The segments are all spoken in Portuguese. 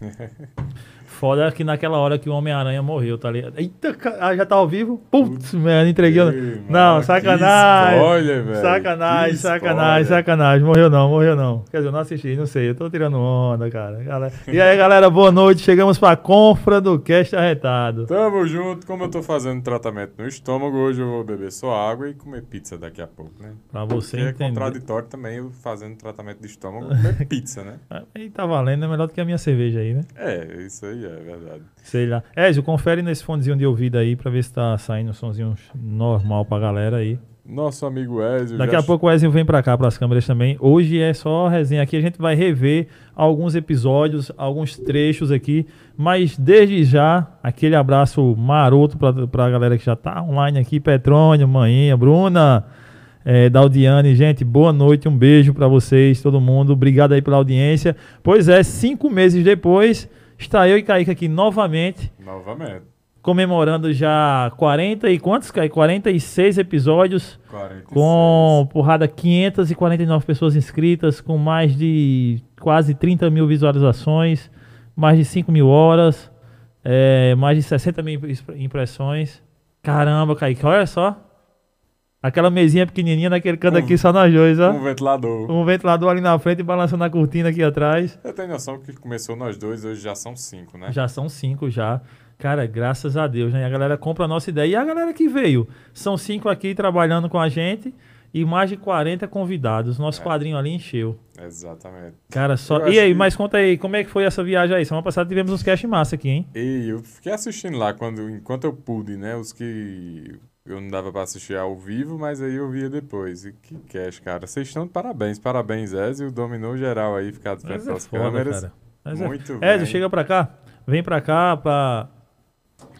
yeah Foda que naquela hora que o Homem-Aranha morreu, tá ligado? Eita, ah, já tá ao vivo? Putz, merda, entreguei. Ei, Não, mano, sacanagem. spoiler, velho. Sacanagem, sacanagem, sacanagem. Morreu não, morreu não. Quer dizer, eu não assisti, não sei. Eu tô tirando onda, cara. Galera- E aí, galera, boa noite. Chegamos pra confra do Cast Arretado. Tamo junto. Como eu tô fazendo tratamento no estômago, hoje eu vou beber só água e comer pizza daqui a pouco, né? Pra você Porque é entender. contraditório também eu fazendo tratamento de estômago comer pizza, né? Aí tá valendo, é melhor do que a minha cerveja aí, né? É, isso aí é verdade. Sei lá. Ezio, confere nesse fonezinho de ouvido aí pra ver se tá saindo um somzinho normal pra galera aí. Nosso amigo Ezio Daqui a pouco o Ezio vem pra cá, pras câmeras também. Hoje é só resenha aqui. A gente vai rever alguns episódios, alguns trechos aqui. Mas desde já, aquele abraço maroto pra, pra galera que já tá online aqui. Petrônio, Manhinha, Bruna, é, Daldiane. Gente, boa noite. Um beijo pra vocês, todo mundo. Obrigado aí pela audiência. Pois é, cinco meses depois, está eu e Kaique aqui novamente Novamente. comemorando já 40 e quantos, Kaique? 46 episódios. 46. Com porrada 549 pessoas inscritas, com mais de quase 30 mil visualizações, mais de 5 mil horas, é, mais de 60 mil impre- impressões. Caramba, Kaique, olha só. Aquela mesinha pequenininha naquele canto Um- aqui, só nós dois, ó. Um ventilador. Um ventilador ali na frente e balançando a cortina aqui atrás. Eu tenho noção que começou nós dois, hoje já são cinco, né? Já são cinco já. Cara, graças a Deus, né? A galera compra a nossa ideia. E a galera que veio? São cinco aqui trabalhando com a gente e mais de 40 convidados. Nosso É. quadrinho ali encheu. Exatamente. Cara, só. Eu E aí, que- mas conta aí, como é que foi essa viagem aí? Semana passada tivemos uns cash massa aqui, hein? E eu fiquei assistindo lá quando, enquanto eu pude, né? Os que eu não dava pra assistir ao vivo, mas aí eu via depois. E que cash, cara. Vocês estão de parabéns. Parabéns, Ezio. Dominou geral aí, ficar de frente é das foda, câmeras. cara. Mas é- Muito bem. Ezio, chega pra cá. Vem pra cá pra.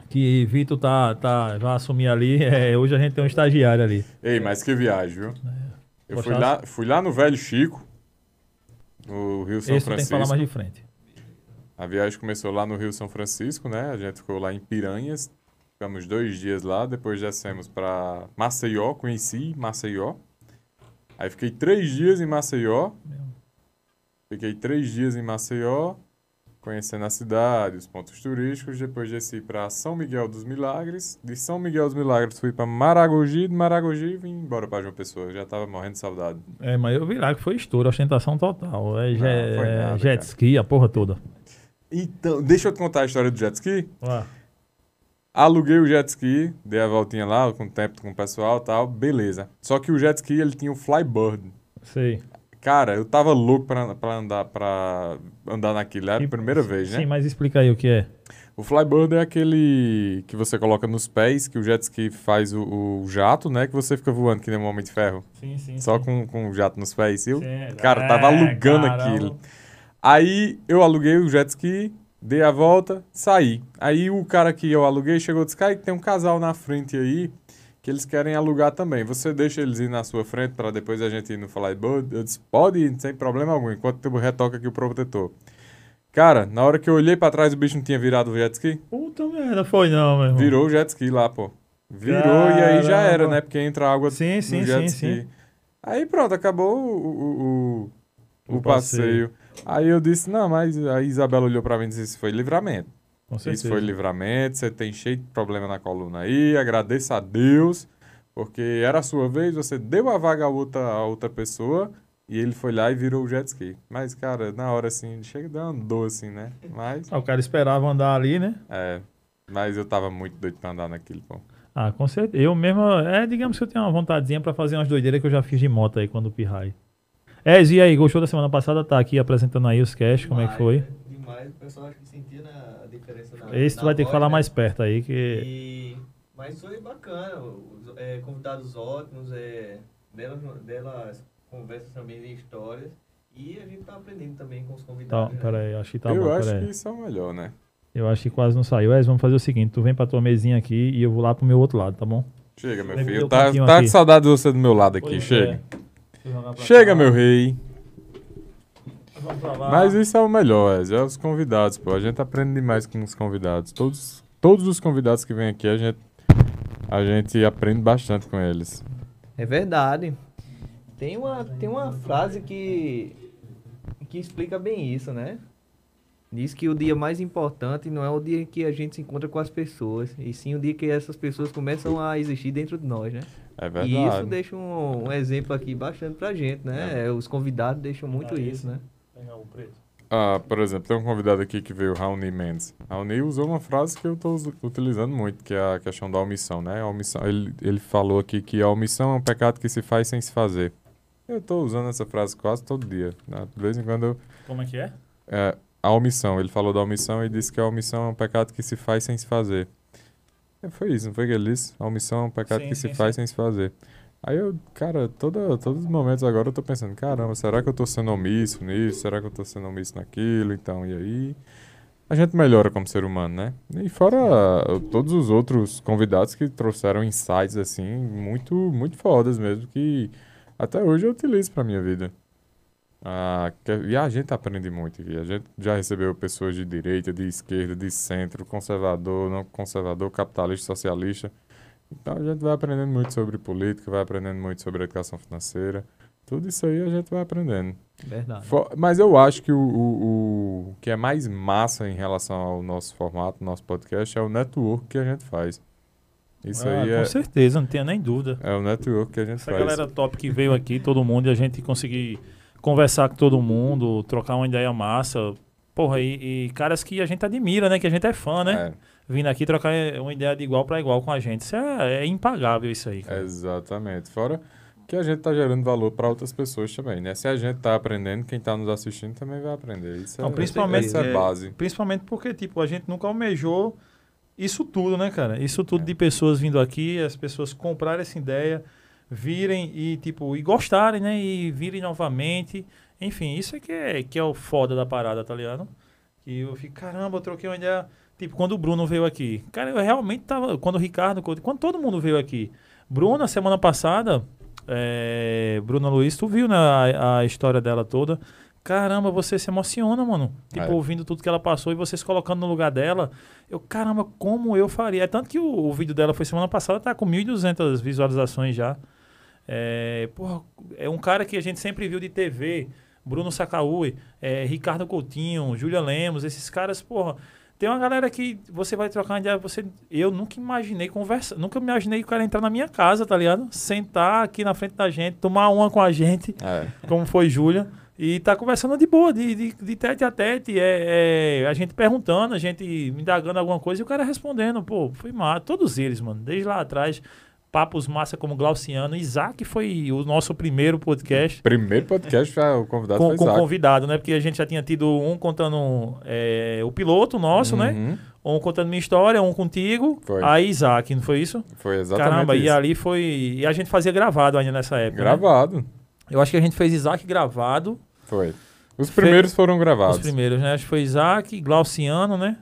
Que Vitor tá, tá, vai assumir ali. É, hoje a gente tem um estagiário ali. Ei, mas que viagem, viu? Eu fui lá, fui lá no Velho Chico, no Rio São Esse tu tem que falar Francisco. mais de frente. A viagem começou lá no Rio São Francisco, né? A gente ficou lá em Piranhas. Ficamos dois dias lá, depois descemos para Maceió, conheci Maceió. Aí fiquei três dias em Maceió. Fiquei três dias em Maceió, conhecendo a cidade, os pontos turísticos. Depois desci para São Miguel dos Milagres. De São Miguel dos Milagres fui para Maragogi. De Maragogi vim embora para João Pessoa. Já tava morrendo de saudade. É, mas eu vi lá que foi estouro, ostentação total. É, Não, jet, foi é, nada, jet cara. ski, a porra toda. Então, deixa eu te contar a história do jet ski. Lá. Aluguei o jet ski, dei a voltinha lá com o tempo com o pessoal e tal, beleza. Só que o jet ski ele tinha o flybird. Sei. Cara, eu tava louco pra, pra andar para andar naquilo, era a E- primeira vez, né? Sim, mas explica aí o que é. O flybird é aquele que você coloca nos pés, que o jet ski faz o, o jato, né? Que você fica voando que nem um homem de ferro. Sim, sim. Só com, com o jato nos pés. Eu, Sim, cara, é, tava alugando caramba. aquilo. Aí eu aluguei o jet ski, dei a volta, saí. Aí o cara que eu aluguei chegou e disse: Cara, tem um casal na frente aí que eles querem alugar também. Você deixa eles ir na sua frente para depois a gente ir no Flybird? Eu disse: Pode ir, sem problema algum, enquanto eu retoco aqui o protetor. Cara, na hora que eu olhei pra trás, o bicho não tinha virado o jet ski? Puta merda, foi não, meu irmão. Virou o jet ski lá, pô. Virou e aí já era, Caramba. né? Porque entra água Sim, no sim, jet sim, ski. sim. Aí pronto, acabou o, o, o, o O passeio. Aí eu disse, não, mas a Isabela olhou pra mim e disse, isso foi livramento. Com Isso foi livramento, você tem cheio de problema na coluna aí, agradeça a Deus, porque era a sua vez, você deu a vaga a outra, a outra pessoa e ele foi lá e virou o jet ski. Mas, cara, na hora assim, chega uma dor assim, né? Mas, Ah, o cara esperava andar ali, né? é, mas eu tava muito doido pra andar naquilo, pô. Ah, com certeza. Eu mesmo, é, digamos que eu tenho uma vontadezinha pra fazer umas doideiras que eu já fiz de moto aí quando pirrai. É, e aí, gostou da semana passada? Tá aqui apresentando aí os cash, como é que foi? Demais, o pessoal acho que sentia na, a diferença na Esse tu vai ter que falar né? mais perto aí, que... E, mas foi bacana, os, é, convidados ótimos, é, belas, belas conversas também de histórias. E a gente tá aprendendo também com os Tá, convidados. né? pera aí, acho que tá eu bom, acho pera que isso é o melhor, né? Eu acho que quase não saiu. É, vamos fazer o seguinte, tu vem pra tua mesinha aqui e eu vou lá pro meu outro lado, tá bom? Chega, meu filho. Tá, tá com saudade de você do meu lado aqui. Pois Chega. é. Chega, cá. meu rei. Mas isso é o melhor, é os convidados, pô. A gente aprende demais com os convidados. Todos, todos os convidados que vêm aqui, a gente, a gente aprende bastante com eles. É verdade. Tem uma, tem uma frase que, que explica bem isso, né? Diz que o dia mais importante não é o dia que a gente se encontra com as pessoas, e sim o dia que essas pessoas começam a existir dentro de nós, né? É verdade. E isso deixa um, um exemplo aqui bastante pra gente, né? Os convidados deixam muito Ah, isso, isso. né? Pegar o preto. Ah, por exemplo, tem um convidado aqui que veio, Raoni Mendes. Raoni usou uma frase que eu estou utilizando muito, que é a questão da omissão, né? A omissão, ele, ele falou aqui que a omissão é um pecado que se faz sem se fazer. Eu estou usando essa frase quase todo dia. Né? De vez em quando eu, Como é que é? é, a omissão, ele falou da omissão e disse que a omissão é um pecado que se faz sem se fazer. É, foi isso, não foi que ele disse? A omissão é um pecado Sim, que sim, se faz sim. sem se fazer. Aí eu, cara, toda, todos os momentos agora eu tô pensando, caramba, será que eu tô sendo omisso nisso? Será que eu tô sendo omisso naquilo? Então, e aí? A gente melhora como ser humano, né? E fora todos os outros convidados que trouxeram insights, assim, muito, muito fodas mesmo, que até hoje eu utilizo pra minha vida. Ah, e a gente aprende muito aqui. A gente já recebeu pessoas de direita, de esquerda, de centro, conservador, não conservador, capitalista, socialista. Então a gente vai aprendendo muito sobre política, vai aprendendo muito sobre educação financeira. Tudo isso aí a gente vai aprendendo. Verdade. Fo- Mas eu acho que o, o, o que é mais massa em relação ao nosso formato, nosso podcast, é o network que a gente faz. Isso Ah, aí com é, certeza, não tenho nem dúvida. é o network que a gente Essa faz. galera top que veio aqui, todo mundo, e a gente conseguir conversar com todo mundo, trocar uma ideia massa. Porra, e, e caras que a gente admira, né? Que a gente é fã, né? É, Vindo aqui trocar uma ideia de igual para igual com a gente. Isso é, é impagável, isso aí. cara. exatamente. Fora que a gente tá gerando valor para outras pessoas também, né? Se a gente tá aprendendo, quem tá nos assistindo também vai aprender. Isso Não, é, principalmente- essa é é- base. Principalmente porque, tipo, a gente nunca almejou isso tudo, né, cara? Isso tudo de pessoas vindo aqui, as pessoas comprarem essa ideia, virem e, tipo, e gostarem, né? E virem novamente. Enfim, isso é que é, que é o foda da parada, tá ligado? Que eu fico, caramba, eu troquei uma ideia. Tipo, quando o Bruno veio aqui. Cara, eu realmente tava. Quando o Ricardo. Quando todo mundo veio aqui. Bruno, na semana passada. É, Bruna Luiz, tu viu, né? A, a história dela toda. Caramba, você se emociona, mano. Tipo, É. ouvindo tudo que ela passou e você se colocando no lugar dela. Eu, caramba, como eu faria? É tanto que o, o vídeo dela foi semana passada, tá com 1.200 visualizações já. É, porra, é um cara que a gente sempre viu de TV. Bruno Sacaúi, é, Ricardo Coutinho, Júlia Lemos, esses caras, porra. Tem uma galera que você vai trocar uma ideia, você, eu nunca imaginei conversar, nunca imaginei o cara entrar na minha casa, tá ligado? Sentar aqui na frente da gente, tomar uma com a gente, É. como foi Júlia, e tá conversando de boa, de, de, de tete a tete, é, é, a gente perguntando, a gente indagando alguma coisa e o cara respondendo, pô, foi massa. Todos eles, mano, desde lá atrás, papos massa como Glauciano, Isaac foi o nosso primeiro podcast Primeiro podcast, já o convidado com, foi com Isaac. convidado, né? Porque a gente já tinha tido um contando é, o piloto nosso, né? Uhum. Um contando minha história, um contigo, Foi. aí Isaac, não foi isso? Foi exatamente Caramba, isso. e ali foi. E a gente fazia gravado ainda nessa época. né? Gravado. Eu acho que a gente fez Isaac gravado. Foi. Os Fe- primeiros foram gravados. Os primeiros, né? Acho que foi Isaac, Glauciano, né?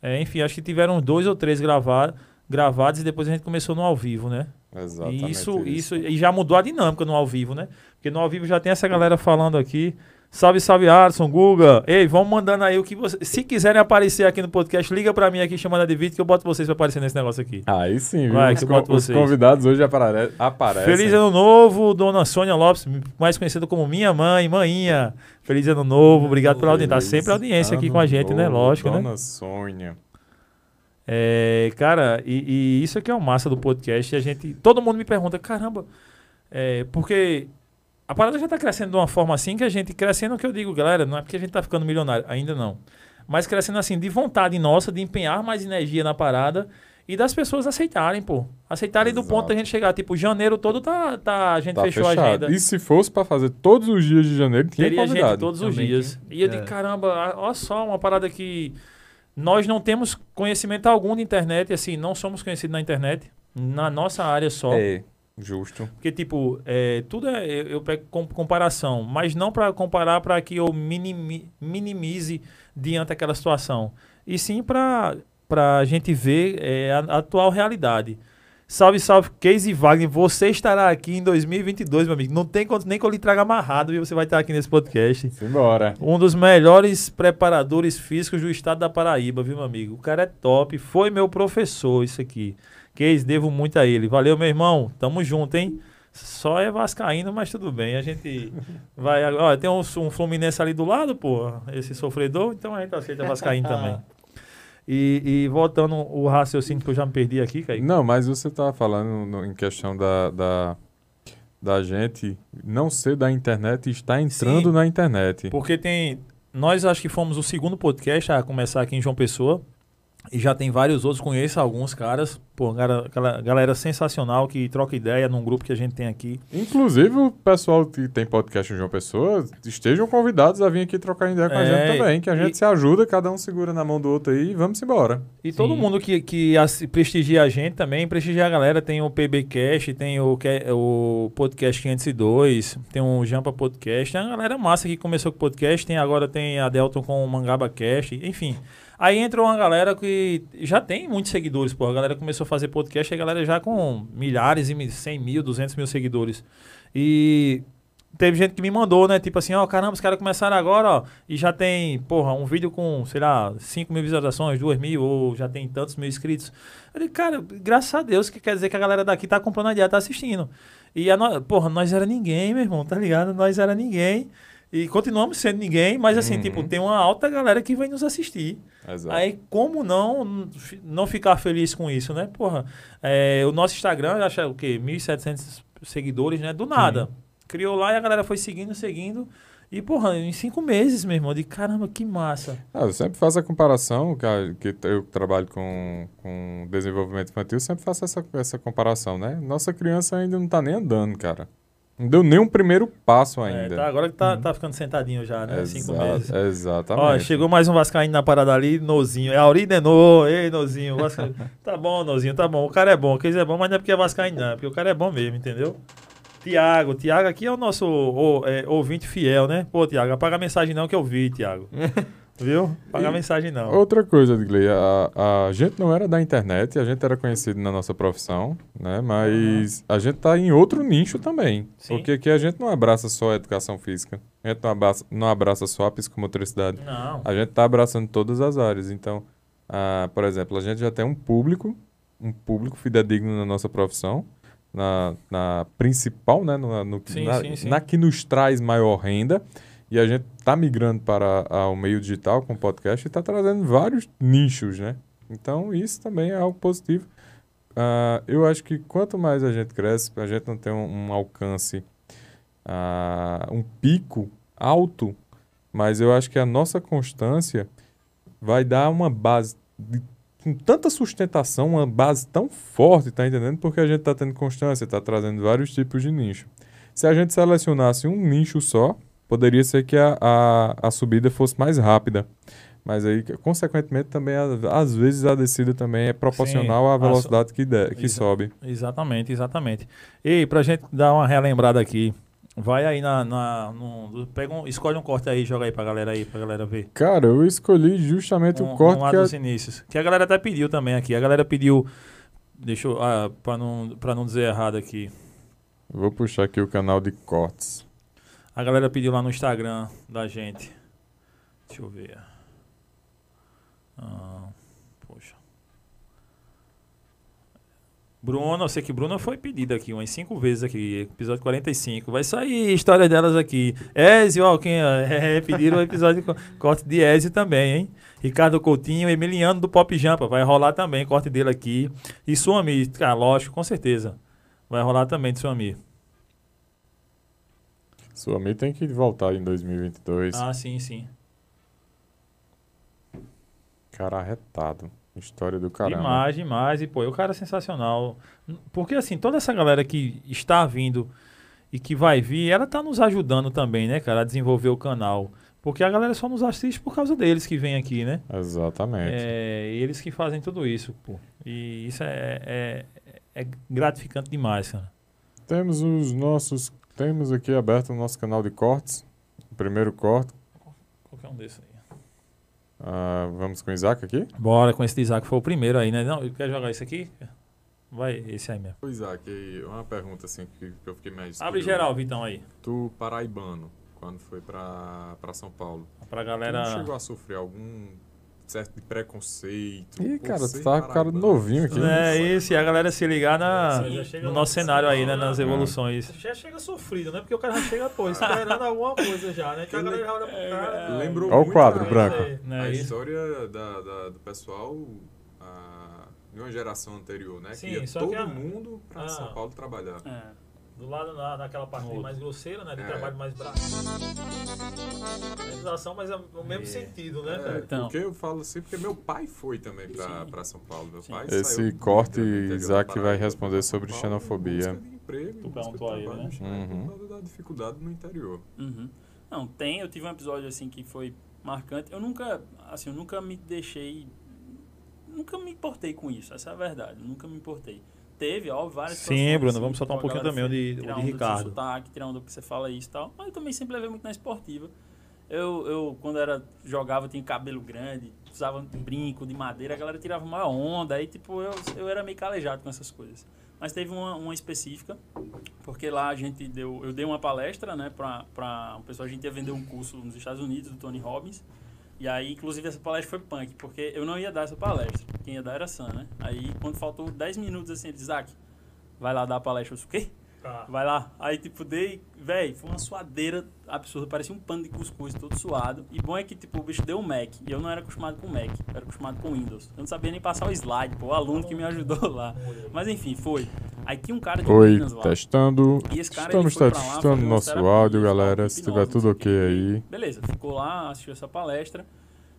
É, enfim, acho que tiveram dois ou três grava gravados e depois a gente começou no ao vivo, né? Exatamente. E isso, isso, e já mudou a dinâmica no ao vivo, né? Porque no ao vivo já tem essa galera falando aqui. Salve, salve, Arson, Guga. Ei, vão mandando aí o que você. Se quiserem aparecer aqui no podcast, liga pra mim aqui chamando de vídeo que eu boto vocês pra aparecer nesse negócio aqui. Aí sim, viu? Vai, os, os vocês. convidados hoje apare aparecem. Feliz ano novo, dona Sônia Lopes, mais conhecida como minha mãe, maninha. Feliz ano novo, obrigado pela audiência. Tá sempre audiência aqui com a gente, né? Lógico, né? Dona Sônia. É, cara, e, e isso aqui é o massa do podcast. A gente, todo mundo me pergunta, caramba, é, porque a parada já tá crescendo de uma forma assim que a gente crescendo, que eu digo, galera, não é porque a gente tá ficando milionário, ainda não. Mas crescendo assim, de vontade nossa, de empenhar mais energia na parada e das pessoas aceitarem, pô. Aceitarem do Exato. ponto da gente chegar. Tipo, janeiro todo tá, tá a gente Tá fechou a fechado. agenda. E se fosse pra fazer todos os dias de janeiro, tinha Teria convidado. gente todos os Também dias. tem. E eu digo, É. caramba, olha só, uma parada que nós não temos conhecimento algum de internet, assim, não somos conhecidos na internet, na nossa área só. É, justo. Porque, tipo, é, tudo é. Eu, eu pego com- comparação, mas não para comparar para que eu minimi- minimize diante daquela situação. E sim para a gente ver é, a, a atual realidade. Salve, salve, Casey Wagner. Você estará aqui em 2022, meu amigo. Não tem nem que eu lhe traga amarrado e você vai estar aqui nesse podcast. Simbora. Um dos melhores preparadores físicos do estado da Paraíba, viu, meu amigo? O cara é top. Foi meu professor, isso aqui. Case, devo muito a ele. Valeu, meu irmão. Tamo junto, hein? Só é vascaíno, mas tudo bem. A gente vai... Ó, tem um, um Fluminense ali do lado, pô. Esse sofredor. Então a gente aceita vascaíno também. E, e voltando o raciocínio que eu já me perdi aqui, Kaique. Não, mas você estava falando no- em questão da, da, da gente não ser da internet e estar entrando Sim. na internet. Porque tem. Nós acho que fomos o segundo podcast a começar aqui em João Pessoa. E já tem vários outros, conheço alguns caras. Pô, galera, aquela galera sensacional que troca ideia num grupo que a gente tem aqui. Inclusive, o pessoal que tem podcast em João Pessoa estejam convidados a vir aqui trocar ideia com a É, gente também, que a gente e- se ajuda, cada um segura na mão do outro aí e vamos embora. E todo Sim. mundo que, que prestigia a gente também, prestigia a galera. Tem o PBcast, tem o, o Podcast 502, tem o Jampa Podcast. Tem a galera massa que começou com o podcast, tem agora tem a Delton com o Mangaba Cast, enfim. Aí entrou uma galera que já tem muitos seguidores, pô. A galera começou a fazer podcast, a galera já com milhares e mi- 100 mil, 200 mil seguidores. E teve gente que me mandou, né? Tipo assim, ó, caramba, os caras começaram agora, ó, e já tem, porra, um vídeo com, sei lá, 5 mil visualizações, 2 mil, ou já tem tantos mil inscritos. Eu falei, cara, graças a Deus, que quer dizer que a galera daqui tá comprando a ideia, tá assistindo. E, a no... porra, nós era ninguém, meu irmão, tá ligado? Nós era ninguém. E continuamos sendo ninguém, mas assim, Uhum. tipo, tem uma alta galera que vem nos assistir. Exato. Aí, como não não ficar feliz com isso, né? Porra, é, o nosso Instagram, acha o quê? 1.700 seguidores, né? Do nada. Criou lá e a galera foi seguindo, seguindo. E, porra, em cinco meses, meu irmão, de caramba, que massa. Ah, eu sempre faço a comparação, cara, que eu trabalho com, com desenvolvimento infantil, sempre faço essa, essa comparação, né? Nossa criança ainda não tá nem andando, cara. Não deu nem um primeiro passo É, ainda. tá, agora que tá, tá ficando sentadinho já, né? Cinco Exato, meses. Exatamente. Ó, chegou mais um Vascaíno na parada ali, Nozinho. É Auri Denô, ei, Nozinho. Vasca... tá bom, Nozinho, tá bom. O cara é bom, quer dizer, é bom, mas não é porque é Vascaíno, não. É porque o cara é bom mesmo, entendeu? Tiago, Tiago aqui é o nosso ô, é, ouvinte fiel, né? Pô, Tiago, apaga a mensagem não que eu vi, Tiago. Viu? Apaga a E- mensagem não. Outra coisa, Edgley, a, a gente não era da internet, a gente era conhecido na nossa profissão, né? Mas a gente tá em outro nicho também. Sim. Porque aqui a gente não abraça só a educação física, a gente não abraça, não abraça só a psicomotricidade. Não. A gente tá abraçando todas as áreas. Então, ah, por exemplo, a gente já tem um público, um público fidedigno na nossa profissão, na, na principal, né? No, no- Sim, na, sim, sim. na que nos traz maior renda. E a gente tá migrando para a- o meio digital com podcast e tá trazendo vários nichos, né? Então, isso também é algo positivo. Ah, eu acho que quanto mais a gente cresce, a gente não tem um, um alcance, ah, um pico alto, mas eu acho que a nossa constância vai dar uma base de- com tanta sustentação, uma base tão forte, tá entendendo? Porque a gente tá tendo constância, tá trazendo vários tipos de nicho. Se a gente selecionasse um nicho só, poderia ser que a, a, a subida fosse mais rápida. Mas aí, consequentemente, também, às vezes, a descida também é proporcional Sim, à velocidade que, de, que Exa- sobe. Exatamente, exatamente. E pra gente dar uma relembrada aqui, vai aí na. na no- pega um, escolhe um corte aí, joga aí pra galera aí, pra galera ver. Cara, eu escolhi justamente um, o corte um lá que... dos A... inícios. Que a galera até pediu também aqui. A galera pediu. Deixa eu. Ah, pra, não, pra não dizer errado aqui. Vou puxar aqui o canal de cortes. A galera pediu lá no Instagram da gente. Deixa eu ver. Ah, poxa. Bruno, eu sei que Bruno foi pedido aqui umas cinco vezes aqui, episódio 45. Vai sair história delas aqui. Ezio, ó, quem é, pediram o episódio corte de Ezio também, hein? Ricardo Coutinho, Emiliano do Pop Jampa, vai rolar também, corte dele aqui. E Suami, cara, lógico, com certeza. Vai rolar também de Suami. Sua amiga tem que voltar em 2022. Ah, sim, sim. Cara arretado. História do caramba. Demais, demais. E, pô, o cara é sensacional. Porque, assim, toda essa galera que está vindo e que vai vir, ela tá nos ajudando também, né, cara, a desenvolver o canal. Porque a galera só nos assiste por causa deles que vem aqui, né? Exatamente. É, eles que fazem tudo isso, pô. E isso é, é, é gratificante demais, cara. Temos os nossos. Temos aqui aberto o nosso canal de cortes. O primeiro corte. Qualquer um desses aí. Ah, vamos com o Isaac aqui? Bora com esse de Isaac, foi o primeiro aí, né? Não, quer jogar esse aqui? Vai, esse aí mesmo. O Isaac, uma pergunta assim que, eu fiquei mais. Abre geral, Vitão, aí. Tu, paraibano, quando foi pra, pra São Paulo, Pra tu galera. não chegou a sofrer algum certo de preconceito. Ih, cara, tu tá com o cara novinho aqui. É isso, e a galera se ligar na, Sim, chega no nosso cenário aí, né? né? Nas evoluções. Já chega sofrido, né? Porque o cara já chega, pô, esperando alguma coisa já, né? Então a galera já olha pro cara. Lembrou Olha o quadro a- branco. É, Né, a história da, da- do pessoal ah, de uma geração anterior, né? Sim, que ia todo que a- mundo para Ah. São Paulo trabalhar. É. Do lado na, naquela parte Outro. mais grosseira, né? De É. trabalho mais bravo. Organização, mas é o mesmo É. sentido, né? É, cara? Então. Porque eu falo assim, porque meu pai foi também para São Paulo. Meu Sim. pai Esse saiu corte, Isaac vai responder sobre Paulo xenofobia. Em emprego, Tu perguntou a ele, trabalho, né? Uhum. por causa da dificuldade no interior. Uhum. Não, tem, eu tive um episódio assim que foi marcante. Eu nunca, assim, eu nunca me deixei. Nunca me importei com isso, essa é a verdade. Eu nunca me importei. Teve, ó, várias Sim, Bruno, assim, vamos soltar um pouquinho também o de- foi o tirar de onda do Ricardo. sotaque, tirar onda porque você fala isso e tal. Mas eu também sempre levei muito na esportiva. Eu, eu quando era jogava, tinha cabelo grande, usava brinco de madeira, a galera tirava maior onda, aí tipo, eu, eu era meio calejado com essas coisas. Mas teve uma, uma específica, porque lá a gente deu, eu dei uma palestra, né, pra, pra um pessoal, a gente ia vender um curso nos Estados Unidos, do Tony Robbins, e aí, inclusive, essa palestra foi punk, porque eu não ia dar essa palestra, quem ia dar era Sam, né? Aí, quando faltou 10 minutos, assim, ele disse, Isaac, vai lá dar a palestra. Eu disse, o quê? Tá. Vai lá. Aí, tipo, dei. Véi, foi uma suadeira absurda. Parecia um pano de cuscuz todo suado. E bom é que, tipo, o bicho deu um Mac. E eu não era acostumado com Mac. Eu era acostumado com Windows. Eu não sabia nem passar o slide, pô. O aluno que me ajudou lá. Mas enfim, foi. Aí tinha um cara de Oi, Minas lá. testando. E esse cara, Estamos lá testando nosso áudio, galera. Se tiver tudo ok aí. Beleza, ficou lá, assistiu essa palestra.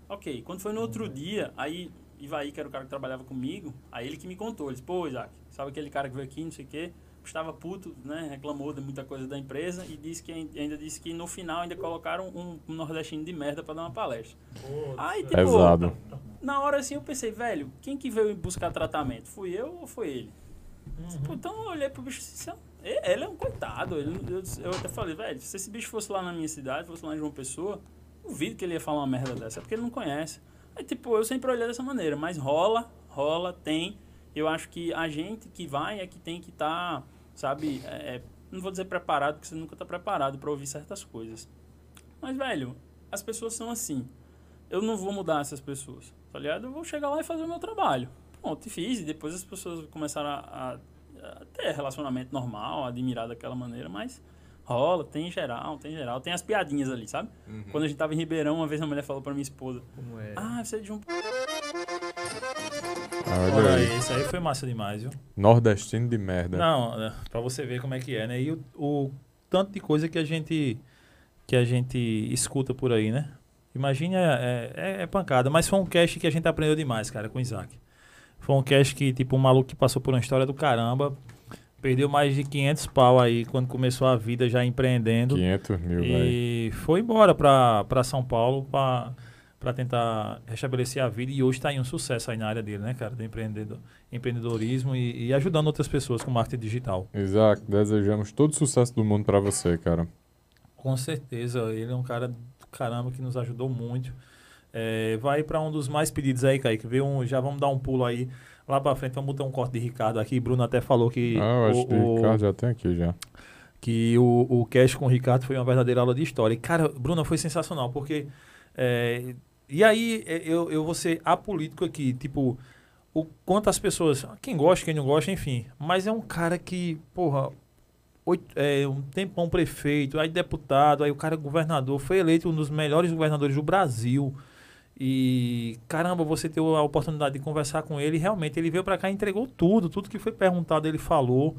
Ok, quando foi no outro dia, aí Ivaí, que era o cara que trabalhava comigo, aí ele que me contou. Ele disse, pô, Isaac, sabe aquele cara que veio aqui, não sei o quê? Estava puto, né? Reclamou de muita coisa da empresa e disse que ain- ainda disse que no final ainda colocaram um, um nordestino de merda pra dar uma palestra. Pô, Aí, tipo, Pesado. na hora assim eu pensei, velho, quem que veio buscar tratamento? Fui eu ou foi ele? Uhum. Então eu olhei pro bicho assim, "Ele- ele é um coitado. Ele, eu, eu até falei, velho, se esse bicho fosse lá na minha cidade, fosse lá em João Pessoa, duvido que ele ia falar uma merda dessa, é porque ele não conhece. Aí, tipo, eu sempre olhei dessa maneira, mas rola, rola, tem. Eu acho que a gente que vai é que tem que estar, sabe, é, é, não vou dizer preparado, porque você nunca tá preparado para ouvir certas coisas. Mas, velho, as pessoas são assim. Eu não vou mudar essas pessoas, tá ligado? Eu vou chegar lá e fazer o meu trabalho. Pronto, e fiz. E depois as pessoas começaram a, a- a ter relacionamento normal, a admirar daquela maneira, mas rola, tem geral, tem geral. Tem as piadinhas ali, sabe? Uhum. Quando a gente tava em Ribeirão, uma vez a mulher falou pra minha esposa: Como é? Ah, você é de um. Olha Olha aí. isso aí foi massa demais, viu? Nordestino de merda. Não, é, pra você ver como é que é, né? E o, o tanto de coisa que a gente que a gente escuta por aí, né? Imagine, é, é, é pancada. Mas foi um cast que a gente aprendeu demais, cara, com o Isaac. Foi um cast que, tipo, um maluco que passou por uma história do caramba. Perdeu mais de 500 pau aí quando começou a vida já empreendendo. 500 mil, velho. E foi embora pra, pra São Paulo pra, pra tentar restabelecer a vida. E hoje tá em um sucesso aí na área dele, né, cara? Do empreendedor, empreendedorismo e, e ajudando outras pessoas com marketing digital. Isaac, desejamos todo o sucesso do mundo pra você, cara. Com certeza, ele é um cara do caramba que nos ajudou muito. É, vai para um dos mais pedidos aí, Kaique. Vê um, já vamos dar um pulo aí lá para frente. Vamos botar um corte de Ricardo aqui. Bruno até falou que Ah, eu acho o, que o Ricardo já tem aqui já. que o, o cast com o Ricardo foi uma verdadeira aula de história. E, cara, Bruno, foi sensacional, porque. é, e aí, é, eu, eu vou ser apolítico aqui, tipo, o quanto as pessoas. Quem gosta, quem não gosta, enfim. Mas é um cara que, porra. Oito, é, um tempão prefeito, aí deputado, aí o cara é governador, foi eleito um dos melhores governadores do Brasil. E caramba, você ter a oportunidade de conversar com ele, realmente ele veio pra cá e entregou tudo, tudo que foi perguntado ele falou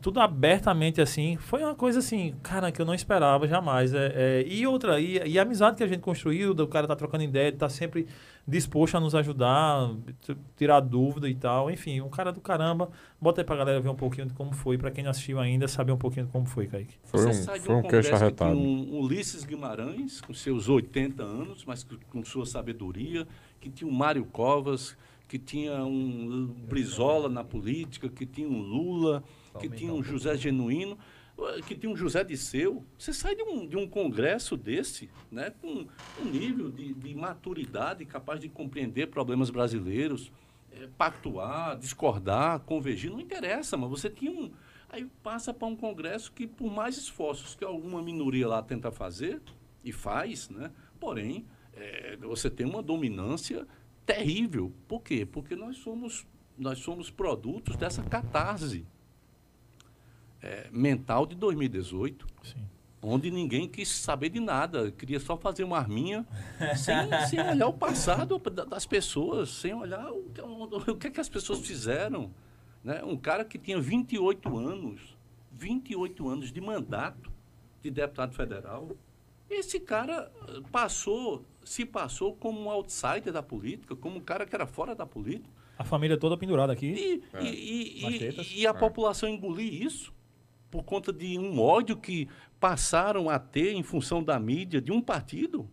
tudo abertamente assim, foi uma coisa assim, cara, que eu não esperava jamais. É, é, e outra, e, e a amizade que a gente construiu, do cara tá trocando ideia, tá sempre disposto a nos ajudar, tirar dúvida e tal. Enfim, um cara do caramba. Bota aí pra galera ver um pouquinho de como foi, pra quem não assistiu ainda, saber um pouquinho de como foi, Kaique. Foi Você um, sai de foi um queixo congresso que arretado. tinha um Ulisses Guimarães, com seus 80 anos, mas com, sua sabedoria, que tinha um Mário Covas, que tinha um Brizola na política, que tinha um Lula, que tinha um José Genuíno, que tinha um José Disseu. Você sai de um, de um congresso desse, né, com um nível de, de maturidade capaz de compreender problemas brasileiros, eh, pactuar, discordar, convergir, não interessa, mas você tinha um. Aí passa para um congresso que, por mais esforços que alguma minoria lá tenta fazer, e faz, né? porém, é, você tem uma dominância terrível. Por quê? Porque nós somos, nós somos produtos dessa catarse é, mental de 2018. Sim. Onde ninguém quis saber de nada, queria só fazer uma arminha, sem, sem olhar o passado da- das pessoas, sem olhar o que, o que, é que as pessoas fizeram. Né? Um cara que tinha 28 anos, 28 anos de mandato de deputado federal, esse cara passou, se passou como um outsider da política, como um cara que era fora da política. A família toda pendurada aqui. E, É. e- e- e- e a É. população engolir isso por conta de um ódio que passaram a ter em função da mídia de um partido?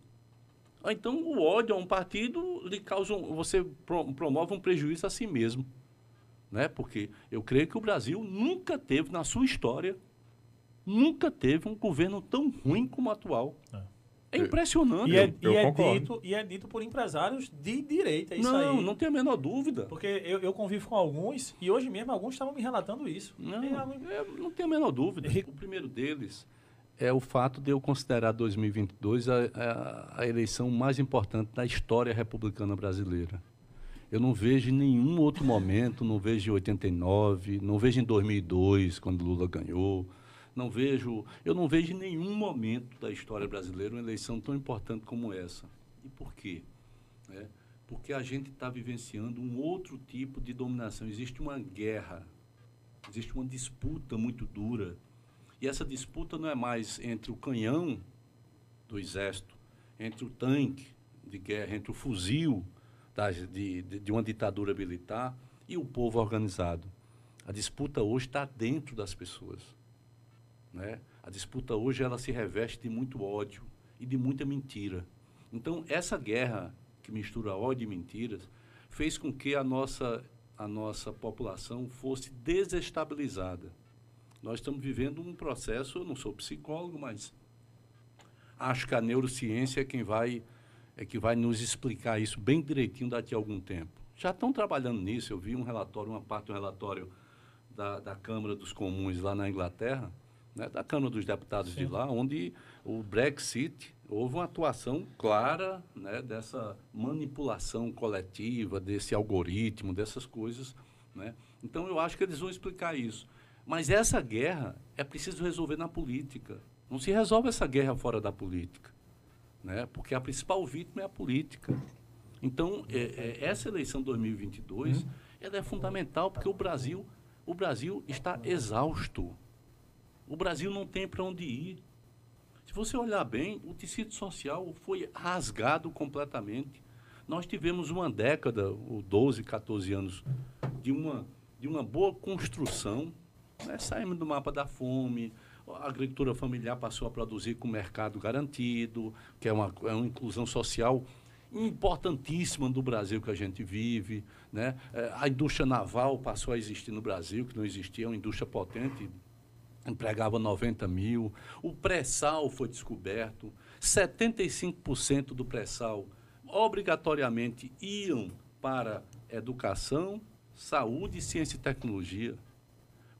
Ou Então, o ódio a um partido lhe causa um, você pro- promove um prejuízo a si mesmo. Né? Porque eu creio que o Brasil nunca teve, na sua história, nunca teve um governo tão ruim como o atual. É. É impressionante. E é, eu e é dito, e é dito por empresários de direita, é isso não, aí. não tem a menor dúvida. Porque eu, eu convivo com alguns e hoje mesmo alguns estavam me relatando isso. Não, é, não tenho a menor dúvida. O primeiro deles é o fato de eu considerar 2022 a, a, a eleição mais importante da história republicana brasileira. Eu não vejo em nenhum outro momento, não vejo em 89, não vejo em 2002, quando Lula ganhou, não vejo, eu não vejo em nenhum momento da história brasileira uma eleição tão importante como essa. E por quê? né? Porque a gente está vivenciando um outro tipo de dominação. Existe uma guerra, existe uma disputa muito dura. E essa disputa não é mais entre o canhão do exército, entre o tanque de guerra, entre o fuzil de, de, de uma ditadura militar e o povo organizado. A disputa hoje está dentro das pessoas. Né? A disputa hoje ela se reveste de muito ódio e de muita mentira. Então, essa guerra que mistura ódio e mentiras fez com que a nossa, a nossa população fosse desestabilizada. Nós estamos vivendo um processo, eu não sou psicólogo, mas acho que a neurociência é quem vai é que vai nos explicar isso bem direitinho daqui a algum tempo. Já estão trabalhando nisso, eu vi um relatório, uma parte do relatório da, da Câmara dos Comuns lá na Inglaterra, né, da Câmara dos Deputados de lá, onde o Brexit houve uma atuação clara né, dessa manipulação coletiva, desse algoritmo, dessas coisas. Né? Então eu acho que eles vão explicar isso. Mas essa guerra é preciso resolver na política. Não se resolve essa guerra fora da política. Né? Porque a principal vítima é a política. Então, é, é, essa eleição 2022 ela é fundamental porque o Brasil, o Brasil está exausto. O Brasil não tem para onde ir. Se você olhar bem, o tecido social foi rasgado completamente. Nós tivemos uma década, ou 12, 14 anos, de uma, de uma boa construção. Né? Saímos do mapa da fome, a agricultura familiar passou a produzir com mercado garantido, que é uma, é uma inclusão social importantíssima do Brasil que a gente vive. Né? Eh, A indústria naval passou a existir no Brasil, que não existia, é uma indústria potente, empregava 90 mil. O pré-sal foi descoberto. 75% do pré-sal obrigatoriamente iam para educação, saúde, ciência e tecnologia.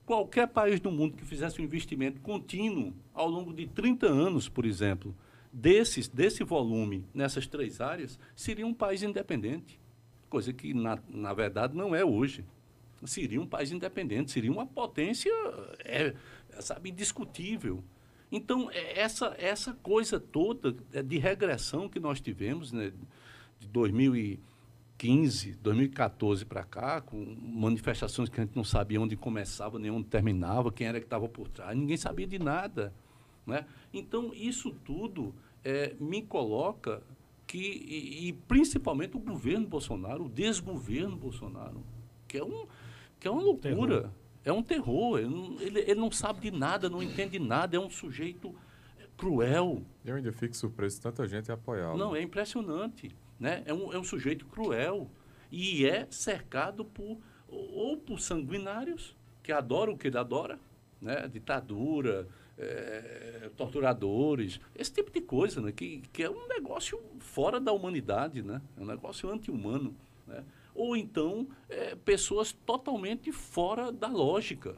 Qualquer país do mundo que fizesse um investimento contínuo ao longo de 30 anos, por exemplo, desses, desse volume nessas três áreas, seria um país independente. Coisa que, na, na verdade, não é hoje. Seria um país independente, seria uma potência, é, sabe, indiscutível. Então, é essa, essa coisa toda é, de regressão que nós tivemos, né, de 2015, 2014 para cá, com manifestações que a gente não sabia onde começava, nem onde terminava, quem era que estava por trás, ninguém sabia de nada. Né? Então, isso tudo é, me coloca que, e, e principalmente o governo Bolsonaro, o desgoverno Bolsonaro, que é, um, que é uma loucura. Terror. É um terror. Ele, não- ele, não sabe de nada, não entende nada, é um sujeito cruel. Eu ainda fico surpreso de tanta gente apoiá-lo. Não, é impressionante. Né? É, um, é um sujeito cruel. E é cercado por ou por sanguinários, que adoram o que ele adora, né? ditadura, eh, torturadores, esse tipo de coisa, né? que, que é um negócio fora da humanidade, né? é um negócio anti-humano. Né? Ou então eh, pessoas totalmente fora da lógica.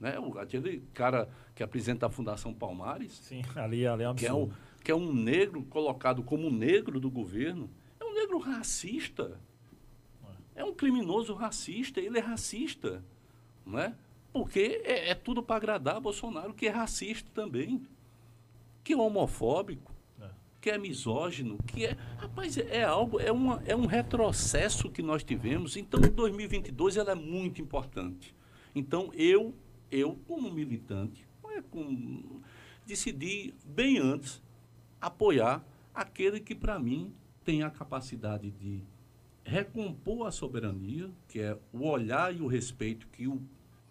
Né? O, aquele cara que apresenta a Fundação Palmares, Sim, ali, ali é um que é, o, que é um negro colocado como negro do governo, é um negro racista. É um criminoso racista, ele é racista. Não é? Porque é, é tudo para agradar Bolsonaro, que é racista também, que é homofóbico, é. Que é misógino, que é. Rapaz, é, é algo, é, uma, é um retrocesso que nós tivemos. Então, 2022 ela é muito importante. Então, eu, eu como militante, é com, decidi bem antes apoiar aquele que, para mim, tem a capacidade de recompor a soberania, que é o olhar e o respeito que o,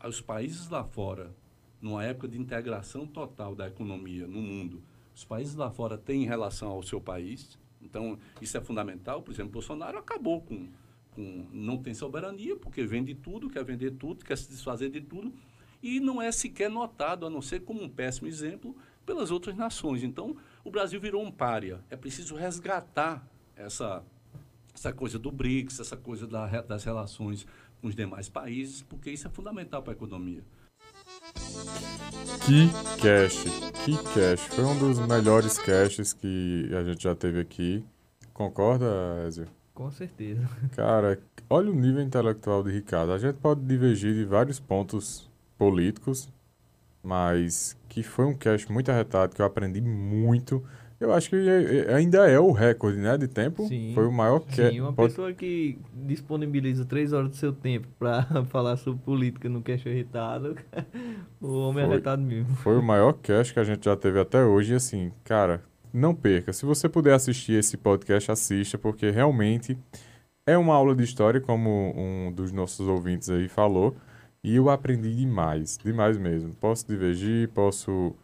os países lá fora, numa época de integração total da economia no mundo, os países lá fora têm relação ao seu país. Então, isso é fundamental. Por exemplo, Bolsonaro acabou com, com não tem soberania, porque vende tudo, quer vender tudo, quer se desfazer de tudo, e não é sequer notado, a não ser como um péssimo exemplo, pelas outras nações. Então, o Brasil virou um pária. É preciso resgatar essa, essa coisa do BRICS, essa coisa da, das relações com os demais países, porque isso é fundamental para a economia. Que cash, que cash. Foi um dos melhores caches que a gente já teve aqui. Concorda, Ezio? Com certeza. Cara, olha o nível intelectual de Ricardo. A gente pode divergir de vários pontos políticos, mas que foi um cast muito arretado, que eu aprendi muito. Eu acho que é, é, ainda é o recorde, né, de tempo. Sim, foi o maior cast. Sim, uma pode... pessoa que disponibiliza três horas do seu tempo para falar sobre política no cast arretado, o homem foi, arretado mesmo. Foi o maior cast que a gente já teve até hoje, e assim, cara, não perca. Se você puder assistir esse podcast, assista, porque realmente é uma aula de história, como um dos nossos ouvintes aí falou. E eu aprendi demais, demais mesmo. Posso divergir, posso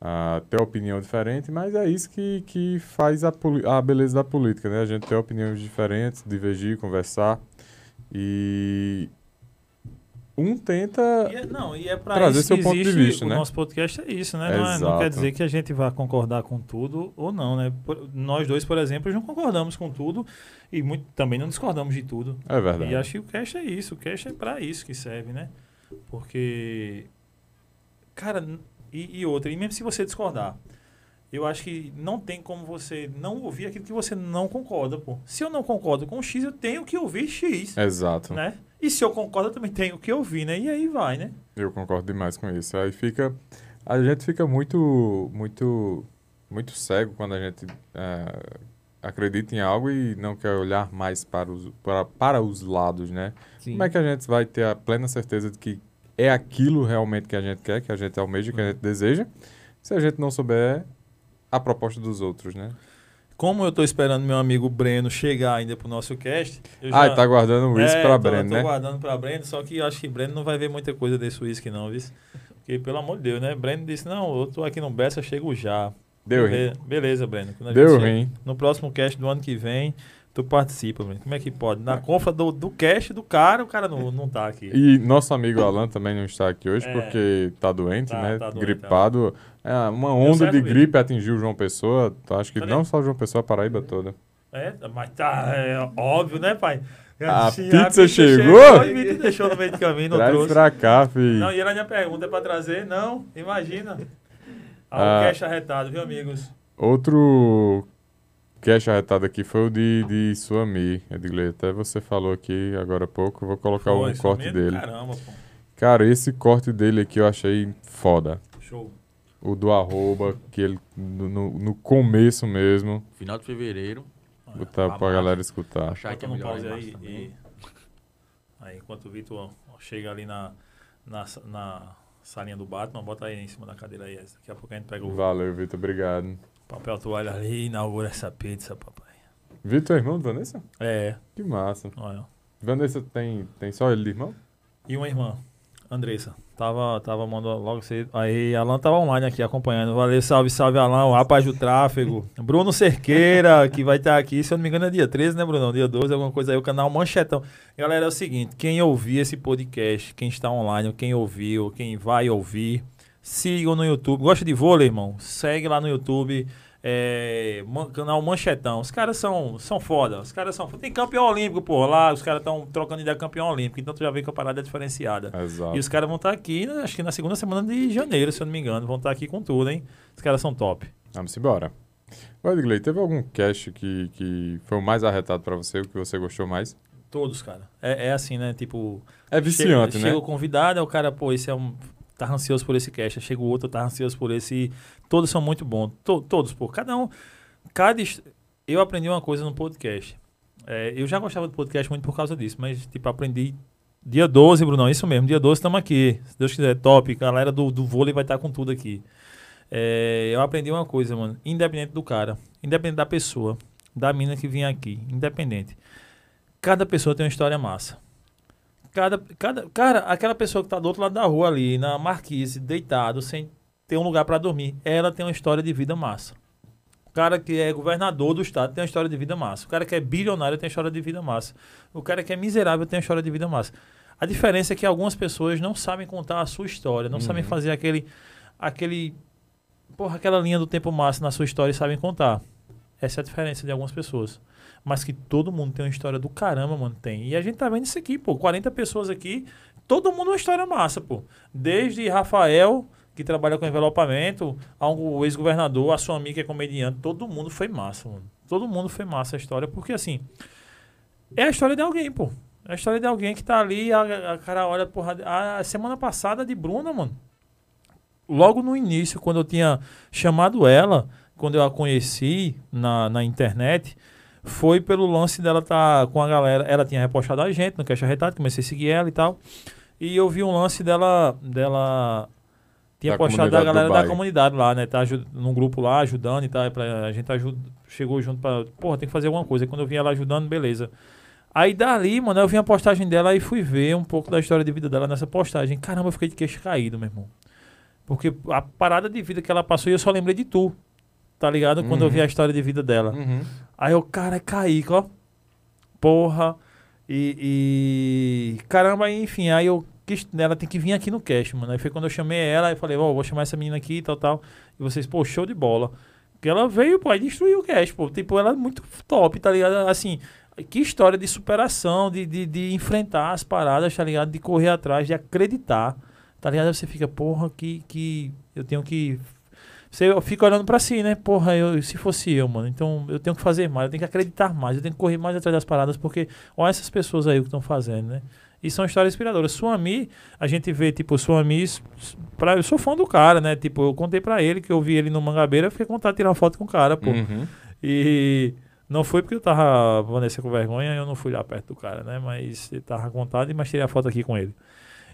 uh, ter opinião diferente, mas é isso que, que faz a, a beleza da política, né? A gente ter opiniões diferentes, divergir, conversar. E um tenta e é, não, e é trazer seu ponto de vista, o né? nosso podcast é isso, né? Não, é, não, quer dizer que a gente vai concordar com tudo ou não, né? Por, nós dois, por exemplo, não concordamos com tudo e muito, também não discordamos de tudo. É verdade. E acho que o cash é isso, o cash é para isso que serve, né? Porque cara, e, e outra, e mesmo se você discordar, eu acho que não tem como você não ouvir aquilo que você não concorda, pô. Se eu não concordo com X, eu tenho que ouvir X. Exato. Né? E se eu concordo, eu também tenho que ouvir, né? E aí vai, né? Eu concordo demais com isso. Aí fica. A gente fica muito, muito, muito cego quando a gente é, acredita em algo e não quer olhar mais para os, para, para os lados, né? Sim. Como é que a gente vai ter a plena certeza de que é aquilo realmente que a gente quer, que a gente almeja, que a gente deseja, se a gente não souber a proposta dos outros, né? Como eu estou esperando meu amigo Breno chegar ainda pro nosso cast. Eu já... Ah, tá guardando o uísque é, para Breno, tô né? guardando para Breno, só que eu acho que Breno não vai ver muita coisa desse uísque, não, viu? Porque, pelo amor de Deus, né? Breno disse: Não, eu tô aqui no Bessa, chego já. Deu Beleza, beleza Breno. Deu ruim. No próximo cast do ano que vem, tu participa, Breno. Como é que pode? Na compra do, do cast do cara, o cara não, não tá aqui. E nosso amigo Alan também não está aqui hoje é, porque tá doente, tá, né? Tá doente, Gripado. Tá. É, uma onda de gripe mesmo. atingiu o João Pessoa. Acho que tá não só o João Pessoa, a Paraíba toda. É, mas tá é, óbvio, né, pai? A, assim, pizza, a pizza chegou? chegou e me deixou no meio do caminho, não Traz trouxe. pra cá, filho. Não, e era a minha pergunta, é pra trazer? Não, imagina. Ah, o cash arretado, viu, amigos? Outro cash arretado aqui foi o de, de Suami, Edgley. Até você falou aqui agora há pouco, vou colocar foi, um corte dele. Caramba, pô. Cara, esse corte dele aqui eu achei foda. Show o do arroba, que ele no, no começo mesmo. Final de fevereiro. Botar pra galera escutar. Achar que é melhor pause aí, e, aí, enquanto o Vitor chega ali na, na, na salinha do Batman, bota aí em cima da cadeira aí. Daqui a pouco a gente pega o. Valeu, Vitor, obrigado. Papel toalha ali, inaugura essa pizza, papai. Vitor é irmão do Vanessa? É. Que massa. Olha. Vanessa tem, tem só ele de irmão? E uma irmã, Andressa. Tava, tava mandando logo cedo. Aí, Alan tava online aqui acompanhando. Valeu, salve, salve, Alan, o rapaz do tráfego. Bruno Cerqueira, que vai estar tá aqui, se eu não me engano, é dia 13, né, Bruno? Dia 12, alguma coisa aí, o canal Manchetão. Galera, é o seguinte: quem ouvir esse podcast, quem está online, quem ouviu, quem vai ouvir, sigam no YouTube. Gosta de vôlei, irmão? Segue lá no YouTube é, canal Manchetão. Os caras são, são foda. Os caras são Tem campeão olímpico, pô, lá. Os caras estão trocando ideia campeão olímpico. Então tu já vê que a parada é diferenciada. Exato. E os caras vão estar tá aqui, né, acho que na segunda semana de janeiro, se eu não me engano. Vão estar tá aqui com tudo, hein? Os caras são top. Vamos embora. Ô, Edgley, teve algum cast que, que foi o mais arretado pra você, o que você gostou mais? Todos, cara. É, é assim, né? Tipo. É viciante, chega, né? Chega o convidado, aí o cara, pô, esse é um. Tá ansioso por esse cast. Chega o outro, tá ansioso por esse. Todos são muito bons. To- todos, pô. Cada um. Cada. Eu aprendi uma coisa no podcast. É, eu já gostava do podcast muito por causa disso, mas, tipo, aprendi. Dia 12, Brunão, isso mesmo. Dia 12 estamos aqui. Se Deus quiser, top. Galera do, do vôlei vai estar com tudo aqui. É, eu aprendi uma coisa, mano. Independente do cara, independente da pessoa, da mina que vinha aqui, independente. Cada pessoa tem uma história massa. Cada, cada, cara, aquela pessoa que tá do outro lado da rua ali, na marquise, deitado, sem ter um lugar para dormir, ela tem uma história de vida massa. O cara que é governador do estado tem uma história de vida massa. O cara que é bilionário tem uma história de vida massa. O cara que é miserável tem uma história de vida massa. A diferença é que algumas pessoas não sabem contar a sua história, não sabem fazer aquele, aquele, porra, aquela linha do tempo massa na sua história e sabem contar. Essa é a diferença de algumas pessoas. Mas que todo mundo tem uma história do caramba, mano, tem. E a gente tá vendo isso aqui, pô. 40 pessoas aqui, todo mundo uma história massa, pô. Desde Rafael, que trabalha com envelopamento, ao ex-governador, a sua amiga que é comediante, todo mundo foi massa, mano. Todo mundo foi massa a história, porque assim, é a história de alguém, pô. É a história de alguém que tá ali, a, a cara olha, porra, a semana passada de Bruna, mano. Logo no início, quando eu tinha chamado ela, quando eu a conheci na, na internet, foi pelo lance dela tá com a galera. Ela tinha repostado a gente no Caixa Retado, comecei a seguir ela e tal. E eu vi um lance dela. dela tinha Da postado do galera da comunidade lá, né? Tá num grupo lá, ajudando e tal. e Pra, a gente ajuda, chegou junto pra. Porra, tem que fazer alguma coisa. E quando eu vi ela ajudando, beleza. Aí dali, mano, eu vi a postagem dela e fui ver um pouco da história de vida dela nessa postagem. Caramba, eu fiquei de queixo caído, meu irmão. Porque a parada de vida que ela passou, eu só lembrei de tu. Tá ligado? Quando eu vi a história de vida dela. Uhum. Aí eu, cara, caí, ó. Porra. E, e- Caramba, enfim, aí eu quis. Ela tem que vir aqui no cast, mano. Aí foi quando eu chamei ela, aí falei, ó, vou chamar essa menina aqui e tal, tal. E vocês, pô, show de bola. Porque ela veio, pô, e destruiu o cast, pô. Tipo, ela é muito top, tá ligado? Assim, que história de superação, de, de, de enfrentar as paradas, tá ligado? De correr atrás, de acreditar. Tá ligado? Aí você fica, porra, que, que eu tenho que você fica olhando pra si, né? Porra, eu, se fosse eu, mano. Então eu tenho que fazer mais, eu tenho que acreditar mais, eu tenho que correr mais atrás das paradas, porque olha essas pessoas aí que estão fazendo, né? E são histórias inspiradoras. Suami, a gente vê, tipo, Suami. Pra, eu sou fã do cara, né? Tipo, eu contei pra ele que eu vi ele no Mangabeira, eu fiquei de tirar uma foto com o cara, pô. Uhum. E não foi porque eu tava, Vanessa, com vergonha, eu não fui lá perto do cara, né? Mas ele tava com vontade, mas tirei a foto aqui com ele.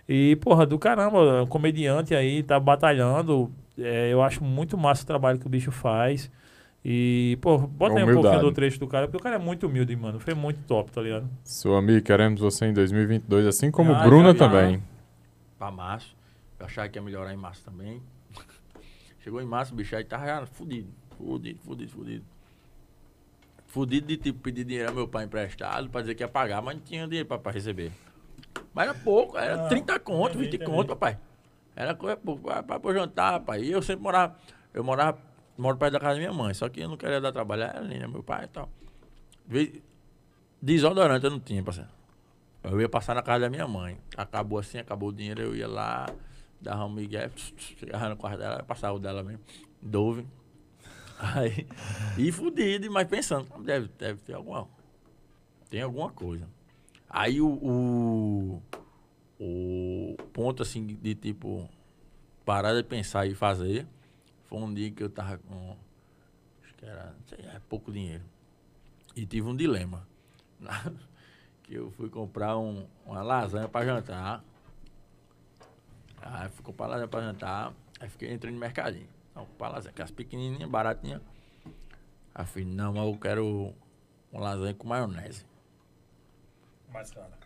E, porra, do caramba, um comediante aí, tá batalhando. É, eu acho muito massa o trabalho que o bicho faz. E, pô, bota aí um pouquinho do trecho do cara, porque o cara é muito humilde, mano. Foi muito top, tá ligado? Seu amigo, queremos você em 2022, assim como Ah, Bruna também. pra março. Eu achava que ia melhorar em março também. Chegou em março, o bicho aí tava já fudido. Fudido, fudido, fudido. Fudido de tipo pedir dinheiro ao meu pai emprestado pra dizer que ia pagar, mas não tinha dinheiro pra, pra receber. Mas era pouco, era Ah, 30 conto, entendi, 20 entendi. conto, papai. Era coisa pra jantar, pai. E eu sempre morava, eu morava, moro perto da casa da minha mãe, só que eu não queria dar trabalho, era ali, né, meu pai e tal. Desodorante eu não tinha, parceiro. Eu ia passar na casa da minha mãe. Acabou assim, acabou o dinheiro, eu ia lá, dava um migué, chegava no quarto dela, passava o dela mesmo. Dove. Aí, e fudido, mas pensando, deve, deve ter alguma. Tem alguma coisa. Aí o, o, o ponto assim de tipo parar de pensar e fazer foi um dia que eu tava com. Acho que era, sei, é pouco dinheiro. E tive um dilema. que eu fui comprar um, uma lasanha para jantar. Aí fui comprar lasanha para jantar. Aí fiquei entrando no mercadinho. Então, comprar lasanha, aquelas pequenininhas, baratinhas. Aí fui, não, mas eu quero uma lasanha com maionese. Mais cara.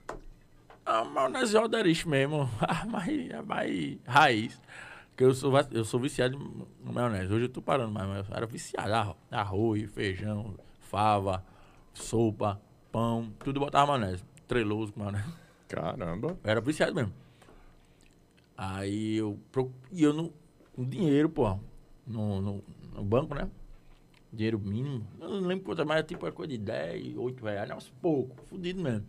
Ah, maionese Alderich mesmo. Ah, mais, é mais raiz. Porque eu sou, eu sou viciado em maionese. Hoje eu tô parando, mas mas eu era viciado. Arro- Arroz, feijão, fava, sopa, pão, tudo botava maionese. Treloso com maionese. Caramba. Eu era viciado mesmo. Aí eu. E eu não. Com dinheiro, pô. No, no, no banco, né? Dinheiro mínimo. Eu não lembro quanto, mas tipo, era coisa de 10, 8 reais. Nossa, pouco. Fudido mesmo.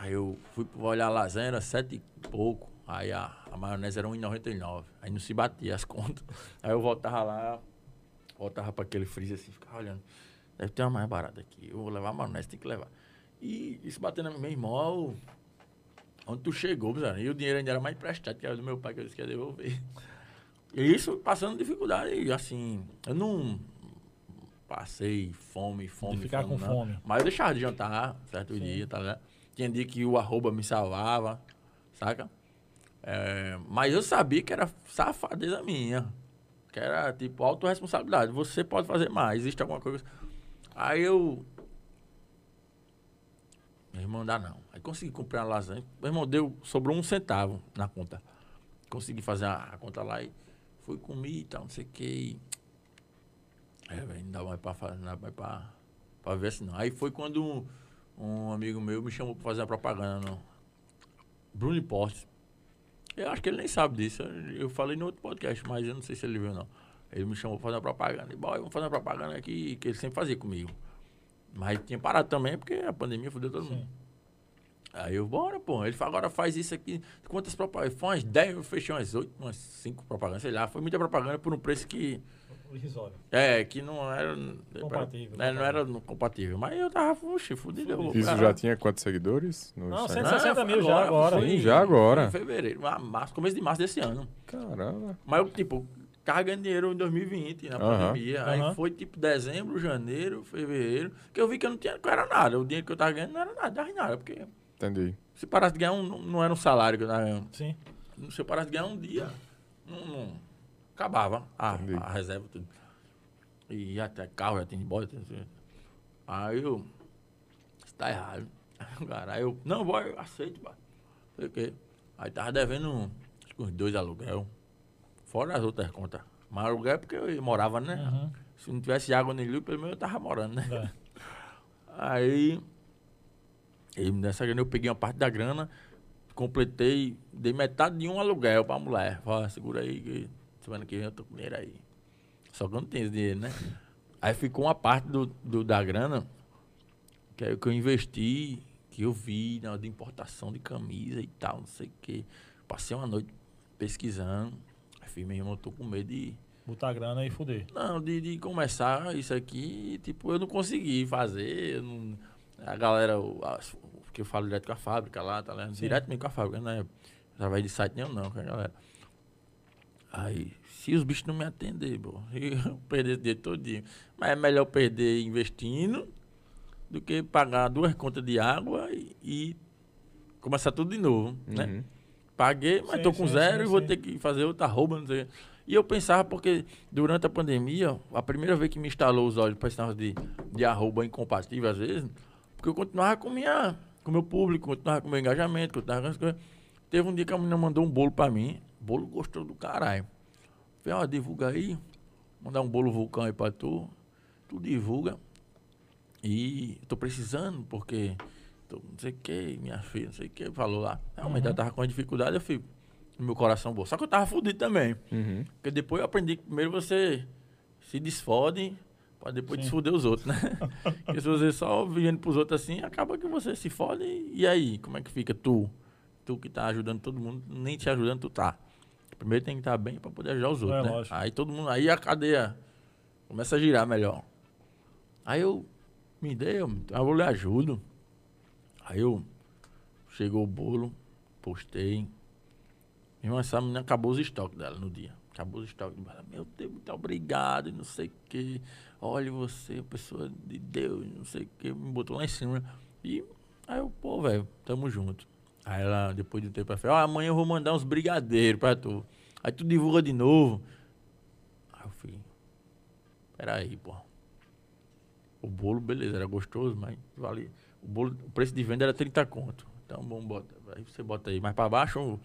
Aí eu fui olhar a lasanha, era 7 e pouco. Aí a, a maionese era 1,99. Aí não se batia as contas. Aí eu voltava lá, Voltava pra aquele freezer assim, ficava olhando. Deve ter uma mais barata aqui. Eu vou levar a maionese, tem que levar. E isso batendo na minha irmã, onde tu chegou? E o dinheiro ainda era mais emprestado, que era do meu pai, que eu disse que ia devolver. E isso passando dificuldade, e assim, eu não passei fome, fome, De ficar fome, com não. fome. Mas eu deixava de jantar certo dia, tá ligado? Tinha dia que o arroba me salvava, saca? É, mas eu sabia que era safadeza minha. Que era tipo autorresponsabilidade. Você pode fazer mais, existe alguma coisa. Aí eu. Meu irmão, dá não. Aí consegui comprar uma lasanha. Meu irmão deu, sobrou um centavo na conta. Consegui fazer a, a conta lá e fui comer e tal, não sei o que. É, velho, não dá mais pra fazer, não dá mais pra, pra ver assim não. Aí foi quando um, amigo meu me chamou pra fazer a propaganda no Bruno Importes. Eu acho que ele nem sabe disso. Eu falei no outro podcast, mas eu não sei se ele viu não. Ele me chamou pra fazer uma propaganda. E, boy, vamos fazer uma propaganda aqui que ele sempre fazia comigo. Mas tinha parado também porque a pandemia fudeu todo mundo. Aí eu, bora, pô. Ele falou, agora faz isso aqui. Quantas propagandas? Foi umas 10, eu fechei umas 8, umas 5 propagandas, sei lá. Foi muita propaganda por um preço que. Irrisório. É, que não era. Compatível. É, não era compatível. Mas eu tava, puxa, fudido. Isso cara, já tinha quantos seguidores? No Não, Instagram? 160 mil já agora, foi- Sim, já agora. Em fevereiro, ah, março, começo de março desse ano. Caramba. Mas eu, tipo, tava ganhando dinheiro em 2020, na Aham. pandemia. Aí Aham. foi tipo dezembro, janeiro, fevereiro, que eu vi que eu não tinha, não era nada. O dinheiro que eu tava ganhando não era nada, dava em nada. Porque Entendi. se parasse de ganhar um, não- não era um salário que eu tava ganhando. Sim. Se eu parasse de ganhar um dia, não, não- acabava a, a reserva, tudo. E até carro já tinha embora. Aí eu. Isso tá errado. Cara, aí eu. Não, vai, eu aceito, pá. Sei o quê. Aí tava devendo um, uns dois aluguel. Fora as outras contas. Mas aluguel é porque eu morava, né? Uhum. Se não tivesse água nem luz, pelo menos eu tava morando, né? É. Aí, ele me deu essa grana, eu peguei uma parte da grana, completei, dei metade de um aluguel pra mulher. Falei, "Ah, segura aí, que semana que vem eu tô com dinheiro aí. Só que eu não tenho esse dinheiro, né? Aí ficou uma parte do, do- da grana, que é que eu investi, que eu vi na hora de importação de camisa e tal, não sei o quê. Passei uma noite pesquisando. Aí fiz, meu irmão, eu tô com medo de. Botar grana e fuder. Não, de, de começar isso aqui, tipo, eu não consegui fazer. não- a galera, o, a- o que eu falo direto com a fábrica lá, tá ligado? Direto mesmo com a fábrica, né? Através de site nenhum não, com a galera. Aí, se os bichos não me atender, pô, eu perder esse dinheiro todinho. Mas é melhor perder investindo do que pagar duas contas de água e, e começar tudo de novo, né? Uhum. Paguei, mas Sim, tô com sim, zero sim, e vou sim. ter que fazer outra rouba, não sei. E eu pensava, porque durante a pandemia, a primeira vez que me instalou os olhos para esse negócio de, de arroba incompatível, às vezes, porque eu continuava com minha, com meu público, continuava com meu engajamento, continuava com as coisas. Teve um dia que a menina mandou um bolo para mim, bolo gostou do caralho. Falei, ó, divulga aí, mandar um bolo vulcão aí pra tu, tu divulga. E tô precisando, porque tô, não sei o que, minha filha, não sei o que, falou lá. Realmente ela tava com dificuldade, eu fico, no meu coração bom. Só que eu tava fudido também. Uhum. Porque depois eu aprendi que primeiro você se desfode pra depois desfoder os outros, né? Porque se você só vivendo pros outros assim, acaba que você se fode e aí, como é que fica tu? Tu que tá ajudando todo mundo, nem te ajudando, tu tá. Primeiro tem que estar bem pra poder ajudar os outros, É, né? lógico. Aí todo mundo, aí a cadeia começa a girar melhor. Aí eu me dei, eu, eu vou lhe ajudo. Aí eu chegou o bolo, postei. Irmão, essa menina acabou os estoques dela no dia. Acabou os estoques. Ela, meu Deus, muito obrigado, e não sei o quê. Olha você, pessoa de Deus, não sei o quê. Me botou lá em cima. E aí eu, pô, velho, tamo junto. Aí ela, depois de um tempo, ela falou, ó, amanhã eu vou mandar uns brigadeiros pra tu. Aí tu divulga de novo. Aí eu fui, peraí, pô. O bolo, beleza, era gostoso, mas vale. O, bolo, o preço de venda era 30 conto. Então, bom, bota. Aí você bota aí mais pra baixo o,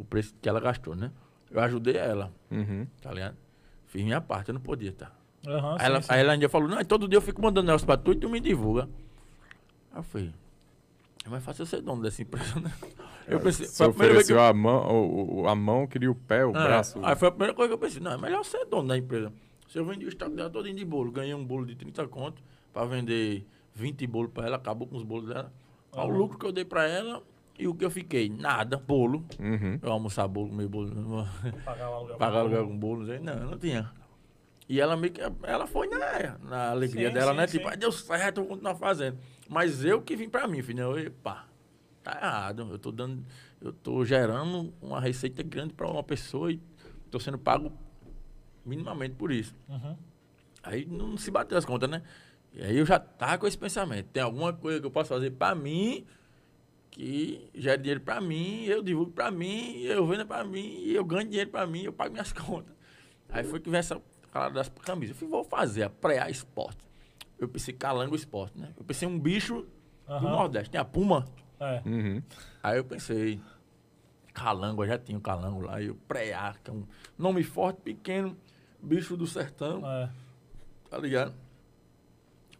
o preço que ela gastou, né? Eu ajudei ela, Uhum. tá ligado? Fiz minha parte, eu não podia, tá? Aham, aí, ela, sim, sim. aí ela ainda falou, não, todo dia eu fico mandando negócio pra tu e tu me divulga. Aí eu falei, é mais fácil eu ser dono dessa empresa, né? Eu pensei, Você foi a primeira vez que ofereceu eu- a mão, o, o- a mão, queria o pé, o é, braço. Aí foi a primeira coisa que eu pensei, não, é melhor ser dono da empresa. Se eu vendi o estoque dela todinho de bolo, ganhei um bolo de 30 conto pra vender 20 bolos pra ela, acabou com os bolos dela. Olha o lucro que eu dei pra ela e o que eu fiquei, nada, bolo. Uhum. Eu almoçar bolo, comer bolo, Pagar aluguel. pagar aluguel com bolo, não não, não tinha. E ela meio que, ela foi na, na alegria Sim, dela, sim, né? sim. Tipo, "Ai, deu certo, eu vou continuar fazendo. Mas eu que vim pra mim, filho, eu, pá, tá errado. Eu tô dando, eu tô gerando uma receita grande pra uma pessoa e tô sendo pago minimamente por isso. Uhum. Aí não se bateu as contas, né? E aí eu já tava com esse pensamento. Tem alguma coisa que eu posso fazer pra mim, que gere dinheiro pra mim, eu divulgo pra mim, eu vendo pra mim, eu ganho dinheiro pra mim, eu pago minhas contas. Aí foi que veio essa calada das camisas. Eu falei, vou fazer a pré esporte. Eu pensei calango esporte, né? Eu pensei um bicho do. Nordeste. Tem a Puma. É. Uhum. Aí eu pensei, calango, eu já tinha o calango lá. E o pré que é um nome forte, pequeno, bicho do sertão É. tá ligado?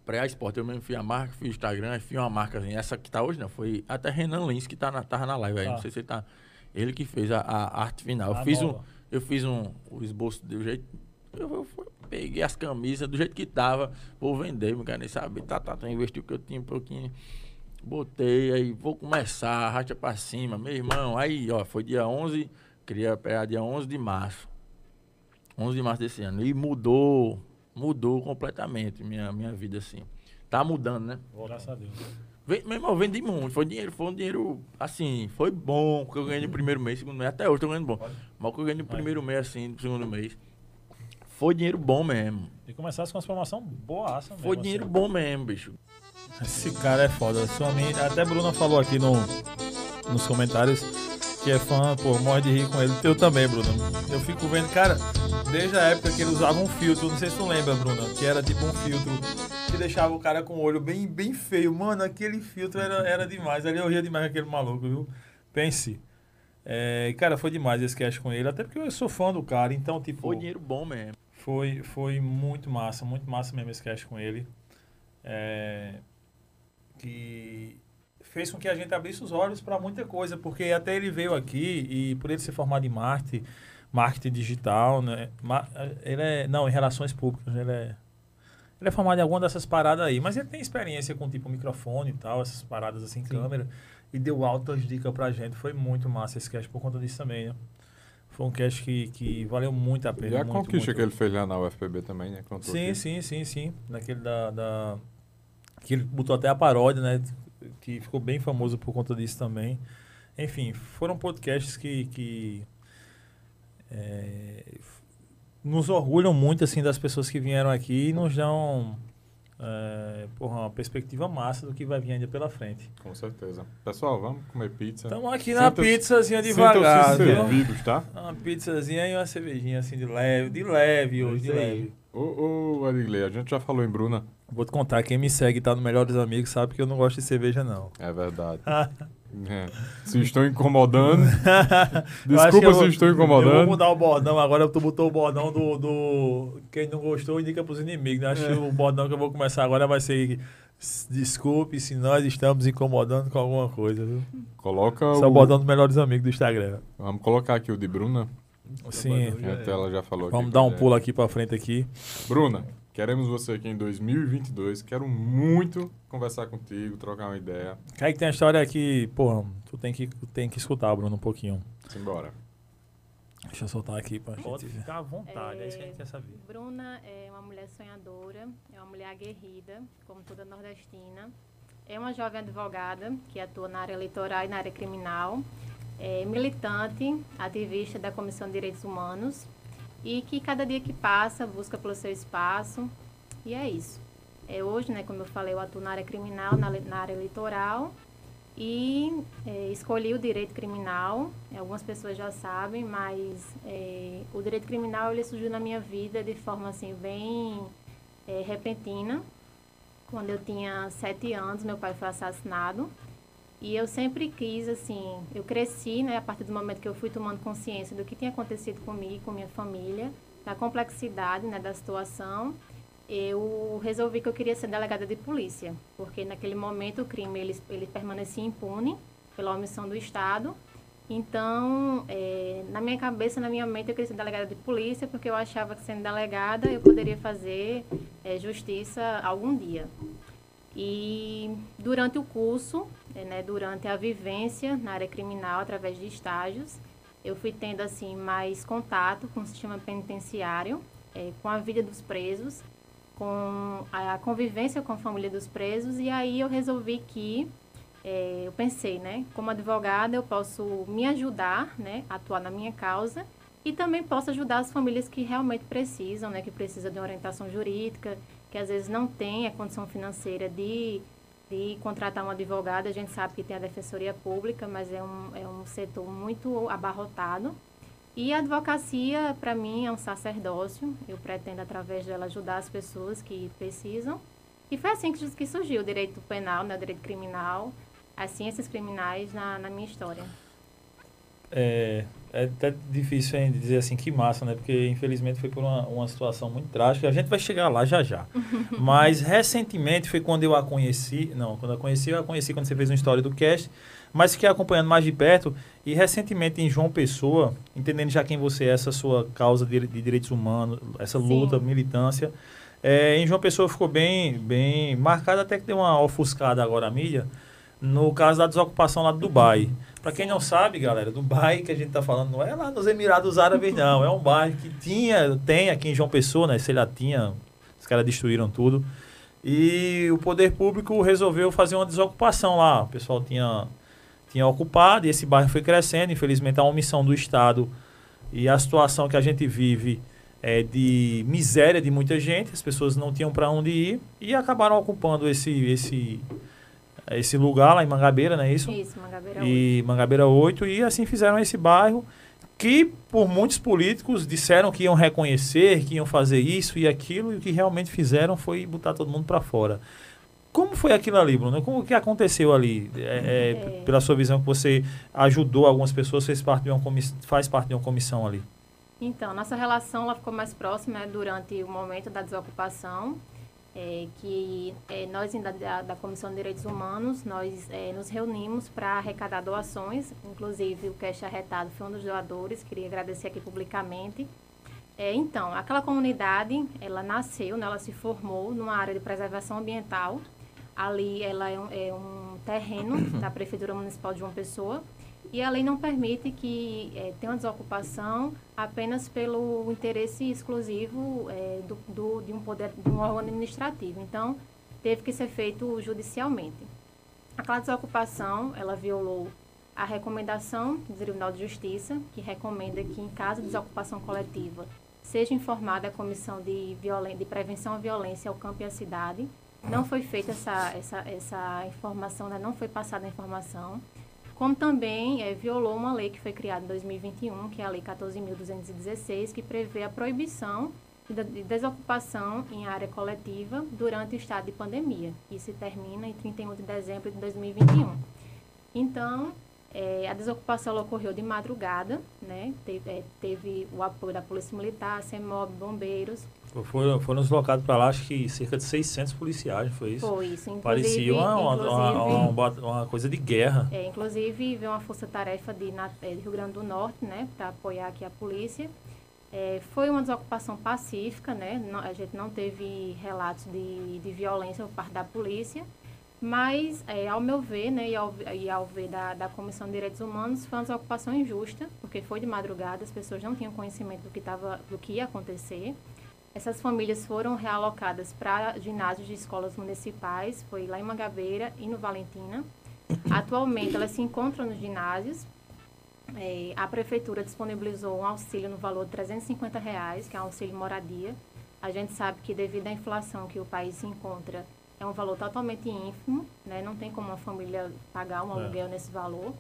Pré Esporte, eu mesmo fiz a marca, fiz o Instagram, aí fiz uma marca assim. Essa que tá hoje não, foi até Renan Lins que tá na, tava na live aí. Tá. Não sei se ele tá. Ele que fez a, a arte final. A eu fiz um. nova. Eu fiz um. O esboço do jeito. Eu, eu fui- peguei as camisas do jeito que tava, vou vender, não quero nem saber. Tá, tá, tá, investi o que eu tinha um pouquinho. Botei, aí vou começar, racha pra cima, meu irmão. Aí, ó, foi dia 11, queria pegar dia 11 de março. 11 de março desse ano. E mudou, mudou completamente minha, minha vida, assim. Tá mudando, né? Graças a Deus. Ven- Meu irmão, vendi muito. Foi dinheiro, foi um dinheiro, assim, foi bom. O que eu ganhei no primeiro mês, segundo mês. Até hoje tô ganhando bom. Mas o que eu ganhei no primeiro mês, assim, no segundo mês. Foi dinheiro bom mesmo. E começasse com uma formação boaça mesmo. Foi dinheiro assim. bom mesmo, bicho. Esse cara é foda. Sua amiga, até Bruna falou aqui no, nos comentários que é fã, pô, morre de rir com ele. Eu também, Bruna. Eu fico vendo, cara, desde a época que ele usava um filtro, não sei se tu lembra, Bruna, que era tipo um filtro que deixava o cara com o olho bem, bem feio. Mano, aquele filtro era, era demais. Ali eu ria demais com aquele maluco, viu? Pense. É, cara, foi demais esse cast com ele, até porque eu sou fã do cara, então, tipo. Foi dinheiro bom mesmo. Foi, foi muito massa, muito massa mesmo esse cast com ele. É, que fez com que a gente abrisse os olhos para muita coisa, porque até ele veio aqui e por ele ser formado em marketing, marketing digital, né? Ele é, não, em relações públicas, ele é ele é formado em alguma dessas paradas aí, mas ele tem experiência com tipo microfone e tal, essas paradas assim, câmera, e deu altas dicas pra gente. Foi muito massa esse cast por conta disso também, né? Foi um cast que, que valeu muito a pena. E a muito, conquista muito. que ele fez lá na UFPB também, né? Contou Sim, aqui. sim, sim, sim. Naquele da, da. Que ele botou até a paródia, né? Que ficou bem famoso por conta disso também. Enfim, foram podcasts que. que é, nos orgulham muito, assim, das pessoas que vieram aqui e nos dão. É, porra, uma perspectiva massa do que vai vir ainda pela frente. Com certeza. Pessoal, vamos comer pizza. Estamos aqui na Sinta- pizzazinha devagar, servidos, tá? Uma pizzazinha e uma cervejinha assim de leve, de leve hoje, de leve. Ô, ô, Adigley, a gente já falou em Bruna. Vou te contar, quem me segue e tá no Melhores Amigos sabe que eu não gosto de cerveja, não. É verdade. É. Se estou incomodando. Eu Desculpa eu se vou- estou Eu vou incomodando. mudar o bordão agora, tu botou o bordão do, do. Quem não gostou, indica pros inimigos. Né? Acho É. que o bordão que eu vou começar agora vai ser. "S- Desculpe se nós estamos incomodando com alguma coisa, viu? Coloca Esse é o o... bordão dos melhores amigos do Instagram. Vamos colocar aqui o de Bruna. Sim. Até ela já falou Vamos aqui dar um é- pulo aqui pra frente aqui. Bruna, queremos você aqui em 2022. Quero muito conversar contigo, trocar uma ideia. Kaique tem uma história que, porra, tu tem que, tem que escutar, Bruno, um pouquinho. Simbora. Deixa eu soltar aqui pra Pode gente. ficar à vontade, é isso que a É, gente quer saber. Bruna é uma mulher sonhadora, é uma mulher aguerrida, como toda nordestina. É uma jovem advogada que atua na área eleitoral e na área criminal. É militante, ativista da Comissão de Direitos Humanos e que cada dia que passa busca pelo seu espaço. E é isso. É, hoje, né, como eu falei, eu atuo na área criminal, na, na área eleitoral e é, escolhi o direito criminal. Algumas pessoas já sabem, mas é, o direito criminal ele surgiu na minha vida de forma assim bem é, repentina. Quando eu tinha sete anos, meu pai foi assassinado. E eu sempre quis, assim, eu cresci, né, a partir do momento que eu fui tomando consciência do que tinha acontecido comigo, com minha família, da complexidade, né, da situação. Eu resolvi que eu queria ser delegada de polícia, porque naquele momento o crime ele, ele permanecia impune pela omissão do Estado. Então, eh, na minha cabeça, na minha mente, eu queria ser delegada de polícia, porque eu achava que sendo delegada eu poderia fazer eh, justiça algum dia. E durante o curso, né, durante a vivência na área criminal, através de estágios, eu fui tendo assim mais contato com o sistema penitenciário, é, com a vida dos presos, com a convivência com a família dos presos, e aí eu resolvi que é, eu pensei, né, como advogada eu posso me ajudar, né, atuar na minha causa e também posso ajudar as famílias que realmente precisam, né, que precisam de orientação jurídica, que às vezes não tem a condição financeira de, de contratar um advogado. A gente sabe que tem a defensoria pública, mas é um, é um setor muito abarrotado. E a advocacia, para mim, é um sacerdócio. Eu pretendo, através dela, ajudar as pessoas que precisam. E foi assim que, que surgiu o direito penal, né, o direito criminal, as ciências criminais na, na minha história. É, é até difícil ainda dizer assim que massa, né? Porque infelizmente foi por uma, uma situação muito trágica. A gente vai chegar lá já já. Mas recentemente foi quando eu a conheci. Não, quando a conheci, eu a conheci quando você fez uma história do cast. Mas fiquei acompanhando mais de perto. E recentemente em João Pessoa, entendendo já quem você é, essa sua causa de, de direitos humanos, essa luta, Sim. militância. É, em João Pessoa ficou bem, bem marcada, até que deu uma ofuscada agora a mídia no caso da desocupação lá do Dubai. Para quem não sabe, galera, Dubai que a gente está falando não é lá nos Emirados Árabes, não. É um bairro que tinha, tem aqui em João Pessoa, né? Sei lá, tinha. Os caras destruíram tudo. E o poder público resolveu fazer uma desocupação lá. O pessoal tinha, tinha ocupado e esse bairro foi crescendo. Infelizmente, a omissão do Estado e a situação que a gente vive é de miséria de muita gente. As pessoas não tinham para onde ir e acabaram ocupando esse, esse esse lugar lá em Mangabeira, não é isso? Isso, Mangabeira 8. E Mangabeira 8, e assim fizeram esse bairro que por muitos políticos disseram que iam reconhecer, que iam fazer isso e aquilo, e o que realmente fizeram foi botar todo mundo para fora. Como foi aquilo ali, Bruno? Como que aconteceu ali? É, é, é. Pela sua visão que você ajudou algumas pessoas, fez parte de uma faz parte de uma comissão ali. Então, nossa relação ela ficou mais próxima né, durante o momento da desocupação é, que é, nós da, da, Comissão de Direitos Humanos, nós é, nos reunimos para arrecadar doações, inclusive o Cash Arretado foi um dos doadores, queria agradecer aqui publicamente. É, então, aquela comunidade, ela nasceu, né, ela se formou numa área de preservação ambiental, ali ela é um, é um terreno da Prefeitura Municipal de João Pessoa, e a lei não permite que é, tenha uma desocupação apenas pelo interesse exclusivo é, do, do, de um poder de um órgão administrativo. Então, teve que ser feito judicialmente. Aquela desocupação, ela violou a recomendação do Tribunal de Justiça, que recomenda que, em caso de desocupação coletiva, seja informada a Comissão de, de Prevenção à Violência ao Campo e à Cidade. Não foi feita essa, essa, essa informação, né? não foi passada a informação como também é, violou uma lei que foi criada em 2021, que é a Lei 14.216, que prevê a proibição de desocupação em área coletiva durante o estado de pandemia. Isso termina em 31 de dezembro de 2021. Então, é, a desocupação ocorreu de madrugada, né? Teve, é, teve, o apoio da Polícia Militar, CEMOB, bombeiros. Foram, foram deslocados para lá, acho que cerca de 600 policiais, foi isso? Foi isso. Parecia uma, uma, uma, uma, coisa de guerra. É, inclusive, veio uma força-tarefa de, é, de Rio Grande do Norte, né? Para apoiar aqui a polícia. É, foi uma desocupação pacífica, né? Não, a gente não teve relatos de, de violência por parte da polícia. Mas, é, ao meu ver, né, e ao, e ao ver da, da Comissão de Direitos Humanos, foi uma desocupação injusta, porque foi de madrugada, as pessoas não tinham conhecimento do que, tava, do que ia acontecer. Essas famílias foram realocadas para ginásios de escolas municipais, foi lá em Mangabeira e no Valentina. Atualmente, elas se encontram nos ginásios. É, a prefeitura disponibilizou um auxílio no valor de 350 reais, que é um auxílio moradia. A gente sabe que devido à inflação que o país se encontra, é um valor totalmente ínfimo, né? Não tem como uma família pagar um é. aluguel é. nesse valor.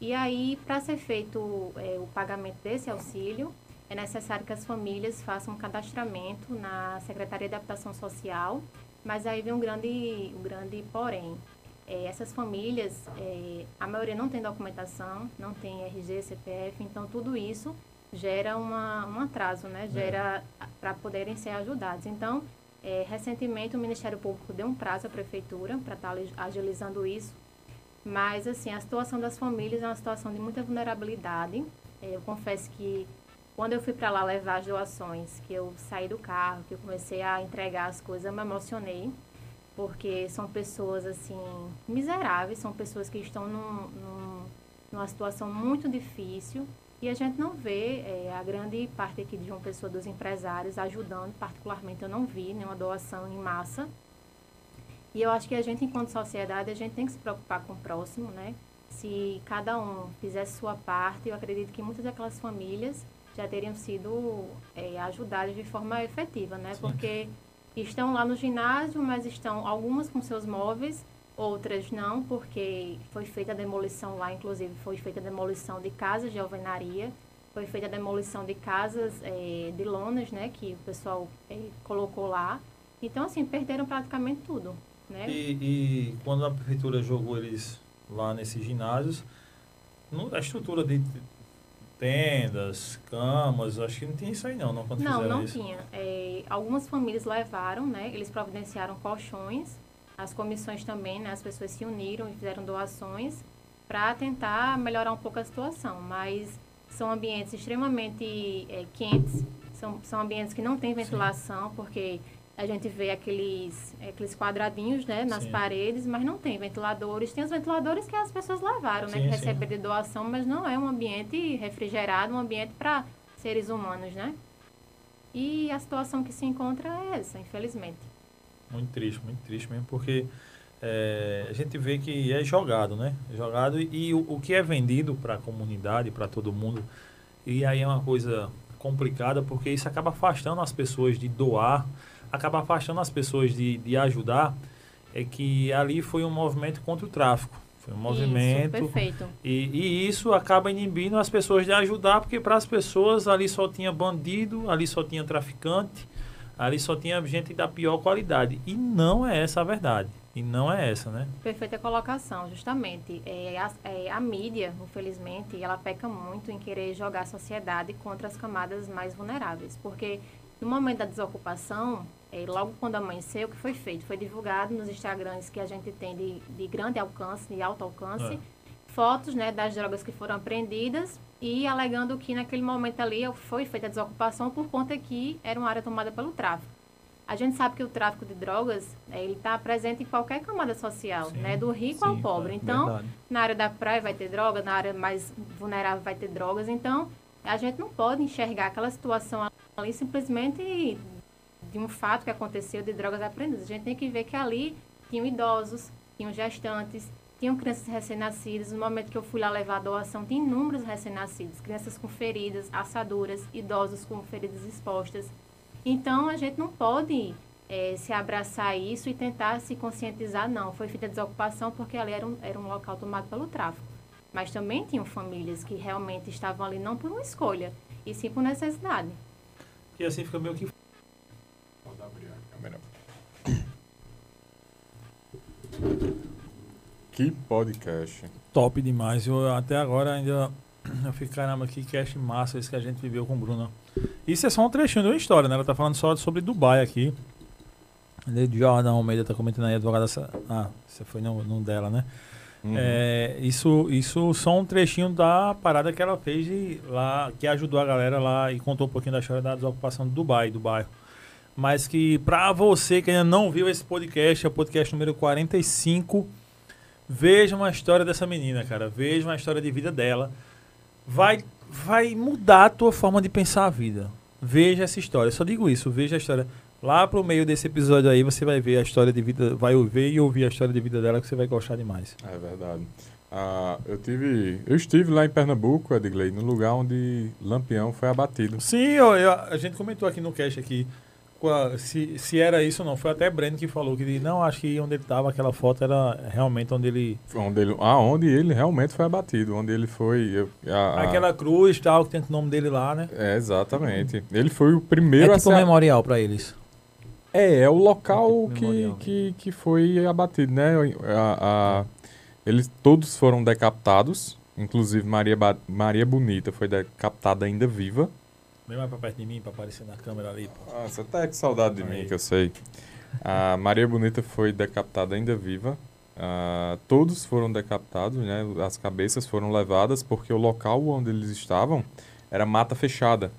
E aí, para ser feito é, o pagamento desse auxílio, é necessário que as famílias façam um cadastramento na Secretaria de Habitação Social, mas aí vem um grande, um grande porém. É, essas famílias, é, a maioria não tem documentação, não tem RG, CPF, então tudo isso gera uma, um atraso, né? Gera é. para poderem ser ajudados. Então, é, recentemente, o Ministério Público deu um prazo à Prefeitura para estar tá agilizando isso. Mas, assim, a situação das famílias é uma situação de muita vulnerabilidade. É, eu confesso que quando eu fui para lá levar as doações, que eu saí do carro, que eu comecei a entregar as coisas, eu me emocionei. Porque são pessoas, assim, miseráveis, são pessoas que estão num, num, numa situação muito difícil E a gente não vê é, a grande parte aqui de João Pessoa dos empresários ajudando, particularmente eu não vi nenhuma doação em massa. E eu acho que a gente, enquanto sociedade, a gente tem que se preocupar com o próximo, né? Se cada um fizesse sua parte, eu acredito que muitas daquelas famílias já teriam sido é, ajudadas de forma efetiva, né? Sim. Porque estão lá no ginásio, mas estão algumas com seus móveis, outras não, porque foi feita a demolição lá, inclusive foi feita a demolição de casas de alvenaria, foi feita a demolição de casas é, de lonas, né? Que o pessoal é, colocou lá. Então, assim, perderam praticamente tudo. Né? E, e quando a prefeitura jogou eles lá nesses ginásios, a estrutura de tendas, camas, acho que não tinha isso aí não, não quando Não, não isso. tinha. É, algumas famílias levaram, né? Eles providenciaram colchões, as comissões também, né? As pessoas se uniram e fizeram doações para tentar melhorar um pouco a situação, mas são ambientes extremamente é, quentes, são, são ambientes que não têm ventilação, Sim. porque a gente vê aqueles, aqueles quadradinhos né, nas sim. paredes, mas não tem ventiladores. Tem os ventiladores que as pessoas levaram, né, sim, que receberam de doação, mas não é um ambiente refrigerado, um ambiente para seres humanos, né? E a situação que se encontra é essa, infelizmente. Muito triste, muito triste mesmo, porque é, a gente vê que é jogado, né? É jogado e o, o que é vendido para a comunidade, para todo mundo, e aí é uma coisa complicada, porque isso acaba afastando as pessoas de doar, acaba afastando as pessoas de, de ajudar é que ali foi um movimento contra o tráfico. Foi um movimento. Isso, perfeito. E, e isso acaba inibindo as pessoas de ajudar, porque para as pessoas ali só tinha bandido, ali só tinha traficante, ali só tinha gente da pior qualidade. E não é essa a verdade. E não é essa, né? Perfeita colocação, justamente. É, a, é, a mídia, infelizmente, ela peca muito em querer jogar a sociedade contra as camadas mais vulneráveis. Porque no momento da desocupação, é, logo quando amanheceu, o que foi feito? Foi divulgado nos Instagrams que a gente tem de, de grande alcance, de alto alcance, é. fotos né, das drogas que foram apreendidas e alegando que naquele momento ali foi feita a desocupação por conta que era uma área tomada pelo tráfico. A gente sabe que o tráfico de drogas é, ele está presente em qualquer camada social, sim, né, do rico sim, ao pobre. É, então, verdade. na área da praia vai ter droga, na área mais vulnerável vai ter drogas. Então, a gente não pode enxergar aquela situação ali simplesmente de um fato que aconteceu de drogas apreendidas. A gente tem que ver que ali tinham idosos, tinham gestantes, tinham crianças recém-nascidas. No momento que eu fui lá levar a doação, tinha inúmeros recém-nascidos, crianças com feridas, assaduras, idosos com feridas expostas. Então, a gente não pode é, se abraçar a isso e tentar se conscientizar, não. Foi feita desocupação porque ali era um, era um local tomado pelo tráfico. Mas também tinham famílias que realmente estavam ali não por uma escolha, e sim por necessidade. E assim fica meio que. Que podcast. Top demais. Eu até agora ainda. Eu fico, caramba, que cast massa esse que a gente viveu com o Bruno. Isso é só um trechinho de uma história, né? Ela tá falando só sobre Dubai aqui. Jordan Almeida tá comentando aí, advogada. Ah, você foi no, no dela, né? Uhum. É, isso, isso só um trechinho da parada que ela fez de lá, que ajudou a galera lá e contou um pouquinho da história da desocupação do Dubai, do bairro. Mas que pra você que ainda não viu esse podcast, é o podcast número 45, veja uma história dessa menina, cara. Veja uma história de vida dela. Vai, vai mudar a tua forma de pensar a vida. Veja essa história. Eu só digo isso, veja a história. Lá pro meio desse episódio aí, você vai ver a história de vida, vai ouvir e ouvir a história de vida dela que você vai gostar demais. É verdade. Ah, eu tive, eu estive lá em Pernambuco, Edgley, no lugar onde Lampião foi abatido. Sim, eu, eu, a gente comentou aqui no cast aqui se, se era isso ou não. Foi até Breno que falou que não, acho que onde ele estava aquela foto era realmente onde ele. Onde ele ah, onde ele realmente foi abatido, onde ele foi. A, a... Aquela cruz tal, que tem o nome dele lá, né? É, exatamente. Ele foi o primeiro é tipo a ser. memorial para eles. É, é o local é tipo que, que, que foi abatido, né? A, a, eles todos foram decapitados, inclusive Maria, ba Maria Bonita foi decapitada ainda viva. Vem mais pra perto de mim pra aparecer na câmera ali. Pô. Ah, você tá com saudade de Aí. mim, que eu sei. A Maria Bonita foi decapitada ainda viva. Uh, todos foram decapitados, né? As cabeças foram levadas porque o local onde eles estavam era mata fechada.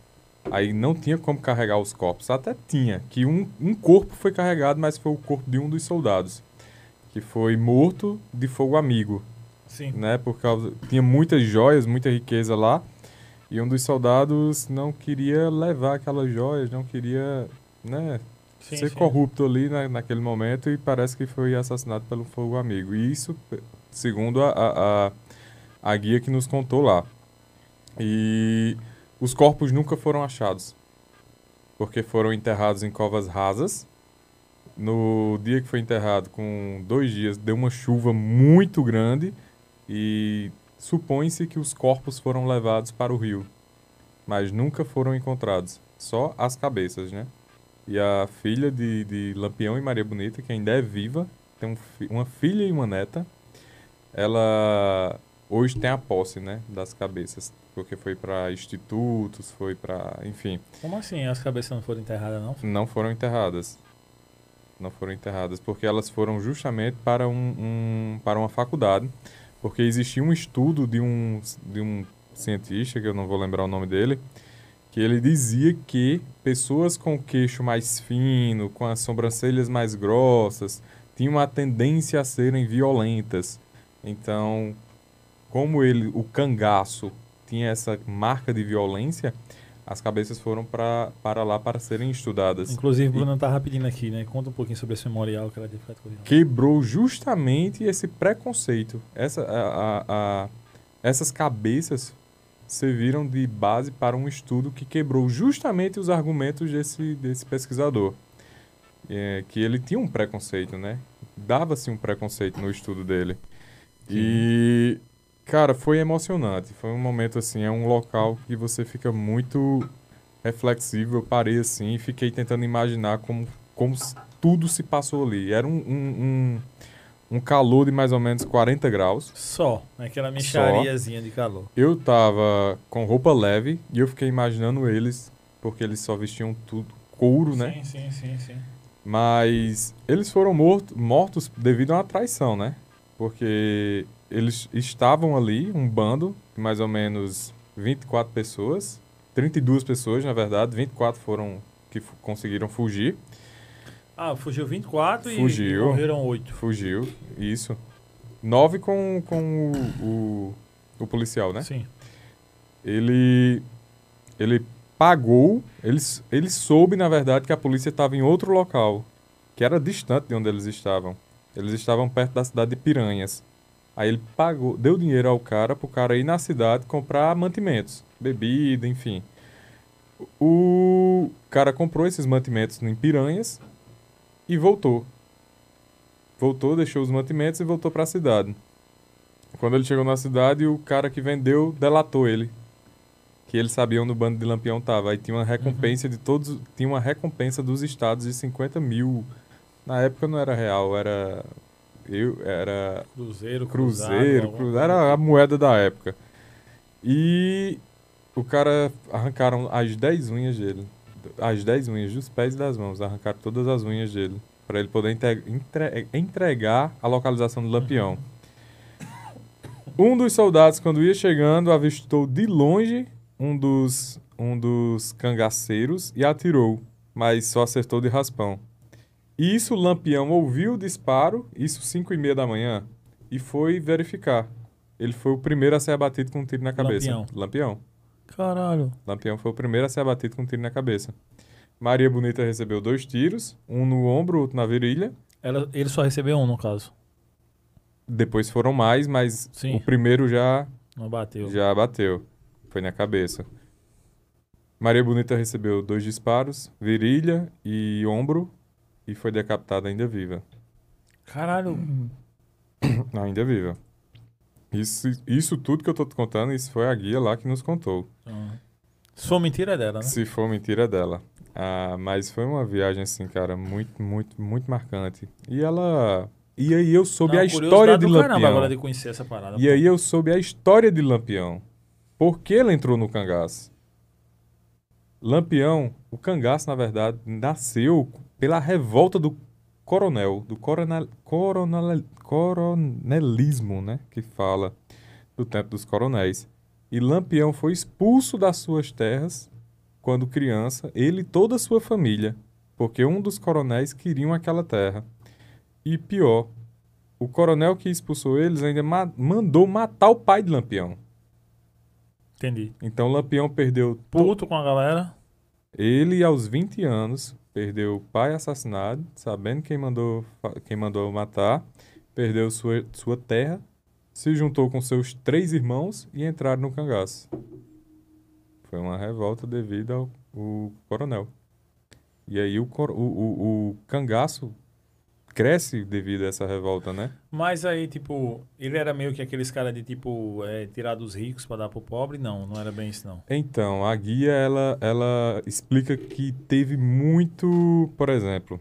Aí não tinha como carregar os corpos. Até tinha, que um, um corpo foi carregado, mas foi o corpo de um dos soldados. Que foi morto de fogo amigo. Sim. Né? Por causa. Tinha muitas joias, muita riqueza lá. E um dos soldados não queria levar aquelas joias, não queria, né, Sim, ser sim. corrupto ali na, naquele momento e parece que foi assassinado pelo fogo amigo. E isso, segundo a, a, a, a guia que nos contou lá. E os corpos nunca foram achados, porque foram enterrados em covas rasas. No dia que foi enterrado, com dois dias, deu uma chuva muito grande e supõe-se que os corpos foram levados para o rio, mas nunca foram encontrados, só as cabeças, né? E a filha de, de Lampião e Maria Bonita, que ainda é viva, tem um uma filha e uma neta, ela hoje tem a posse, né, das cabeças, porque foi para institutos, foi para, enfim, Como assim as cabeças não foram enterradas, não? não foram enterradas. Não foram enterradas, porque elas foram justamente para, um, um- para uma faculdade, porque existia um estudo de um, de um cientista, que eu não vou lembrar o nome dele, que ele dizia que pessoas com o queixo mais fino, com as sobrancelhas mais grossas, tinham a tendência a serem violentas. Então, como ele, o cangaço, tinha essa marca de violência, as cabeças foram pra, para lá para serem estudadas. Inclusive, E Bruno tá rapidinho aqui, né? Conta um pouquinho sobre esse memorial que ela ele. quebrou justamente esse preconceito. Essa, a, a- a- essas cabeças serviram de base para um estudo que quebrou justamente os argumentos desse, desse pesquisador. É, que ele tinha um preconceito, né? Dava-se um preconceito no estudo dele. E, cara, foi emocionante. Foi um momento assim, é um local que você fica muito reflexivo. Eu parei assim e fiquei tentando imaginar como, como tudo se passou ali. Era um, um, um, um calor de mais ou menos 40 graus. Só, aquela mexariazinha de calor. Eu tava com roupa leve e eu fiquei imaginando eles, porque eles só vestiam tudo couro, né? Sim, sim, sim, sim. Mas eles foram morto, mortos devido a uma traição, né? Porque eles estavam ali, um bando, mais ou menos 24 pessoas, 32 pessoas, na verdade, 24 foram que conseguiram fugir. Ah, fugiu 24 e- Fugiu. e morreram 8. Fugiu, isso. Nove com, com o, o, o policial, né? Sim. Ele, ele pagou, ele, ele soube, na verdade, que a polícia estava em outro local, que era distante de onde eles estavam. Eles estavam perto da cidade de Piranhas. Aí ele pagou, deu dinheiro ao cara pro cara ir na cidade comprar mantimentos, bebida, enfim. O cara comprou esses mantimentos em Piranhas e voltou. Voltou, deixou os mantimentos e voltou para a cidade. Quando ele chegou na cidade, o cara que vendeu delatou ele. Que ele sabia onde o bando de Lampião tava. Aí tinha uma recompensa de todos. Tinha uma recompensa dos estados de 50 mil. Na época não era real, era. Eu, era Cruzeiro, Cruzeiro, cruzado, cru- era a moeda da época. E o cara arrancaram as 10 unhas dele. As 10 unhas dos pés e das mãos. Arrancaram todas as unhas dele. Para ele poder inte- entre- entregar a localização do lampião. Um dos soldados, quando ia chegando, avistou de longe um dos, um dos cangaceiros e atirou, mas só acertou de raspão. Isso o Lampião ouviu o disparo, isso 5 e meia da manhã, e foi verificar. Ele foi o primeiro a ser abatido com um tiro na cabeça. Lampião. Lampião. Caralho. Lampião foi o primeiro a ser abatido com um tiro na cabeça. Maria Bonita recebeu dois tiros, um no ombro, outro na virilha. Ela, ele só recebeu um, no caso. Depois foram mais, mas Sim. o primeiro já Não bateu. já bateu. Foi na cabeça. Maria Bonita recebeu dois disparos, virilha e ombro, e foi decapitada ainda viva. Caralho. Ainda viva. Isso, isso tudo que eu tô te contando, isso foi a guia lá que nos contou. Ah. Se for mentira é dela, né? Se for mentira é dela. Ah, mas foi uma viagem, assim, cara, muito, muito, muito marcante. E ela. E aí eu soube Não, a história de caramba Lampião. agora de conhecer essa parada. E aí eu soube a história de Lampião. Por que ela entrou no cangaço? Lampião, o cangaço, na verdade, nasceu pela revolta do coronel, do coronel, coronel, coronelismo, né? Que fala do tempo dos coronéis. E Lampião foi expulso das suas terras quando criança, ele e toda a sua família, porque um dos coronéis queriam aquela terra. E pior, o coronel que expulsou eles ainda ma- mandou matar o pai de Lampião. Entendi. Então Lampião perdeu Puto com a galera. Ele, aos 20 anos, perdeu o pai assassinado, sabendo quem mandou, quem mandou matar, perdeu sua, sua terra, se juntou com seus três irmãos e entraram no cangaço. Foi uma revolta devido ao o coronel. E aí o, o, o, o cangaço cresce devido a essa revolta, né? Mas aí, tipo, ele era meio que aqueles caras de, tipo, é, tirar dos ricos pra dar pro pobre? Não, não era bem isso, não. Então, a guia, ela, ela explica que teve muito, por exemplo,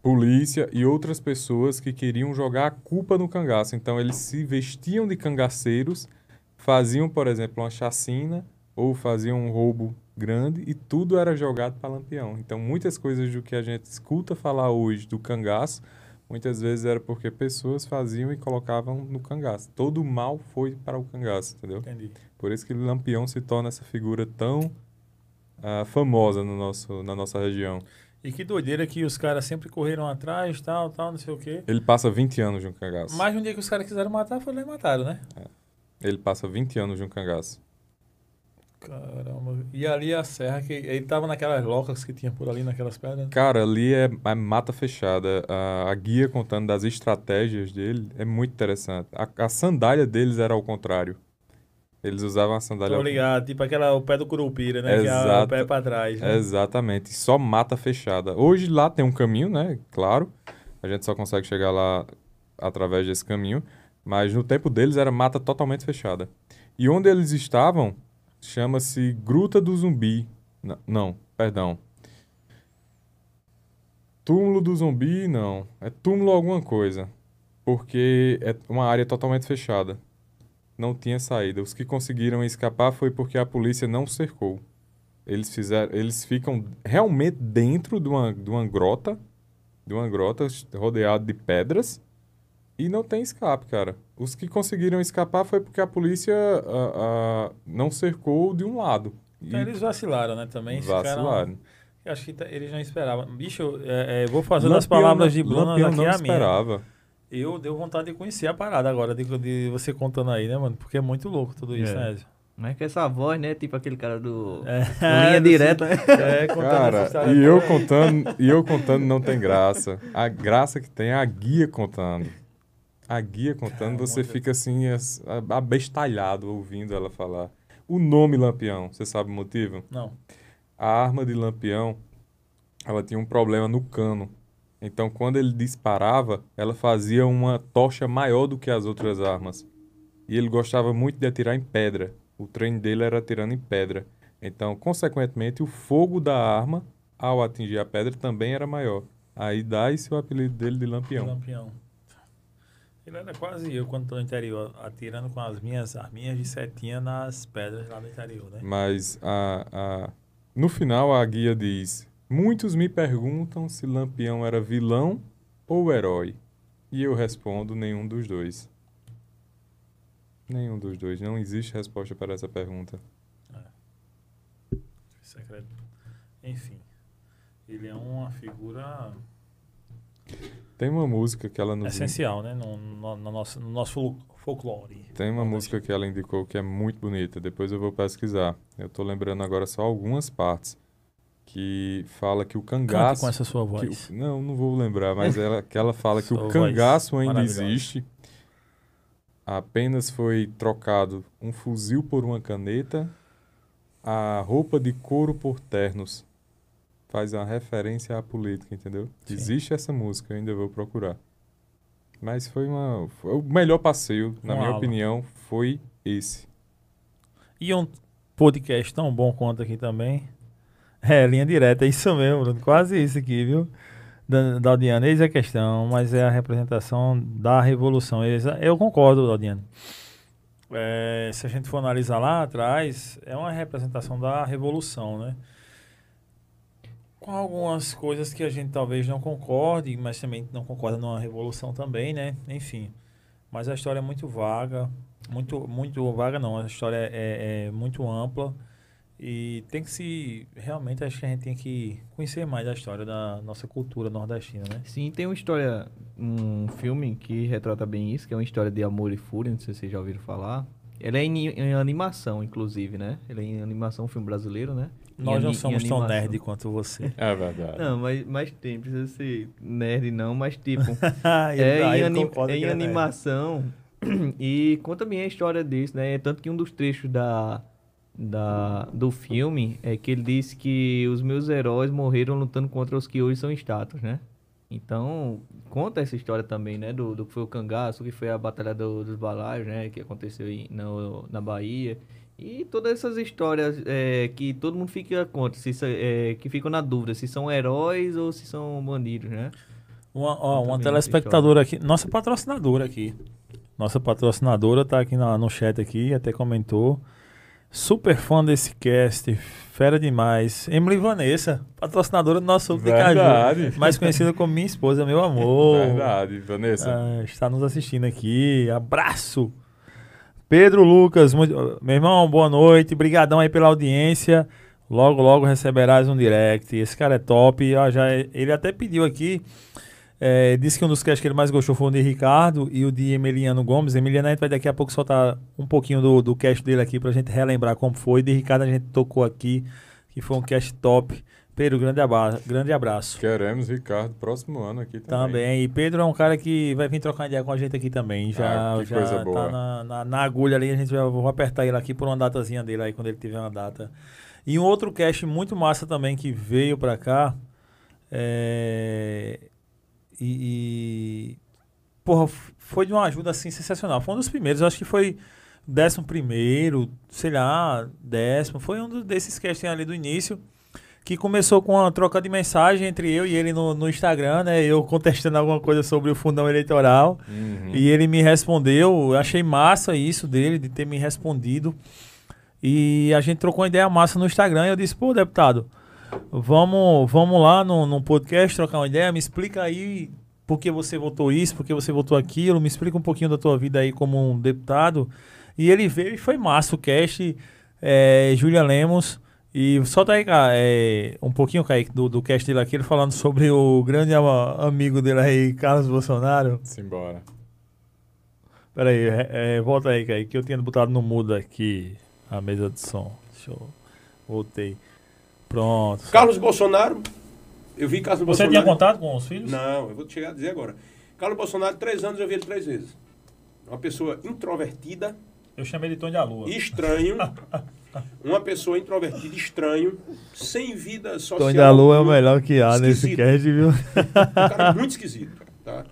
polícia e outras pessoas que queriam jogar a culpa no cangaço. Então, eles se vestiam de cangaceiros, faziam, por exemplo, uma chacina ou faziam um roubo grande e tudo era jogado para Lampião. Então, muitas coisas do que a gente escuta falar hoje do cangaço, muitas vezes era porque pessoas faziam e colocavam no cangaço. Todo o mal foi para o cangaço, entendeu? Entendi. Por isso que Lampião se torna essa figura tão ah, famosa no nosso, na nossa região. E que doideira que os caras sempre correram atrás, tal, tal, não sei o quê. Ele passa 20 anos de um cangaço. Mas um dia que os caras quiseram matar, foi lá e mataram, né? Ele passa 20 anos de um cangaço. Caramba. E ali a serra, que ele tava naquelas locas que tinha por ali, naquelas pedras. Cara, ali é, é mata fechada. A, a guia contando das estratégias dele é muito interessante. A, a sandália deles era ao contrário. Eles usavam a sandália Tô ao ligado, tipo aquela, o pé do curupira, né? Que é o Exato. pé pra trás, né? Exatamente. Só mata fechada. Hoje lá tem um caminho, né? Claro. A gente só consegue chegar lá através desse caminho. Mas no tempo deles era mata totalmente fechada. E onde eles estavam chama-se Gruta do Zumbi. N- não, perdão. Túmulo do Zumbi, não. É túmulo alguma coisa. Porque é uma área totalmente fechada. Não tinha saída. Os que conseguiram escapar foi porque a polícia não cercou. Eles fizeram, eles ficam realmente dentro de uma, de uma grota, de uma grota rodeada de pedras e não tem escape, cara. Os que conseguiram escapar foi porque a polícia ah, ah, não cercou de um lado. E Então eles vacilaram, né? Também. Vacilaram. eu acho que tá- eles não esperavam. Bicho, eu, é, é, vou fazer Lampião palavras de Bruno aqui não a minha. esperava. Eu deu vontade de conhecer a parada agora, de, de você contando aí, né, mano? Porque é muito louco tudo isso, É. né, Ezio? Mas com essa voz, né? Tipo aquele cara do. É, linha do- direta, né? É, contando essa Cara, história e eu contando, e eu contando não tem graça. A graça que tem é a guia contando. A guia contando, você fica assim, as- a- abestalhado ouvindo ela falar. O nome Lampião, você sabe o motivo? Não. A arma de Lampião, ela tinha um problema no cano. Então, quando ele disparava, ela fazia uma tocha maior do que as outras armas. E ele gostava muito de atirar em pedra. O treino dele era atirando em pedra. Então, consequentemente, o fogo da arma, ao atingir a pedra, também era maior. Aí dá-se o apelido dele de Lampião. Lampião. Ele era quase eu quando tô no interior, atirando com as minhas arminhas de setinha nas pedras lá do interior, né? Mas a, a- no final a guia diz: Muitos me perguntam se Lampião era vilão ou herói. E eu respondo: nenhum dos dois. Nenhum dos dois. Não existe resposta para essa pergunta. Secreto. Enfim. Ele é uma figura Tem uma música que ela nos essencial, né? No, no, no nosso, no nosso fol- folclore. Tem uma música que ela indicou que é muito bonita. Depois eu vou pesquisar. Eu tô lembrando agora só algumas partes. Que fala que o Cante cangaço. com essa sua voz. o- não, não vou lembrar, mas ela, que ela fala que o cangaço ainda existe. Apenas foi trocado um fuzil por uma caneta, a roupa de couro por ternos. Faz uma referência à política, entendeu? Sim. Existe essa música, eu ainda vou procurar. Mas foi uma. foi o melhor passeio, na Uma minha aula. opinião, foi esse. E um podcast tão bom quanto aqui também. É, linha direta, é isso mesmo, Bruno. Quase isso aqui, viu? Da, da Aldiana, eis a questão, mas é a representação da revolução. A- Eu concordo, Aldiana. É, se a gente for analisar lá atrás, é uma representação da revolução, né? Com algumas coisas que a gente talvez não concorde, mas também não concorda numa revolução também, né? Enfim. Mas a história é muito vaga, muito, muito vaga não, a história é, é muito ampla e tem que se, realmente acho que a gente tem que conhecer mais a história da nossa cultura nordestina, né? Sim, tem uma história, um filme que retrata bem isso, que é uma história de amor e fúria, não sei se vocês já ouviram falar. Ele é em, em animação, inclusive, né? Ele é em animação, um filme brasileiro, né? Em Nós não em somos tão nerd quanto você. É verdade. Não, mas, mas tem, precisa ser nerd não, mas tipo, é em, é em ele é nerd. animação e conta bem a história desse, né? Tanto que um dos trechos da, da, do filme é que ele disse que os meus heróis morreram lutando contra os que hoje são estátuas, né? Então, conta essa história também, né? Do, do que foi o cangaço, que foi a Batalha do- dos Balaios, né? Que aconteceu em, no, na Bahia. E todas essas histórias é, que todo mundo fica contra, se, sa- é, que ficam na dúvida se são heróis ou se são bandidos, né? Uma, ó, uma telespectadora aqui, nossa patrocinadora aqui. Nossa patrocinadora tá aqui na- no chat aqui, até comentou. Super fã desse cast, fera demais. Emily Vanessa, patrocinadora do nosso Suco de Caju. Verdade. Mais conhecida como minha esposa, meu amor. Verdade, Vanessa. Ah, está nos assistindo aqui. Abraço. Pedro Lucas, muito- meu irmão, boa noite. Brigadão aí pela audiência. Logo, logo receberás um direct. Esse cara é top. Ó, já, ele até pediu aqui. é, disse que um dos casts que ele mais gostou foi o de Ricardo e o de Emiliano Gomes. Emiliano, a gente vai daqui a pouco soltar um pouquinho do, do cast dele aqui pra gente relembrar como foi. De Ricardo a gente tocou aqui, que foi um cast top. Pedro, grande abraço. Grande abraço. Queremos Ricardo próximo ano aqui também. Também. E Pedro é um cara que vai vir trocar ideia com a gente aqui também. Já, Ah, que já coisa tá boa. na, na, na agulha ali. A gente vai vou apertar ele aqui por uma datazinha dele aí, quando ele tiver uma data. E um outro cast muito massa também que veio pra cá. É... E, e- Porra, foi de uma ajuda assim sensacional. Foi um dos primeiros, acho que foi décimo primeiro, sei lá, décimo. Foi um desses casting ali do início que começou com uma troca de mensagem entre eu e ele no, no Instagram, né? Eu contestando alguma coisa sobre o fundão eleitoral. Uhum. E ele me respondeu. Eu achei massa isso dele, de ter me respondido. E a gente trocou uma ideia massa no Instagram. E eu disse, pô, deputado, vamos, vamos lá no, no podcast trocar uma ideia. Me explica aí por que você votou isso, por que você votou aquilo. Me explica um pouquinho da tua vida aí como um deputado. E ele veio e foi massa o cast. É, Júlia Lemos. E solta aí, cara, é, um pouquinho, Kaique, do, do cast dele aqui, ele falando sobre o grande amigo dele aí, Carlos Bolsonaro. Simbora. Pera aí, é, é, volta aí, Kaique, que eu tinha botado no mudo aqui a mesa de som. Deixa eu... Voltei. Pronto. Carlos Bolsonaro, eu vi Carlos Você Bolsonaro. tinha contato com os filhos? Não, eu vou chegar a dizer agora. Carlos Bolsonaro, três anos eu vi ele três vezes. Uma pessoa introvertida, Eu chamei de Tom de Alua. estranho. uma pessoa introvertida, estranho, sem vida social. Tom de Alua é o melhor que há nesse Esquisito. cast, viu? Um cara muito esquisito, tá?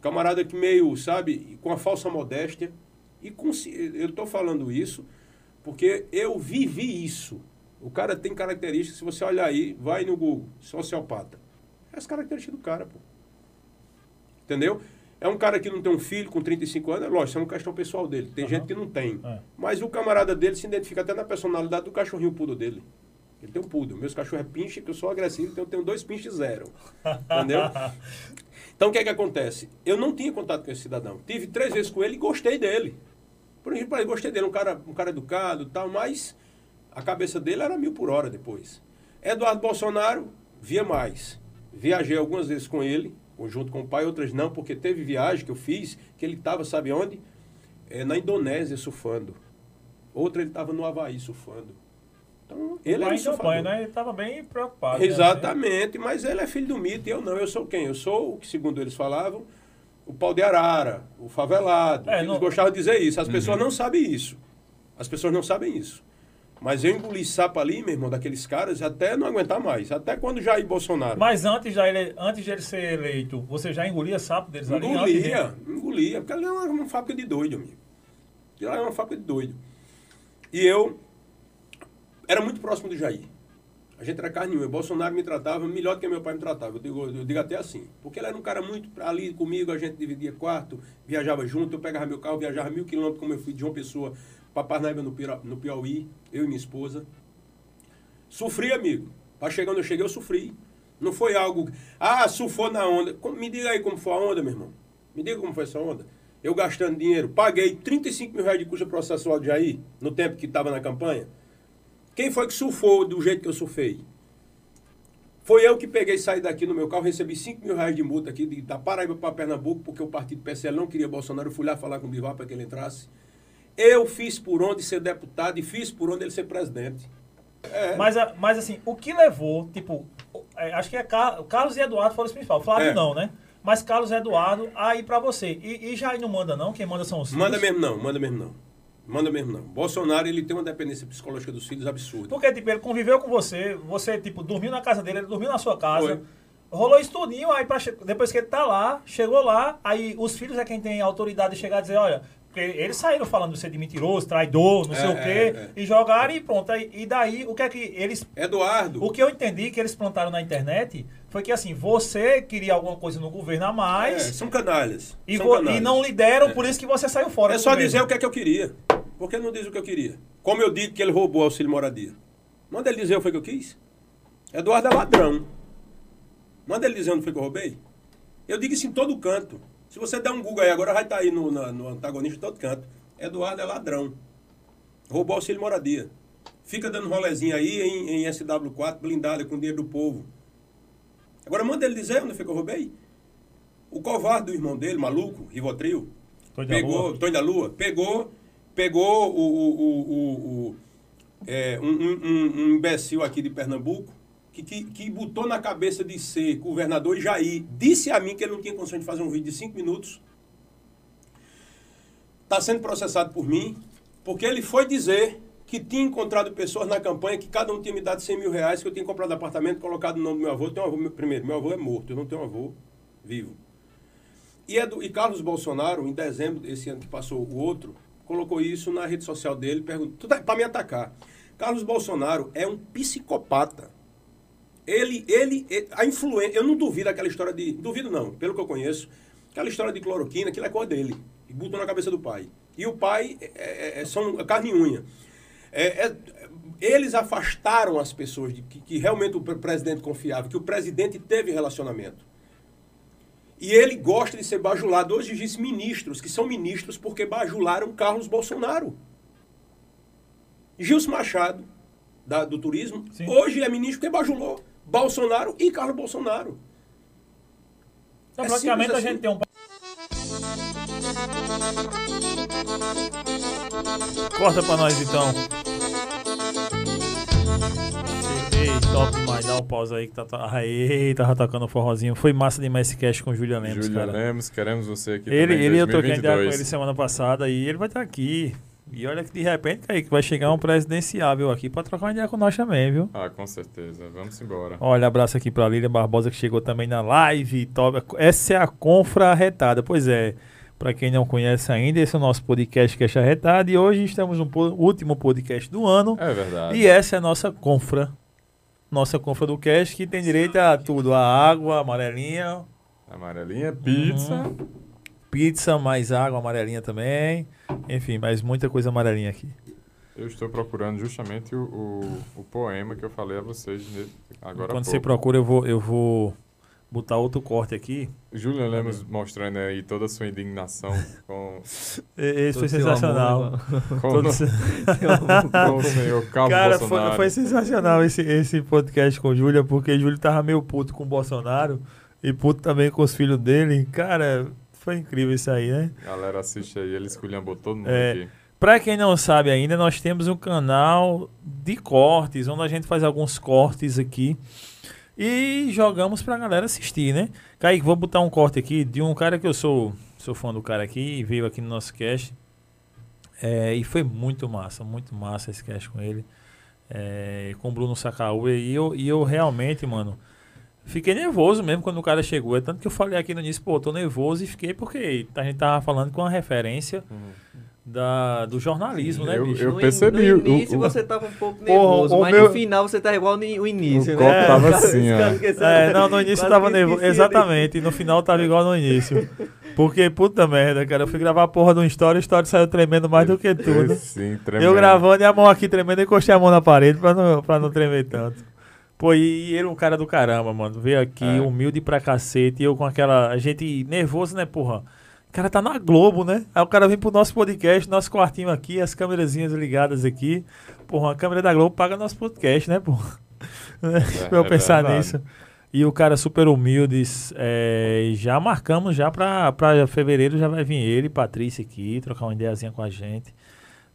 Camarada que meio, sabe, com a falsa modéstia. E com, eu tô falando isso porque eu vivi isso. O cara tem características, se você olhar aí, vai no Google, sociopata. É as características do cara, pô. Entendeu? É um cara que não tem um filho com 35 anos, é lógico, isso é uma questão pessoal dele. Tem gente que não tem. É. Mas o camarada dele se identifica até na personalidade do cachorrinho poodle dele. Ele tem um poodle. Meus cachorros é pinche, que eu sou agressivo, então eu tenho dois pinches zero. Entendeu? Então o que é que acontece? Eu não tinha contato com esse cidadão. Tive três vezes com ele e gostei dele. Por exemplo, gostei dele, um cara, um cara educado e tal, mas a cabeça dele era mil por hora depois. Eduardo Bolsonaro, via mais. Viajei algumas vezes com ele, junto com o pai, outras não, porque teve viagem que eu fiz, que ele estava, sabe onde? É, na Indonésia surfando. Outra ele estava no Havaí surfando. Então, ele em campanha, surfador. né? Ele tava bem preocupado. né? Exatamente, mas ele é filho do mito e eu não. Eu sou quem? Eu sou o que, segundo eles falavam, o pau de arara, o favelado. É, eles não- gostavam de dizer isso. As pessoas não sabem isso. As pessoas não sabem isso. Mas eu engoli sapo ali, meu irmão, daqueles caras, até não aguentar mais. Até quando Jair Bolsonaro. Mas antes, já ele, antes de ele ser eleito, você já engolia sapo deles ali? antes de- Engolia, engolia. Porque ali é uma, uma fábrica de doido, amigo. Lá é uma fábrica de doido. E eu era muito próximo do Jair. A gente era carne nenhuma. Bolsonaro me tratava melhor do que meu pai me tratava. Eu digo, eu digo até assim. Porque ele era um cara muito ali comigo, a gente dividia quarto, viajava junto, eu pegava meu carro, viajava mil quilômetros, como eu fui de uma pessoa para Parnaíba, no, no Piauí, eu e minha esposa. Sofri, amigo. Para chegar onde eu cheguei, eu sofri. Não foi algo. Ah, surfou na onda. Me diga aí como foi a onda, meu irmão. Me diga como foi essa onda. Eu gastando dinheiro, paguei 35 mil reais de custo processual de Jair, no tempo que estava na campanha. Quem foi que surfou do jeito que eu surfei? Foi eu que peguei saí daqui no meu carro, recebi 5 mil reais de multa aqui, de, da Paraíba para Pernambuco, porque o partido PSL não queria Bolsonaro. Eu fui lá falar com o Bivar para que ele entrasse. Eu fiz por onde ser deputado e fiz por onde ele ser presidente. É. Mas, a- mas assim, o que levou, tipo, é, acho que é Car- Carlos e Eduardo foram os principais. Flávio É. não, né? Mas Carlos e Eduardo, aí pra você. E, e Jair não manda, não? Quem manda são os filhos. Manda mesmo não, manda mesmo não. Manda mesmo não. Bolsonaro, ele tem uma dependência psicológica dos filhos absurda. Porque, tipo, ele conviveu com você, você, tipo, dormiu na casa dele, ele dormiu na sua casa. Foi. Rolou isso tudinho, aí pra depois que ele tá lá, chegou lá, aí os filhos é quem tem autoridade de chegar e dizer, olha, porque eles saíram falando de você de mentiroso, traidor, não É, sei o quê, é, é. e jogaram e pronto. E daí, o que é que eles Eduardo. O que eu entendi que eles plantaram na internet foi que assim, você queria alguma coisa no governo a É, mais são canalhas. e, são canalhas. e não lhe deram, por isso que você saiu fora. É só governo. dizer o que é que eu queria. Por que não diz o que eu queria? Como eu digo que ele roubou auxílio moradia. Manda ele dizer o que eu quis. Eduardo é ladrão. Manda ele dizer onde foi que eu roubei. Eu digo isso em todo canto. Se você der um Google aí agora, vai estar aí no, na- no antagonista em todo canto. Eduardo é ladrão. Roubou auxílio moradia. Fica dando rolezinho aí em, em SW4, blindada, com dinheiro do povo. Agora manda ele dizer onde foi que eu roubei. O covarde do irmão dele, maluco, Rivotril, Tonho da pegou, Lua. Tonho da Lua, pegou, pegou o, o, o, o- o- é, um- um- um imbecil aqui de Pernambuco que, que, botou na cabeça de ser governador e Jair. Disse a mim que ele não tinha condições de fazer um vídeo de cinco minutos. Está sendo processado por mim, porque ele foi dizer que tinha encontrado pessoas na campanha que cada um tinha me dado 100 mil reais, que eu tinha comprado apartamento, colocado o nome do meu avô. Eu tenho um avô meu- primeiro, meu avô é morto, eu não tenho um avô vivo. E, Edu- e Carlos Bolsonaro, em dezembro desse ano que passou o outro, colocou isso na rede social dele, perguntou para me atacar. Carlos Bolsonaro é um psicopata. Ele, ele, a influência, eu não duvido aquela história de, duvido não, pelo que eu conheço, aquela história de cloroquina, aquilo é cor dele, e botou na cabeça do pai. E o pai é, é- é- são carne e unha. É- é- eles afastaram as pessoas de que, que realmente o pre- presidente confiava, que o presidente teve relacionamento. E ele gosta de ser bajulado. Hoje disse ministros, que são ministros porque bajularam Carlos Bolsonaro. Gilson Machado, da- do turismo, Sim. hoje é ministro porque bajulou Bolsonaro e Carlos Bolsonaro. Então, É praticamente a simples gente tem um. Corta pra nós então. Ei, top demais, dá um pause aí que tá. tá aí, tava tocando um forrozinho. Foi massa demais esse cast com o Julian Lemos, Julia cara. Lemos, queremos você aqui Ele, também ele eu troquei ideia com 2022. ele semana passada e ele vai estar aqui. E olha que de repente, Kaique, vai chegar um presidenciável aqui pra trocar uma ideia com nós também, viu? Ah, com certeza. Vamos embora. Olha, abraço aqui pra Lília Barbosa que chegou também na live. Top. Essa é a Confra Arretada. Pois é, pra quem não conhece ainda, esse é o nosso podcast Cash Arretada. E hoje estamos no po- último podcast do ano. É verdade. E essa é a nossa Confra. Nossa Confra do Cash, que tem direito a tudo: a água, a amarelinha, Amarelinha, pizza. Uhum. pizza, mais água amarelinha também. Enfim, mais muita coisa amarelinha aqui. Eu estou procurando justamente o, o, o poema que eu falei a vocês agora Quando você procura, eu vou, eu vou botar outro corte aqui. Julian Lemos mostrando aí toda a sua indignação com, Esse foi sensacional. amor, com, Todo- com o senhor Carlos Cara, foi, foi sensacional esse, esse podcast com o Júlia, porque o Júlio tava meio puto com o Bolsonaro e puto também com os filhos dele. Cara, foi incrível isso aí, né? Galera, assiste aí, ele esculhambou todo mundo É. aqui. Pra quem não sabe ainda, nós temos um canal de cortes, onde a gente faz alguns cortes aqui e jogamos pra galera assistir, né? Kaique, vou botar um corte aqui de um cara que eu sou, sou fã do cara aqui, veio aqui no nosso cast. É, e foi muito massa, muito massa esse cast com ele. É, com o Bruno Sacaúa. E eu, e eu realmente, mano, fiquei nervoso mesmo quando o cara chegou. É tanto que eu falei aqui no início, pô, tô nervoso e fiquei porque a gente tava falando com uma referência da, do jornalismo, né, Eu- bicho? eu no, in- percebi, No o- início o- você tava um pouco Porra, nervoso, o mas meu- no final você tá igual no, início, O né? copo tava assim, ó. É, não, no início tava nervoso. esqueci Exatamente, e no final tava igual no início. Porque, puta merda, cara, eu fui gravar a porra de uma história, a história saiu tremendo mais do que tudo. Sim, tremendo. Eu gravando e a mão aqui tremendo, eu encostei a mão na parede pra não, pra não tremer tanto. Pô, e ele é um cara do caramba, mano. Veio aqui, É. humilde pra cacete, e eu com aquela. A gente nervoso, né, porra? O cara tá na Globo, né? Aí o cara vem pro nosso podcast, nosso quartinho aqui, as câmerazinhas ligadas aqui. Porra, a câmera da Globo paga nosso podcast, né, porra? pra eu é pensar nisso. E o cara super humilde. é, já marcamos já pra, pra fevereiro, já vai vir ele, Patrícia aqui, trocar uma ideiazinha com a gente.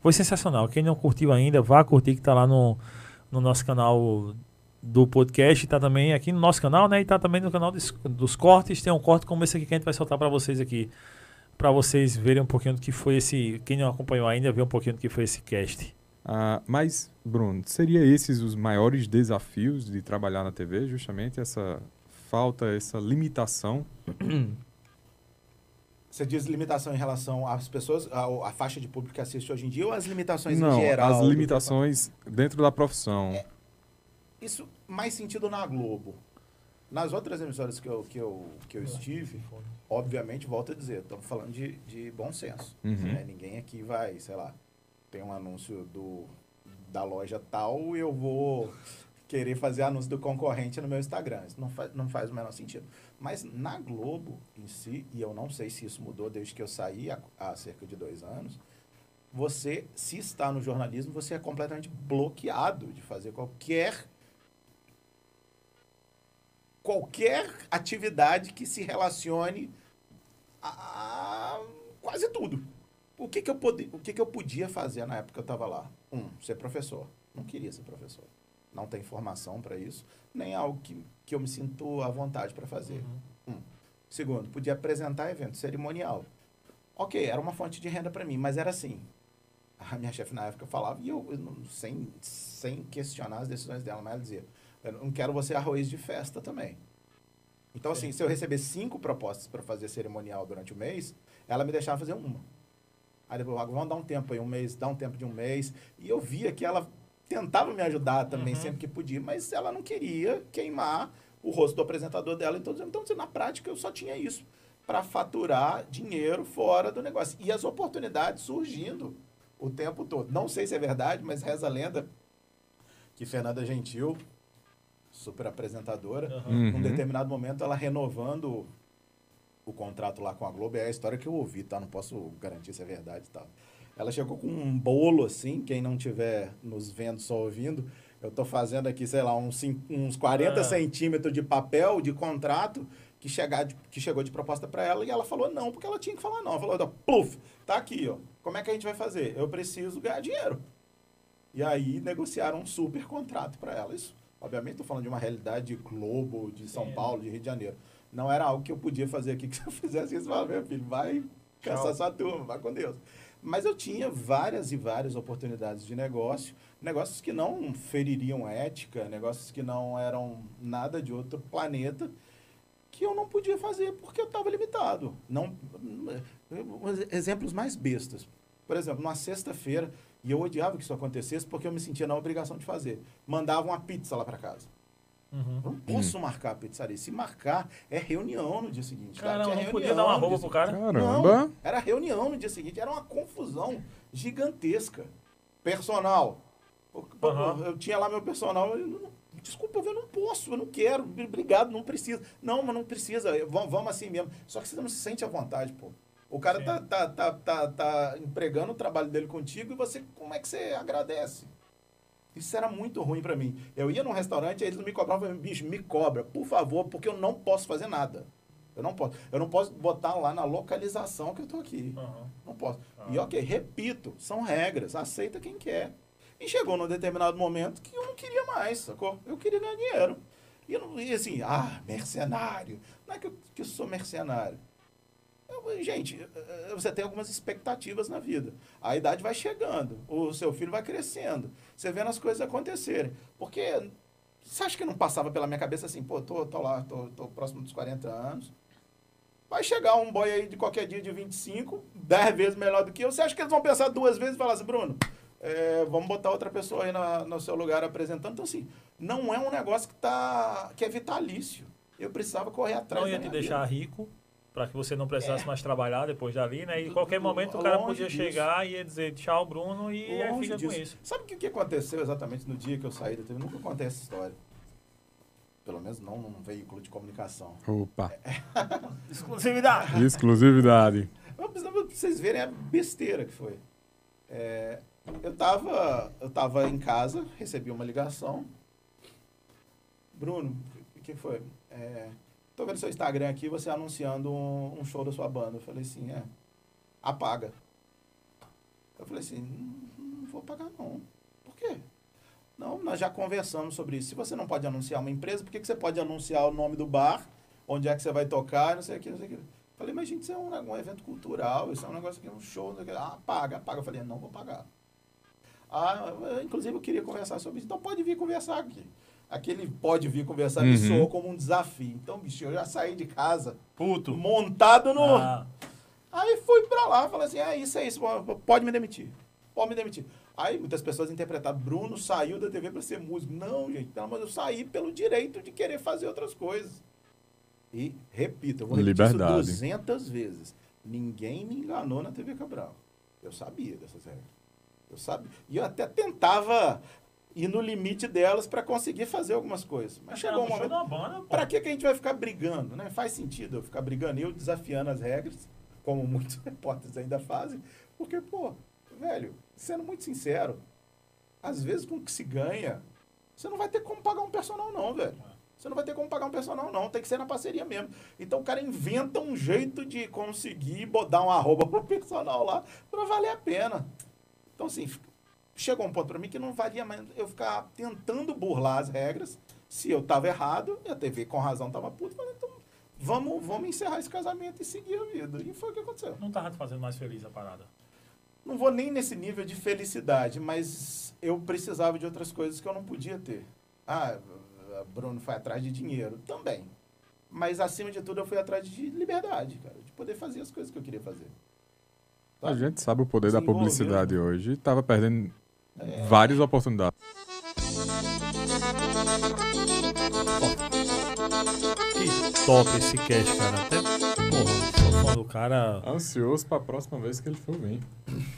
Foi sensacional. Quem não curtiu ainda, vá curtir que tá lá no, no nosso canal do podcast, tá também aqui no nosso canal, né? E tá também no canal dos, dos cortes. Tem um corte como esse aqui que a gente vai soltar para vocês aqui. Para vocês verem um pouquinho do que foi esse. Quem não acompanhou ainda, ver um pouquinho do que foi esse cast. Ah, mas, Bruno, seria esses os maiores desafios de trabalhar na TV? Justamente essa falta, essa limitação? Você diz limitação em relação às pessoas, à, à faixa de público que assiste hoje em dia ou as limitações Não, em geral? as limitações dentro da profissão. É. Isso mais sentido na Globo. Nas outras emissoras que eu, que eu, que eu estive, obviamente, volto a dizer, estamos falando de, de bom senso. Uhum. né? Ninguém aqui vai, sei lá, tem um anúncio do, da loja tal e eu vou querer fazer anúncio do concorrente no meu Instagram. Isso não, faz não faz o menor sentido. Mas na Globo em si, e eu não sei se isso mudou desde que eu saí há, há cerca de dois anos, você, se está no jornalismo, você é completamente bloqueado de fazer qualquer qualquer atividade que se relacione a quase tudo. O que, que, eu, pode, o que, que eu podia fazer na época que eu estava lá? Um, ser professor. Não queria ser professor. Não tem formação para isso, nem algo que, que eu me sinto à vontade para fazer. Um. Segundo, podia apresentar evento cerimonial. Ok, era uma fonte de renda para mim, mas era assim. A minha chefe na época falava, e eu, eu sem, sem questionar as decisões dela, mas ela dizia: Eu não quero você arroz de festa também. Então, assim, se eu receber cinco propostas para fazer cerimonial durante o mês, ela me deixava fazer uma. Aí depois, "Ah, vamos dar um tempo aí, um mês, dá um tempo de um mês. E eu via que ela tentava me ajudar também sempre que podia, mas ela não queria queimar o rosto do apresentador dela. Então, então na prática, eu só tinha isso para faturar dinheiro fora do negócio. E as oportunidades surgindo o tempo todo. Não sei se é verdade, mas reza a lenda que Fernanda Gentil, super apresentadora, Uhum. num determinado momento ela renovando o contrato lá com a Globo, é a história que eu ouvi, tá? Não posso garantir se é verdade e tal. Ela chegou com um bolo assim, quem não tiver nos vendo, só ouvindo, eu tô fazendo aqui, sei lá, uns, uns 40 Ah. centímetros de papel de contrato que, chegar de- que chegou de proposta para ela e ela falou não, porque ela tinha que falar não. Ela falou, pluf, tá aqui, ó. Como é que a gente vai fazer? Eu preciso ganhar dinheiro. E aí negociaram um super contrato para ela. Isso, obviamente, estou falando de uma realidade de Globo, de São Paulo, de Rio de Janeiro. Não era algo que eu podia fazer aqui, que se eu fizesse isso, falava, meu filho, vai caçar sua turma, vai com Deus. Mas eu tinha várias e várias oportunidades de negócio, negócios que não feririam ética, negócios que não eram nada de outro planeta, que eu não podia fazer porque eu estava limitado. Não, os exemplos mais bestas. Por exemplo, numa sexta-feira, e eu odiava que isso acontecesse porque eu me sentia na obrigação de fazer. Mandava uma pizza lá para casa. Uhum. Eu não posso marcar a pizzaria. Se marcar, é reunião no dia seguinte. Caramba, Tinha não podia dar uma roupa pro cara? Caramba. Não, era reunião no dia seguinte. Era uma confusão gigantesca. Personal. O- Aham. Eu tinha lá meu personal. eu não- Desculpa, eu não posso, eu não quero. Obrigado, não precisa. Não, mas não precisa. eu- vamos assim mesmo. Só que você não se sente à vontade, pô. O cara Sim. tá, tá, tá, tá, tá empregando o trabalho dele contigo e você, como é que você agradece? Isso era muito ruim pra mim. Eu ia num restaurante, aí eles não me cobravam, bicho, me cobra, por favor, porque eu não posso fazer nada. Eu não posso. Eu não posso botar lá na localização que eu tô aqui. Aham. Não posso. E ok, repito, são regras, aceita quem quer. E chegou num determinado momento que eu não queria mais, sacou? Eu queria ganhar dinheiro. E, eu não, e assim, ah, mercenário. Não é que eu, que eu sou mercenário. Gente, eh, você tem algumas expectativas na vida. A idade vai chegando, o seu filho vai crescendo. Você vendo as coisas acontecerem. Porque você acha que não passava pela minha cabeça assim, pô, tô, tô lá, tô, tô próximo dos 40 anos. Vai chegar um boy aí de qualquer dia de 25, 10 vezes melhor do que eu. Você acha que eles vão pensar duas vezes e falar assim, Bruno, é, vamos botar outra pessoa aí na- no seu lugar apresentando? Então, assim, não é um negócio que, tá, que é vitalício. Eu precisava correr atrás Não ia te deixar vida. rico para que você não precisasse mais trabalhar depois dali, né? E em qualquer momento o cara podia disso. chegar e ia dizer tchau, Bruno, e aí fica com disso. isso. Sabe o que, que aconteceu exatamente no dia que eu saí da TV? Nunca contei essa história. Pelo menos não num veículo de comunicação. Opa. Exclusividade! Exclusividade. Precisava pra vocês verem a besteira que foi. É, eu, tava, eu tava em casa, recebi uma ligação. Bruno, o que foi? É, tô vendo seu Instagram aqui, você anunciando um, um show da sua banda. Eu falei assim, é, apaga. Eu falei assim, "Hum, vou pagar não. Por quê? Não, nós já conversamos sobre isso. Se você não pode anunciar uma empresa, por que, que você pode anunciar o nome do bar, onde é que você vai tocar, não sei o que, não sei o que. Falei, mas gente, isso é um, um evento cultural, isso é um negócio aqui, um show, não sei o que. Ah. Eu falei, não vou pagar. Ah, eu, inclusive eu queria conversar sobre isso. Então pode vir conversar aqui. Aquele pode vir conversar me Uhum. soou como um desafio. Então, bicho, eu já saí de casa Puto. montado no. Ah, Aí fui pra lá, falei assim: é isso, é isso, pode me demitir. Pode me demitir. Aí muitas pessoas interpretaram: Bruno saiu da TV pra ser músico. Não, gente, pelo amor de Deus, eu saí pelo direito de querer fazer outras coisas. E, repito, eu vou repetir Liberdade. isso 200 vezes. Ninguém me enganou na TV Cabral. Eu sabia dessas regras. Eu sabia. E eu até tentava ir no limite delas pra conseguir fazer algumas coisas. Mas chegou um momento. Pra que, que a gente vai ficar brigando? Né? Faz sentido eu ficar brigando, eu desafiando as regras, como muitos repórteres ainda fazem, porque, pô, velho, sendo muito sincero, às vezes com o que se ganha, você não vai ter como pagar um personal, não, velho. Você não vai ter como pagar um personal, não. Tem que ser na parceria mesmo. Então o cara inventa um jeito de conseguir dar uma arroba pro personal lá pra valer a pena. Então, assim, chegou um ponto pra mim que não valia mais eu ficar tentando burlar as regras. Se eu tava errado, e a TV com razão tava puta, falei, então vamos, vamos encerrar esse casamento e seguir a vida. E foi o que aconteceu. Não tava te fazendo mais feliz a parada. Não vou nem nesse nível de felicidade, mas eu precisava de outras coisas que eu não podia ter. Ah, Bruno foi atrás de dinheiro também. Mas acima de tudo eu fui atrás de liberdade, cara, de poder fazer as coisas que eu queria fazer. A gente sabe o poder da publicidade né? hoje e tava perdendo É. várias oportunidades. Que top esse cast, cara. Até, porra, do cara. Ansioso pra próxima vez que ele for vir.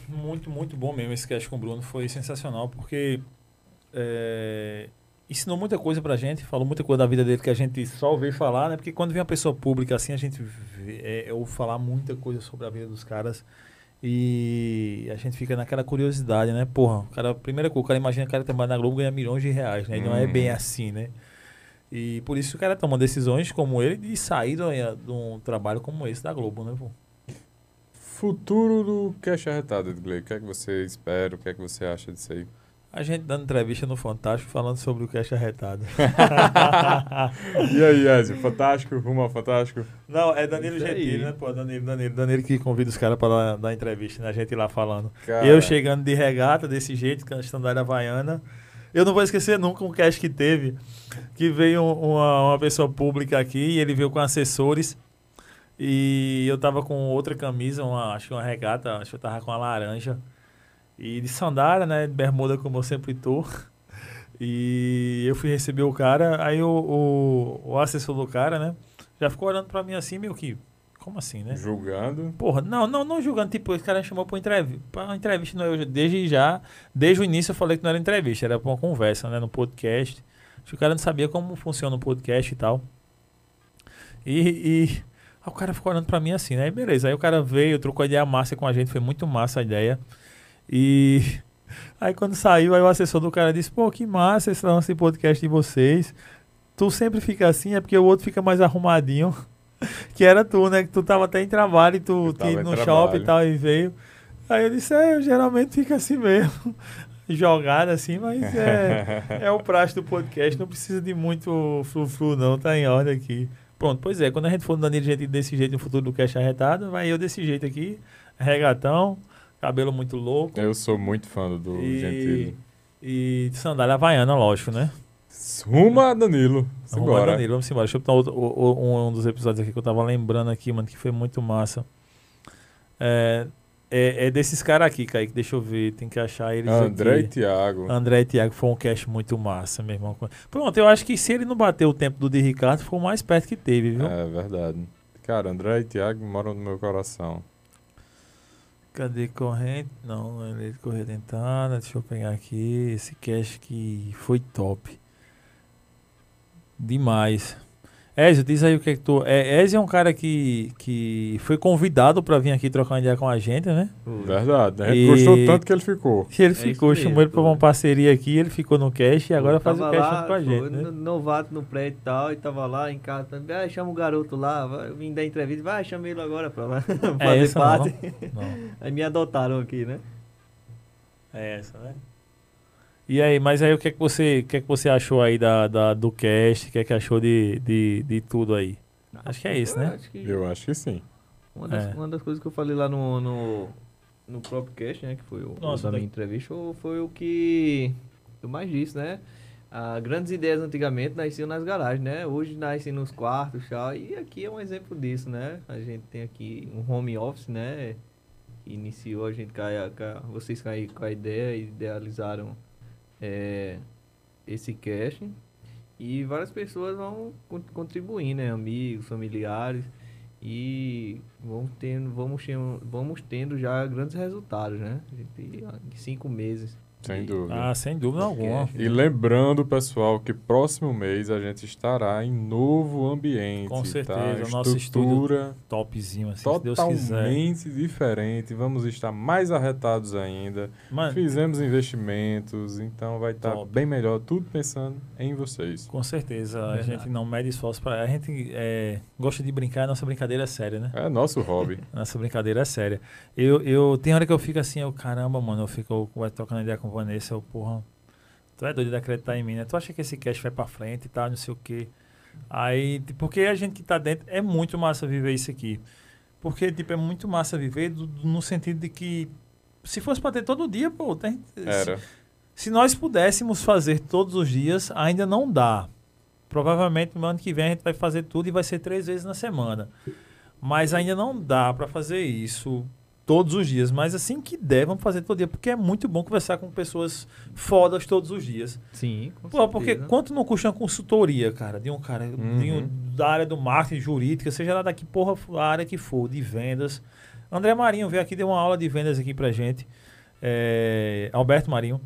Muito, muito bom mesmo esse cast com o Bruno. Foi sensacional, porque é, ensinou muita coisa pra gente, falou muita coisa da vida dele que a gente só ouviu falar, né? Porque quando vem uma pessoa pública assim, a gente vê, é, ouve falar muita coisa sobre a vida dos caras. E a gente fica naquela curiosidade, né? Porra, o cara, a primeira coisa, o cara imagina que o cara trabalha na Globo e ganha milhões de reais, né? E não é Uhum. bem assim, né? E por isso o cara toma decisões como ele de sair de um trabalho como esse da Globo, né? Pô? Futuro do Cash Arretado, Edgley. O que é que você espera? O que é que você acha disso aí? A gente dando entrevista no Fantástico falando sobre o cash arretado. E aí, Ezio? Fantástico? Rumo ao Fantástico? Não, é Danilo. Gentili, né? Pô, Danilo, Danilo, Danilo que convida os caras pra dar, entrevista, né? A gente lá falando. Cara, Eu chegando de regata desse jeito, com a estandarte havaiana. Eu não vou esquecer nunca um cast que teve, que veio um- uma, uma pessoa pública aqui e ele veio com assessores. E eu tava com outra camisa, uma, acho que uma regata, acho que eu tava com uma laranja. E de sandália, né? De bermuda, como eu sempre tô. E eu fui receber o cara, aí o, o, o assessor do cara, né? Já ficou olhando pra mim assim, meio que. Como assim, né? julgando. Porra, não, não, não julgando, tipo, esse cara me chamou pra, entrev pra uma entrevista, não, eu, desde já, desde o início eu falei que não era entrevista, era pra uma conversa, né, no podcast. Acho que o cara não sabia como funciona o podcast e tal. E, e aí o cara ficou olhando pra mim assim, né, aí beleza, aí o cara veio, trocou ideia massa com a gente, foi muito massa a ideia. E aí quando saiu, aí o assessor do cara disse, pô, que massa esse lance de podcast de vocês. Tu sempre fica assim, é porque o outro fica mais arrumadinho. Que era tu, né? Que tu tava até em trabalho e tu tinha ido no shopping e tal e veio. Aí eu disse, é, eu geralmente fico assim mesmo. Jogado assim, mas é, é o praxe do podcast, não precisa de muito flu-flu não, tá em ordem aqui. Pronto, pois é, quando a gente for no Danilo desse jeito no futuro do Cash Arretado, vai eu desse jeito aqui, regatão, cabelo muito louco Eu sou muito fã do, e, Gentili. e sandália havaiana, lógico, né? Rumo a Danilo. Vamos Simbora. Danilo, vamos embora. Deixa eu botar outro- o- um dos episódios aqui que eu tava lembrando aqui, mano, que foi muito massa. É, é, é desses caras aqui, Kaique, deixa eu ver, tem que achar eles André e aqui. Thiago. André e Thiago foi um cast muito massa, meu irmão. Pronto, eu acho que se ele não bater o tempo do de Ricardo, foi o mais perto que teve, viu? É verdade. Cara, André e Thiago moram no meu coração. Cadê corrente? Não, ele é de correr dentada. Deixa eu pegar aqui. Esse cast que foi top. Demais. Ezio, diz aí o que é que tu. É, Ezio é um cara que, que foi convidado pra vir aqui trocar uma ideia com a gente, né? Verdade. A gente E- gostou tanto que ele ficou. E ele É ficou, chamou ele pra uma parceria aqui, ele ficou no cast e agora faz o cast lá, junto com a gente, né? no- Novato no prédio e tal, e tava lá em casa. falando, Ah, chama o garoto lá, vai, vim dar entrevista, vai, chama ele agora pra lá É fazer essa parte. não. não. Aí me adotaram aqui, né? É essa, né? E aí, mas aí o que é que você, o que é que você achou aí da, da, do cast? O que é que achou de, de, de tudo aí? Acho que é isso, né? Acho que Eu acho que sim. uma, das, É. uma das coisas que eu falei lá no, no, no próprio cast, né? Que foi o, Nossa, da da- minha entrevista, foi o que eu mais disse, né? Ah, grandes ideias antigamente nasciam nas garagens, né? Hoje nascem nos quartos e tal. E aqui é um exemplo disso, né? A gente tem aqui um home office, né? Que iniciou a gente com a- vocês a, com a ideia e idealizaram é, esse cast. E várias pessoas vão con- contribuir, né? Amigos, familiares. E vamos tendo, vamos tendo, vamos tendo já grandes resultados, né? Em cinco meses. Sem E- dúvida. Ah, sem dúvida alguma. E lembrando, pessoal, que próximo mês a gente estará em novo ambiente. Com certeza, tá? o nosso Estrutura Topzinho, assim, se Deus quiser. totalmente diferente. Vamos estar mais arretados ainda. Mano, Fizemos investimentos, então vai estar Top. bem melhor. Tudo pensando em vocês. com certeza, a Verdade. gente não mede esforço pra. A gente é, gosta de brincar, a nossa brincadeira é séria, né? É nosso hobby. Nossa brincadeira é séria. Eu, eu, tem hora que eu fico assim, eu, caramba, mano, eu fico vai trocando ideia com Vanessa, eu, porra, tu é doido de acreditar em mim, né? Tu acha que esse cast vai pra frente e tal, não sei o quê. Aí, t- porque a gente que tá dentro, é muito massa viver isso aqui. Porque, tipo, é muito massa viver do- do- no sentido de que, se fosse pra ter todo dia, pô, tem, Era. se nós pudéssemos fazer todos os dias, ainda não dá. Provavelmente no ano que vem a gente vai fazer tudo e vai ser três vezes na semana. Mas ainda não dá para fazer isso todos os dias. Mas assim que der, vamos fazer todo dia. Porque é muito bom conversar com pessoas fodas todos os dias. Sim, com Pô, porque quanto não custa uma consultoria, cara, de um cara de um- Uhum. da área do marketing jurídica, seja lá daqui, porra, a área que for, de vendas. André Marinho veio aqui, deu uma aula de vendas aqui pra gente. É, Alberto Marinho.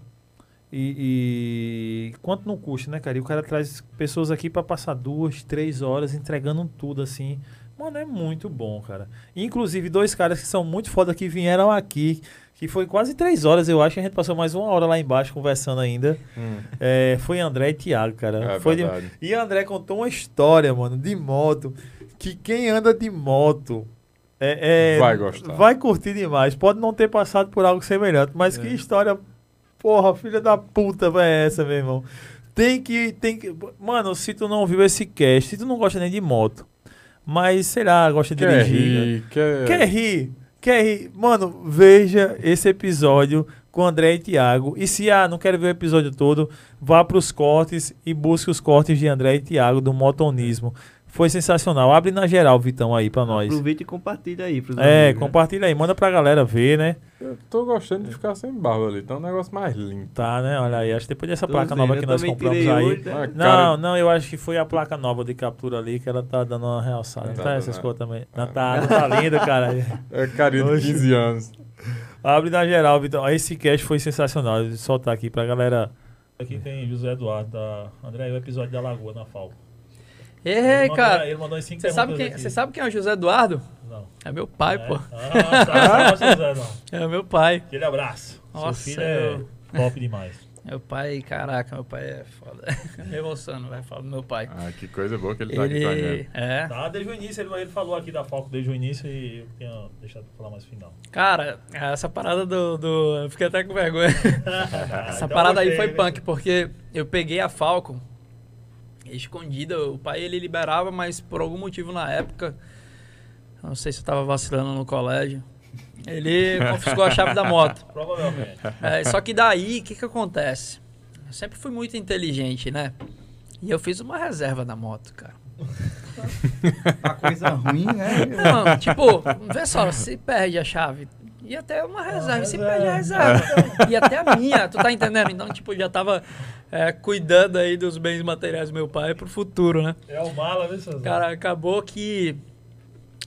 E, e quanto não custa, né, cara? E o cara traz pessoas aqui pra passar duas, três horas entregando tudo assim. Mano, é muito bom, cara. Inclusive, dois caras que são muito foda que vieram aqui, que foi quase três horas, eu acho, a gente passou mais uma hora lá embaixo conversando ainda. É, foi André e Thiago, cara. É foi de-. E André contou uma história, mano, de moto, que quem anda de moto é, é- Vai gostar. Vai curtir demais. Pode não ter passado por algo semelhante, mas que história, porra, filha da puta é essa, meu irmão? Tem que, tem que... Mano, se tu não viu esse cast, se tu não gosta nem de moto, mas, sei lá, gosta de Quer dirigir... rir, quer... Quer rir? Quer rir? Mano, veja esse episódio com André e Thiago. E se ah, não quer ver o episódio todo, vá pros cortes e busque os cortes de André e Thiago do Motonismo. Foi sensacional. Abre na geral, Vitão, aí pra nós. Aproveita e compartilha aí pros É, amigos, né? compartilha aí, manda pra galera ver, né? Eu tô gostando de ficar sem barba ali. Tá um negócio mais limpo. Tá, né? Olha aí, acho que depois dessa Tô placa vendo, nova eu que nós compramos aí. hoje, né? Ah, Não, cara, não, eu acho que foi a placa nova de captura ali que ela tá dando uma realçada. Não Tá tá essas né? cores também. Não, Ah. tá, não tá linda, cara. É carinha de Oxe. 15 anos. Abre na geral, Vitão. Esse cast foi sensacional. Vou soltar aqui pra galera. Aqui tem José Eduardo, da André, o episódio da Lagoa na Falco. Ei, cara. Ele mandou cinco Você sabe, quem, você sabe quem é o José Eduardo? Não. É meu pai, É? pô. Ah, tá, José Eduardo. É meu pai. Aquele abraço. Nossa, Seu filho é top demais. Meu pai, caraca, meu pai é foda. Me emociono, vai falar do meu pai. Ah, que coisa boa que ele tá aqui com a gente. Ele. É. Tá, desde o início, ele, ele falou aqui da Falco desde o início e eu tinha deixado pra falar mais final. Cara, essa parada do. do eu fiquei até com vergonha. Essa Então parada aí foi né? punk, porque eu peguei a Falcon escondida. O pai ele liberava, mas por algum motivo na época, não sei se eu tava vacilando no colégio, ele confiscou a chave da moto. Provavelmente. É, só que daí, o que que acontece? Eu sempre fui muito inteligente, né? E eu fiz uma reserva da moto, cara. Uma coisa ruim, né? Não, tipo, vê só, se perde a chave. E até uma reserva, se perde a reserva. E até a minha, tu tá entendendo? Então, tipo, já tava é, cuidando aí dos bens materiais do meu pai pro futuro, né? É o mala, né, Cezão? Cara, acabou que.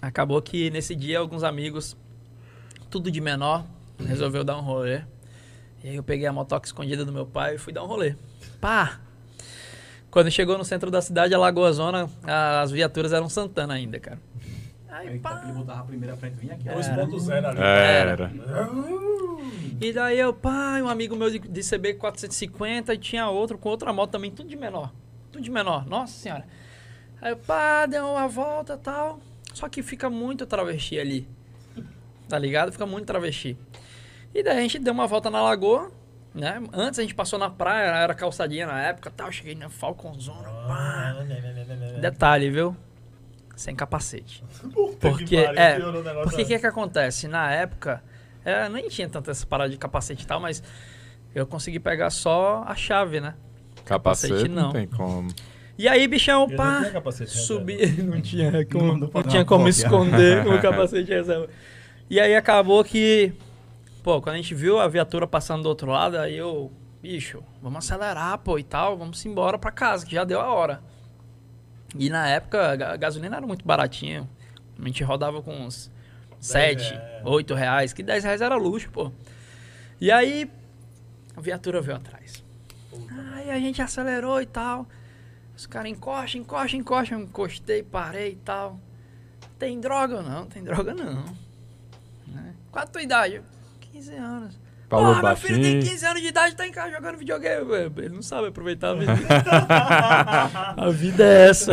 Acabou que nesse dia alguns amigos, tudo de menor, resolveu dar um rolê. E aí eu peguei a motoca escondida do meu pai e fui dar um rolê. Pá! Quando chegou no centro da cidade, a Lagoa Zona, as viaturas eram Santana ainda, cara. Aí, pá! ele botava a primeira frente vinha aqui. ó. 2.0 ali. Era. E daí eu, pá, um amigo meu de, de CB 450 e tinha outro com outra moto também, tudo de menor. Tudo de menor, nossa senhora. Aí eu, pá, deu uma volta e tal. Só que fica muito travesti ali. Tá ligado? Fica muito travesti. E daí a gente deu uma volta na lagoa, né? Antes a gente passou na praia, era calçadinha na época, tal, cheguei na Falconzona, pá. Detalhe, viu? Sem capacete. Porque, é, porque o que que acontece? Na época, é, nem tinha tanta essa parada de capacete e tal, mas eu consegui pegar só a chave, né? Capacete não, não. tem como. E aí, bichão, Eu pá, tinha capacete subi, não tinha como, Não não, tinha como esconder o capacete reserva. E aí acabou que, pô, quando a gente viu a viatura passando do outro lado, aí eu, bicho, vamos acelerar, pô, e tal, vamos embora pra casa, que já deu a hora. E na época, a gasolina era muito baratinha. A gente rodava com uns 7, 8 reais, que 10 reais era luxo, pô. E aí, a viatura veio atrás. Aí a gente acelerou e tal. Os caras encostam, encostam, encostam. Eu encostei, parei e tal. Tem droga ou não? Tem droga não. Né? Qual a tua idade? Eu, 15 anos. Falou Porra, meu filho tem baixinho. 15 anos de idade, tá em casa jogando videogame. Ué, Ele não sabe aproveitar a vida. a vida é essa.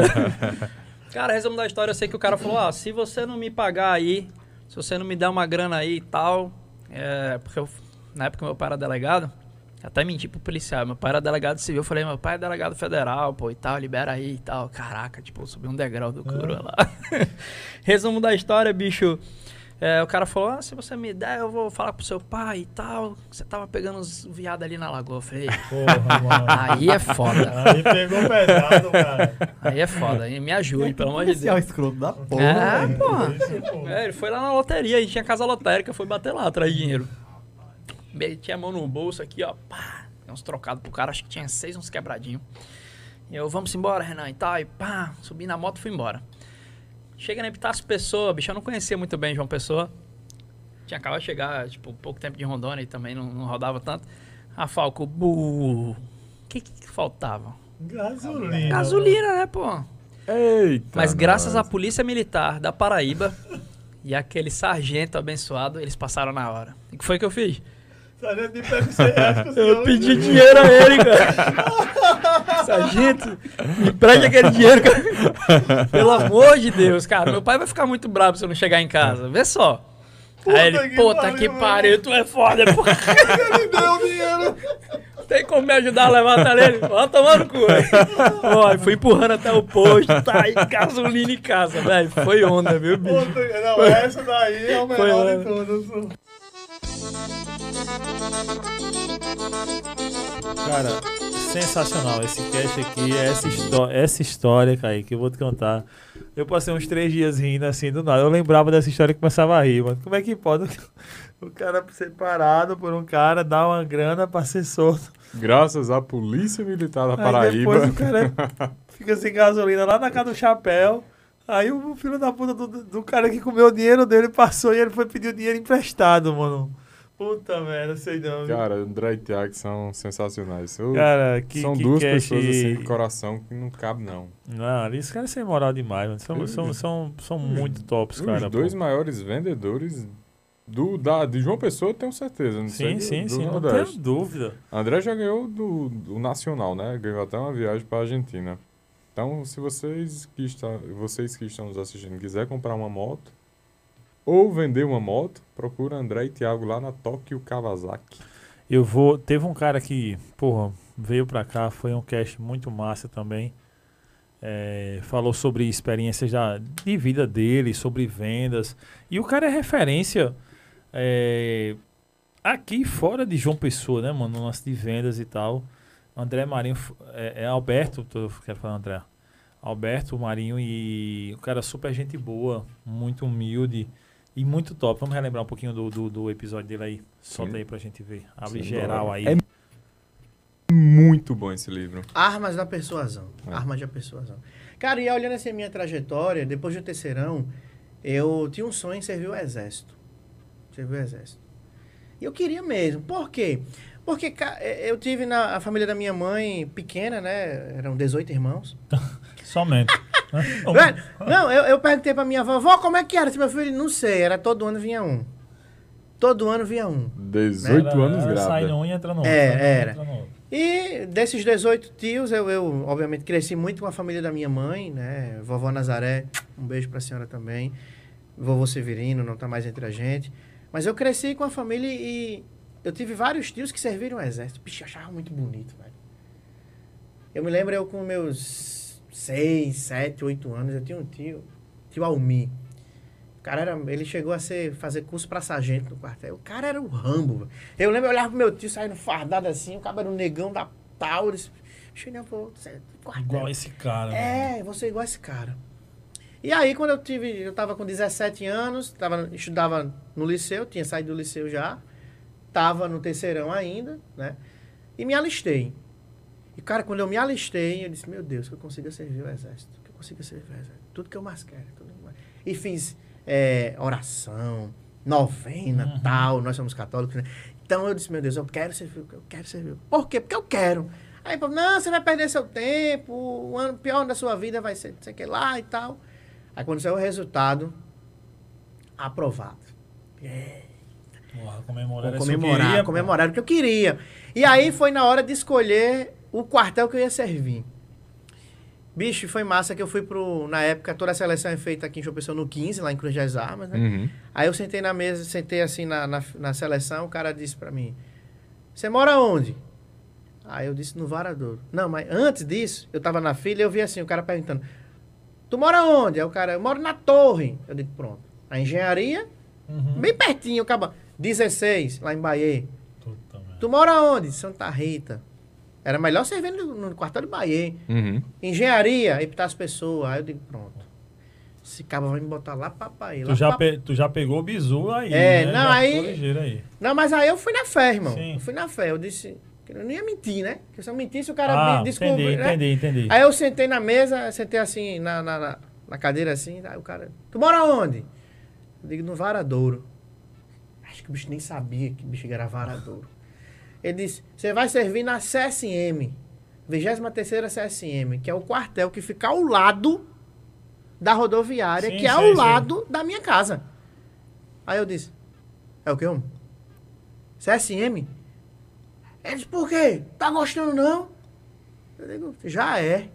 Cara, resumo da história, eu sei que o cara falou, ah, se você não me pagar aí, se você não me der uma grana aí e tal, é, porque eu, na época meu pai era delegado, até menti pro policial, meu pai era delegado civil, eu falei, meu pai é delegado federal, pô, e tal, libera aí e tal. Caraca, tipo, eu subi um degrau do coro lá. resumo da história, bicho, é, o cara falou, ah, se você me der, eu vou falar pro seu pai e tal, você tava pegando uns viados ali na lagoa. Eu falei, Porra, mano. aí é foda. Aí pegou pesado, cara. Aí é foda, aí me ajude, pelo amor de Deus. escroto da porra, É, velho. porra. É, ele foi lá na loteria, a gente tinha casa lotérica, foi bater lá atrás de dinheiro. Meti a mão no bolso aqui, ó, pá, tem uns trocados pro cara, acho que tinha seis, uns quebradinhos. E eu, vamos embora, Renan, e tal, e pá, subi na moto e fui embora. Chega na Epitácio Pessoa, bicho, eu não conhecia muito bem João Pessoa. Tinha acabado de chegar, tipo, pouco tempo de Rondônia e também não, não rodava tanto. A Falco, bu, o que que faltava? Gasolina. Gasolina, né, pô? Eita. Mas graças à nós. Polícia Militar da Paraíba e aquele sargento abençoado, eles passaram na hora. E o que foi que eu fiz? Sargento PFC, Eu pedi dinheiro a ele, cara. Sargento, me preste aquele dinheiro, cara. Pelo amor de Deus, cara. Meu pai vai ficar muito bravo se eu não chegar em casa. Vê só. Aí ele, que puta pariu, que pariu, tu é foda, pô. Ele deu o dinheiro. Tem como me ajudar a levantar ele? Vai tomar no cu, velho. Ó, fui empurrando até o posto, tá aí, gasolina em casa, velho. Foi onda, viu, bicho? Puta, Não, essa daí é o melhor de todas. Cara, sensacional esse cast aqui, essa, histó essa história, Kaique, que eu vou te contar. Eu passei uns três dias rindo assim do nada. Eu lembrava dessa história e começava a rir, mano. Como é que pode o cara ser parado por um cara, dar uma grana pra ser solto? Graças à Polícia Militar da Aí Paraíba. depois o cara fica sem gasolina lá na casa do chapéu. Aí o filho da puta do, do cara que comeu o dinheiro dele passou e ele foi pedir o dinheiro emprestado, mano. Puta merda, sei não. viu? Cara, André e Thiago são sensacionais. Eu- Cara, que- são que duas pessoas assim de coração que não cabe, não. Não, eles caras sem moral demais, mano. São, Os- são, são, são muito tops, Os cara. dois pô. maiores vendedores do, da, de João Pessoa, eu tenho certeza. Não sei Sim, sim, do- do sim, não Nordeste. tenho dúvida. André já ganhou do, do Nacional, né? Ganhou até uma viagem para Argentina. Então, se vocês que, está, vocês que estão nos assistindo quiser comprar uma moto ou vender uma moto, procura André e Thiago lá na Tóquio Kawasaki. Eu vou. Teve um cara que, porra, veio pra cá, foi um cast muito massa também. É, falou sobre experiências da, de vida dele, sobre vendas. E o cara é referência é, aqui fora de João Pessoa, né, mano? No lance de vendas e tal. André Marinho, é, é Alberto, tô, quero falar André. Alberto Marinho e o cara super gente boa, muito humilde e muito top. Vamos relembrar um pouquinho do, do, do episódio dele aí. Solta Sim. aí pra gente ver. Abre Sim, geral aí. É muito bom esse livro. Armas da persuasão. É. Armas da persuasão. Cara, e olhando essa minha trajetória, depois do terceirão, eu tinha um sonho em servir o exército. Servir o exército. E eu queria mesmo. Por quê? Porque eh, eu tive na a família da minha mãe pequena, né? Eram 18 irmãos. Somente. Velho, não, eu, eu perguntei pra minha avó, vó, como é que era? Esse meu filho, não sei, era todo ano vinha um. Todo ano vinha um. 18 Era- anos era Sai grávida. num e entra no outro. É, e era. no outro. E desses 18 tios, eu, eu obviamente cresci muito com a família da minha mãe, né? Vovó Nazaré, um beijo pra senhora também. Vovô Severino, não tá mais entre a gente. Mas eu cresci com a família e eu tive vários tios que serviram o exército. Bicho, eu achava muito bonito, velho. Eu me lembro eu com meus seis, sete, oito anos, eu tinha um tio, tio Almi. O cara era, ele chegou a ser, fazer curso pra sargento no quartel. O cara era o Rambo. Eu lembro, eu olhava pro meu tio saindo fardado assim, o cara era um negão da Taurus. Cheguei, pô, você é do quartel. Igual esse cara. né? É, você é igual esse cara. E aí, quando eu tive, eu tava com 17 anos, tava, estudava no liceu, tinha saído do liceu já, tava no terceirão ainda, né? E me alistei. E, cara, quando eu me alistei, eu disse, meu Deus, que eu consiga servir o exército, que eu consiga servir o exército. Tudo que eu mais quero. Tudo mais... E fiz é, oração, novena, tal, nós somos católicos, né? Então eu disse, meu Deus, eu quero servir, eu quero servir. Por quê? Porque eu quero. Aí, não, você vai perder seu tempo, o ano pior da sua vida vai ser, não sei o que lá e tal. Aí quando saiu o resultado, aprovado. Porra, comemorar eu comemorar, comemorar o que eu queria. E aí foi na hora de escolher o quartel que eu ia servir. Bicho, foi massa que eu fui pro. Na época, toda a seleção é feita aqui em João Pessoa no 15, lá em Cruz das Armas, né? Uhum. Aí eu sentei na mesa, sentei assim na, na, na seleção, o cara disse pra mim: Você mora onde? Aí eu disse no Varadouro. Não, mas antes disso, eu tava na fila e eu vi assim, o cara perguntando: Tu mora onde? Aí o cara, eu moro na torre. Eu digo, pronto. A engenharia, bem pertinho, acaba. 16, lá em Bahia. Tu mora onde? Santa Rita. Era melhor servir no, no quartel de Bahia. Uhum. Engenharia, Epitácio Pessoa. Aí eu digo, pronto. Esse cara vai me botar lá pra Bahia. lá Tu já, pra- pe- tu já pegou o bizu aí. É, né? não, Já aí- aí. Não, mas aí eu fui na fé, irmão. Sim. Eu fui na fé. Eu disse. que Eu não ia mentir, né? Porque se eu mentisse, o cara Ah, me descobriu. entendi, né? entendi, entendi. Aí eu sentei na mesa, sentei assim, na, na, na- na cadeira assim, aí o cara. Tu mora onde? Eu digo, no Varadouro. Acho que o bicho nem sabia que o bicho era Varadouro. Ele disse: Você vai servir na CSM, 23 CSM, que é o quartel que fica ao lado da rodoviária, Sim, que é sei, ao sei. lado da minha casa. Aí eu disse: É o que, homem? CSM? Ele disse: Por quê? Tá gostando não? Eu digo: Já é.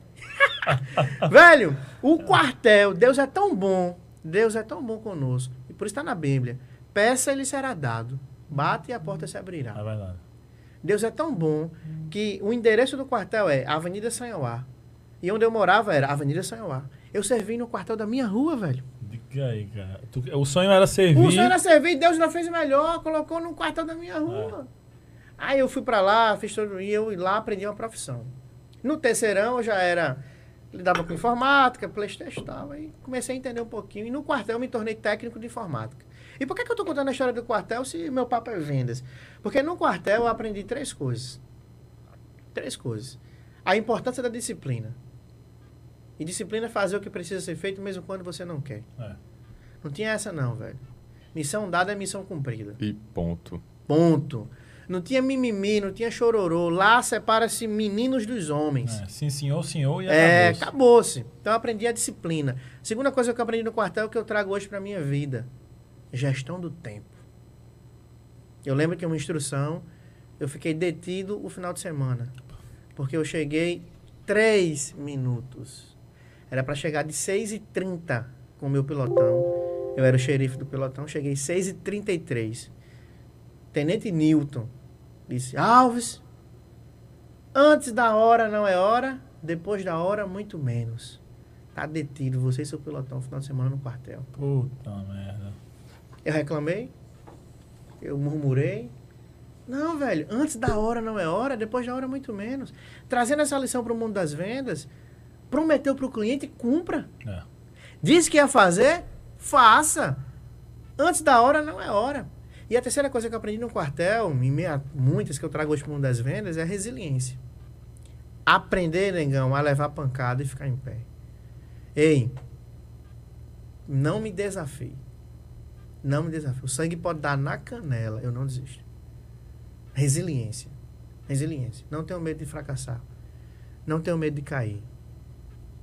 Velho, o quartel, Deus é tão bom, Deus é tão bom conosco. E por isso está na Bíblia. Peça, ele será dado. Bate e a porta se abrirá. É verdade. Deus é tão bom que o endereço do quartel é Avenida Sanhoá. E onde eu morava era Avenida Sanhoá. Eu servi no quartel da minha rua, velho. Diga aí, cara. Tu- o sonho era servir. O senhor era servir, Deus ainda fez melhor, colocou no quartel da minha rua. Aí eu fui pra lá, fiz todo e eu lá aprendi uma profissão. No terceirão eu já era lidava com informática, Playstation e comecei a entender um pouquinho e no quartel eu me tornei técnico de informática. E por que, que eu tô contando a história do quartel se meu papo é vendas? Porque no quartel eu aprendi três coisas. Três coisas. A importância da disciplina. E disciplina é fazer o que precisa ser feito mesmo quando você não quer. É. Não tinha essa não, velho. Missão dada é missão cumprida. E ponto. Ponto. Não tinha mimimi, não tinha chororô. Lá separa-se meninos dos homens. É, sim, senhor, senhor e É, acabou. acabou-se. Então eu aprendi a disciplina. Segunda coisa que eu aprendi no quartel que eu trago hoje pra minha vida. Gestão do tempo. Eu lembro que uma instrução, eu fiquei detido o final de semana. Porque eu cheguei três minutos. Era pra chegar de 6h30 com o meu pelotão. Eu era o xerife do pelotão, cheguei 6h33. Tenente Newton disse: Alves, antes da hora não é hora, depois da hora, muito menos. Tá detido, você e seu pelotão, final de semana no quartel. Puta merda. Eu reclamei, eu murmurei. Não, velho, antes da hora não é hora, depois da hora, muito menos. Trazendo essa lição para o mundo das vendas, prometeu para o cliente, cumpra. É. Disse que ia fazer, faça. Antes da hora não é hora. E a terceira coisa que eu aprendi no quartel, em meia, muitas que eu trago hoje para o mundo das vendas, é a resiliência. Aprender, negão, a levar pancada e ficar em pé. Ei, não me desafie. Não me desafie. O sangue pode dar na canela, eu não desisto. Resiliência. Resiliência. Não tenho medo de fracassar. Não tenho medo de cair.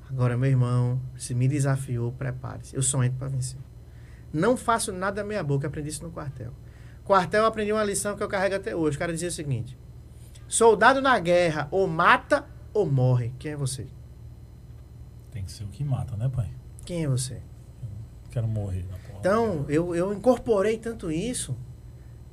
Agora, meu irmão, se me desafiou, prepare-se. Eu sou entro para vencer. Não faço nada meia boca, aprendi isso no quartel. Quartel eu aprendi uma lição que eu carrego até hoje. O cara dizia o seguinte: soldado na guerra, ou mata ou morre. Quem é você? Tem que ser o que mata, né, pai? Quem é você? Quero morrer porra. Então, eu, eu incorporei tanto isso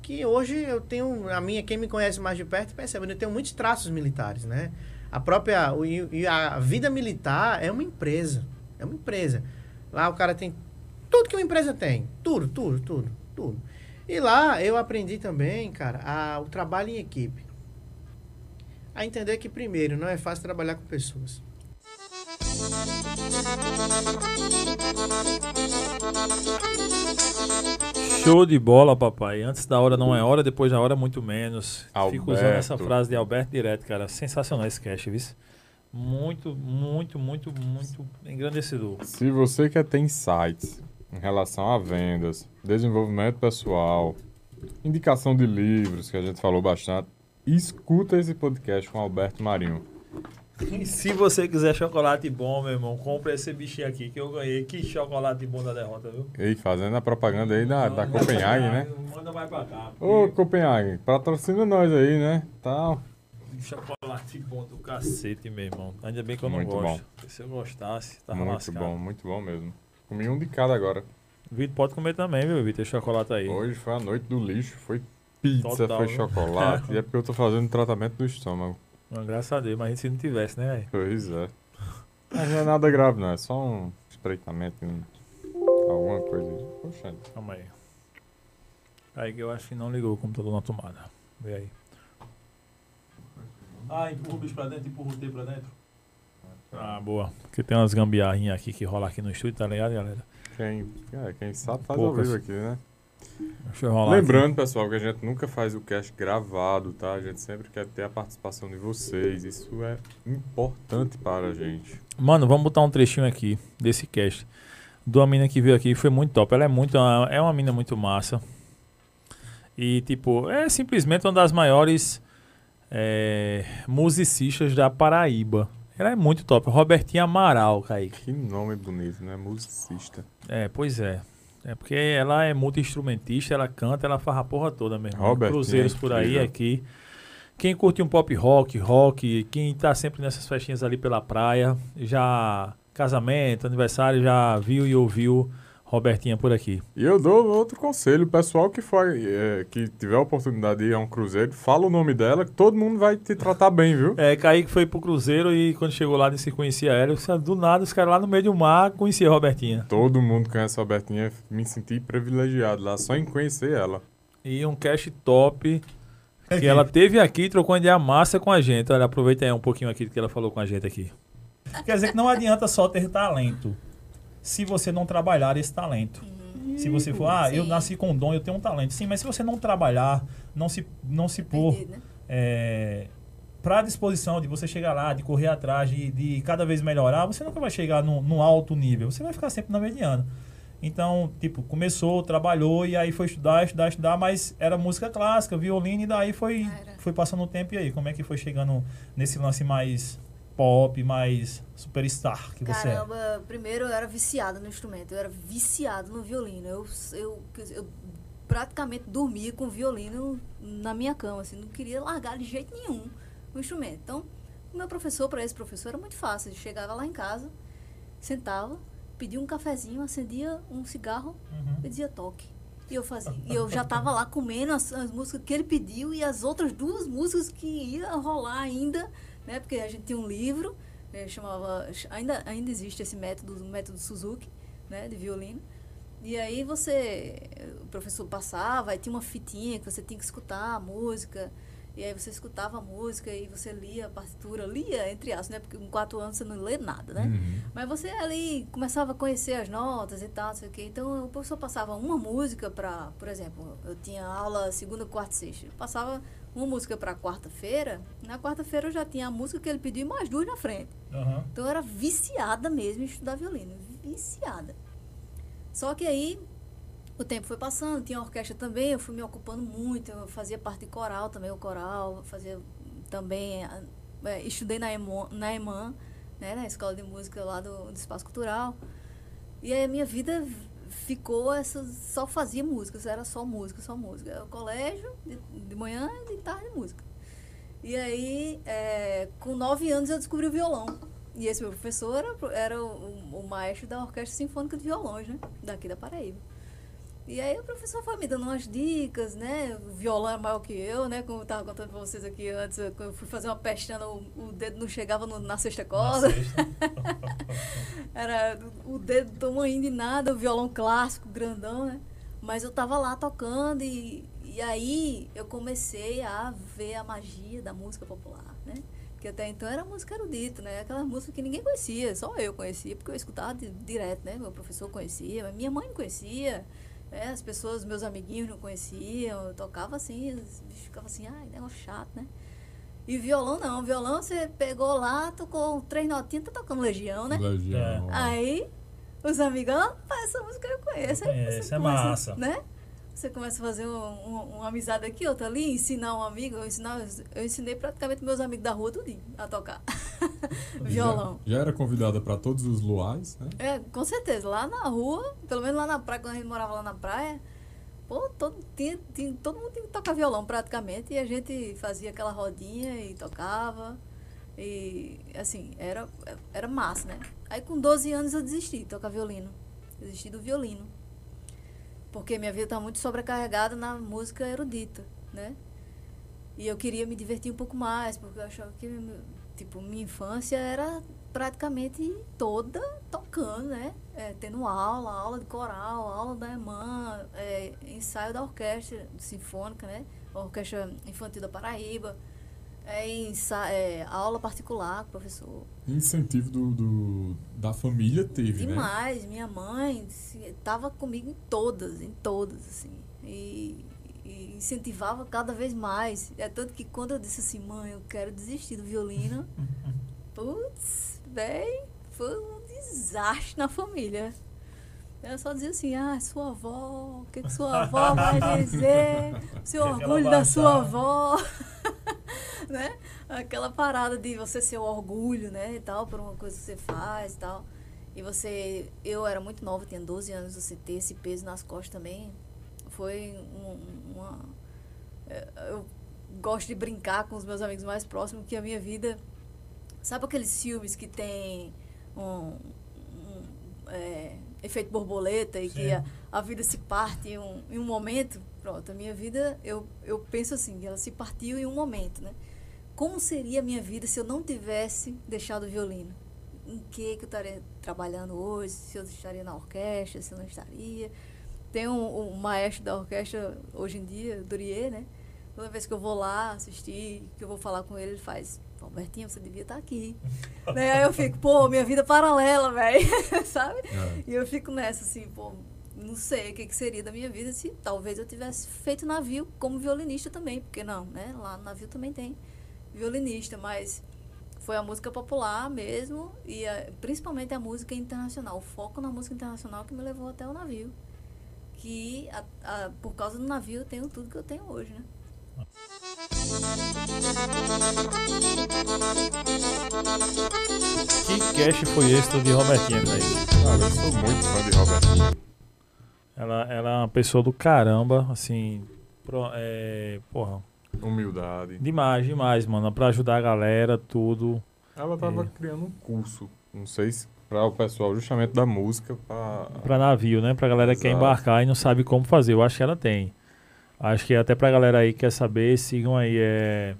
que hoje eu tenho, a minha, quem me conhece mais de perto percebe, eu tenho muitos traços militares, né? A própria, o- a vida militar é uma empresa, é uma empresa. Lá o cara tem tudo que uma empresa tem, tudo, tudo, tudo, tudo. E lá eu aprendi também, cara, a, o trabalho em equipe. A entender que, primeiro, não é fácil trabalhar com pessoas. Show de bola, papai. Antes da hora não é hora, depois da hora muito menos. Fico usando essa Alberto. frase de Alberto direto, cara. Sensacional esse cast, viu? Muito, muito, muito, muito engrandecedor. Se você quer ter insights em relação a vendas, desenvolvimento pessoal, indicação de livros, que a gente falou bastante, escuta esse podcast com Alberto Marinho. E se você quiser chocolate bom, meu irmão, compra esse bichinho aqui que eu ganhei. Que chocolate bom da derrota, viu? E fazendo a propaganda aí da, da Copenhague, né? Manda mais pra cá. Ô, Copenhague, patrocina nós aí, né? Tal. Chocolate bom do cacete, meu irmão. Ainda bem que eu não Muito gosto. Se eu gostasse, tava muito lascado. bom, muito bom mesmo. Comi um de cada agora. Vitor pode comer também, viu, Vitor? Chocolate aí. Hoje foi a noite do lixo, foi pizza, Total, foi chocolate. e é porque eu tô fazendo tratamento do estômago. Mas, graças a Deus, mas se não tivesse, né, velho? Pois é. Mas não é nada grave, não. É só um espreitamento, um- alguma coisa. Poxa, Calma aí. Aí que eu acho que não ligou o computador na tomada. Vê aí. Ah, empurra o bicho pra dentro, empurra o T pra dentro. Ah, boa. Porque tem umas gambiarrinhas aqui que rola aqui no estúdio, tá ligado, galera? quem, é, quem sabe faz Poucas. ao vivo aqui, né? Lembrando, pessoal, que a gente nunca faz o cast gravado, tá? A gente sempre quer ter a participação de vocês. Isso é importante para a gente. Mano, vamos botar um trechinho aqui desse cast. De uma mina que veio aqui, foi muito top. Ela é muito. É uma mina muito massa. E, tipo, é simplesmente uma das maiores é, musicistas da Paraíba. Ela é muito top. Robertinha Amaral, Kaique. Que nome bonito, né? Musicista. É, pois é. É porque ela é multi-instrumentista, ela canta, ela faz a porra toda mesmo. Robertinha Cruzeiros é por aí, incrível. aqui. Quem curte um pop rock, rock, quem tá sempre nessas festinhas ali pela praia, já casamento, aniversário, já viu e ouviu Robertinha por aqui. E eu dou outro conselho, o pessoal que for, é, que tiver a oportunidade de ir a um cruzeiro, fala o nome dela, que todo mundo vai te tratar bem, viu? É, Kaique foi pro Cruzeiro e quando chegou lá, se conhecia ela. Do nada, os caras lá no meio do mar conheciam a Robertinha. Todo mundo conhece a Robertinha, me senti privilegiado lá só em conhecer ela. E um cast top que ela teve aqui e trocou uma ideia massa com a gente. Olha, aproveita aí um pouquinho aqui do que ela falou com a gente aqui. Quer dizer que não adianta só ter talento se você não trabalhar esse talento. Se você for, ah, eu Sim. nasci com dom, eu tenho um talento. Sim, mas se você não trabalhar, não se, não se pôr né? é, para disposição de você chegar lá, de correr atrás, de, de cada vez melhorar, você nunca vai chegar no, no alto nível. Você vai ficar sempre na mediana. Então, tipo, começou, trabalhou e aí foi estudar, estudar, estudar, mas era música clássica, violino, e daí foi, foi passando o tempo. E aí, como é que foi chegando nesse lance mais pop, mais superstar que você é? Caramba, primeiro eu era viciada no instrumento, eu era viciado no violino. Eu, eu, eu praticamente dormia com o violino na minha cama, assim, não queria largar de jeito nenhum o instrumento. Então, o meu professor, para esse professor, era muito fácil. Ele chegava lá em casa, sentava, pedia um cafezinho, acendia um cigarro Uhum. e dizia toque. E eu fazia. E eu já tava lá comendo as, as músicas que ele pediu e as outras duas músicas que ia rolar ainda, né? Porque a gente tinha um livro, né, chamava. Ainda, ainda existe esse método, o método Suzuki, né? De violino. E aí você. O professor passava, aí tinha uma fitinha que você tinha que escutar a música. E aí você escutava a música e você lia a partitura, lia entre aspas, né? Porque com quatro anos você não lê nada, né? Mas você ali começava a conhecer as notas e tal, não sei o quê. Então o professor passava uma música para, por exemplo, eu tinha aula segunda, quarta e sexta. Eu passava uma música para quarta-feira. Na quarta-feira eu já tinha a música que ele pediu e mais duas na frente. Aham. Então eu era viciada mesmo em estudar violino, viciada. Só que aí o tempo foi passando, tinha orquestra também, eu fui me ocupando muito, eu fazia parte de coral também, o coral, fazia também, é, estudei na EMAN, na, EMAN, né, na Escola de Música lá do, do Espaço Cultural. E aí a minha vida ficou essa, só fazia música, era só música, só música. O colégio, de, de manhã e de tarde música. E aí, é, com nove anos, eu descobri o violão. E esse meu professor era, era o, o maestro da Orquestra Sinfônica de Violões, né? Daqui da Paraíba. E aí o professor foi me dando umas dicas, né? O violão é maior que eu, né? Como eu estava contando para vocês aqui antes, eu eu fui fazer uma pestana, o, o dedo não chegava no- na sexta corda. Era o dedo do tamanho de nada, o violão clássico, grandão, né? Mas eu tava lá tocando e, e aí eu comecei a ver a magia da música popular, né? Que até então era música erudita, né? Aquela música que ninguém conhecia, só eu conhecia, porque eu escutava di- direto, né? Meu professor conhecia, minha mãe não conhecia, né? As pessoas, meus amiguinhos não conheciam, eu tocava assim, ficavam assim, ai, negócio chato, né? E violão não, violão você pegou lá, tocou três notinhas, tá tocando Legião, né? Legião. Aí os amigos, ah, essa música eu conheço. Aí Conheço, você é massa. Né? Você começa a fazer um- um- uma amizade aqui, outra ali, ensinar um amigo. Eu, ensinar, eu ensinei praticamente meus amigos da rua tudinho a tocar violão. Já, já era convidada para todos os luais, né? É, com certeza. Lá na rua, pelo menos lá na praia, quando a gente morava lá na praia, pô, todo, tinha, tinha- todo mundo tinha que tocar violão praticamente. E a gente fazia aquela rodinha e tocava. E, assim, era, era massa, né? Aí com 12 anos eu desisti de tocar violino. Desisti do violino. Porque minha vida estava muito sobrecarregada na música erudita, né? E eu queria me divertir um pouco mais, porque eu achava que, tipo, minha infância era praticamente toda tocando, né? É, tendo aula, aula de coral, aula da irmã, é, ensaio da orquestra sinfônica, né? A Orquestra Infantil da Paraíba. É, ensa é, aula particular com o professor. Incentivo do, do- da família teve, né? Demais. Minha mãe estava comigo em todas, em todas, assim. E, e incentivava cada vez mais. É tanto que quando eu disse assim, mãe, eu quero desistir do violino, putz, véi, foi um desastre na família. Ela só dizia assim, ah, sua avó, o que, que sua avó vai dizer? Seu orgulho da sua avó. né? Aquela parada de você ser o orgulho, né, e tal, por uma coisa que você faz e tal. E você, eu era muito nova, tinha 12 anos, você ter esse peso nas costas também, foi um- uma... é, Eu gosto de brincar com os meus amigos mais próximos que a minha vida... Sabe aqueles filmes que tem um, um, é, efeito borboleta e que Sim. a, a vida se parte em um, em um momento? Pronto, a minha vida, eu, eu penso assim, ela se partiu em um momento, né? Como seria a minha vida se eu não tivesse deixado o violino? Em que, que eu estaria trabalhando hoje? Se eu estaria na orquestra, se eu não estaria? Tem um, um maestro da orquestra hoje em dia, Dorier, né? Toda vez que eu vou lá assistir, que eu vou falar com ele, ele faz, Albertinho, você devia estar aqui. né? Aí eu fico, pô, minha vida paralela, velho, sabe? É. E eu fico nessa, assim, pô, não sei o que, que seria da minha vida se talvez eu tivesse feito navio como violinista também, porque não, né? Lá no navio também tem violinista, mas foi a música popular mesmo e a- principalmente a música internacional, o foco na música internacional que me levou até o navio. Que a- a- por causa do navio eu tenho tudo que eu tenho hoje, né? Que cast foi esse do de Robertinha, Kaique? Cara, eu sou muito fã de Robertinho. Ela, ela é uma pessoa do caramba, assim. Pro, é, porra. Humildade. Demais, demais, mano. Pra ajudar a galera, tudo. Ela tava criando um curso, não sei se para o pessoal justamente da música, pra... Pra navio, né? Pra galera que quer embarcar e não sabe como fazer. Eu acho que ela tem. Acho que até pra galera aí que quer saber, sigam aí. É,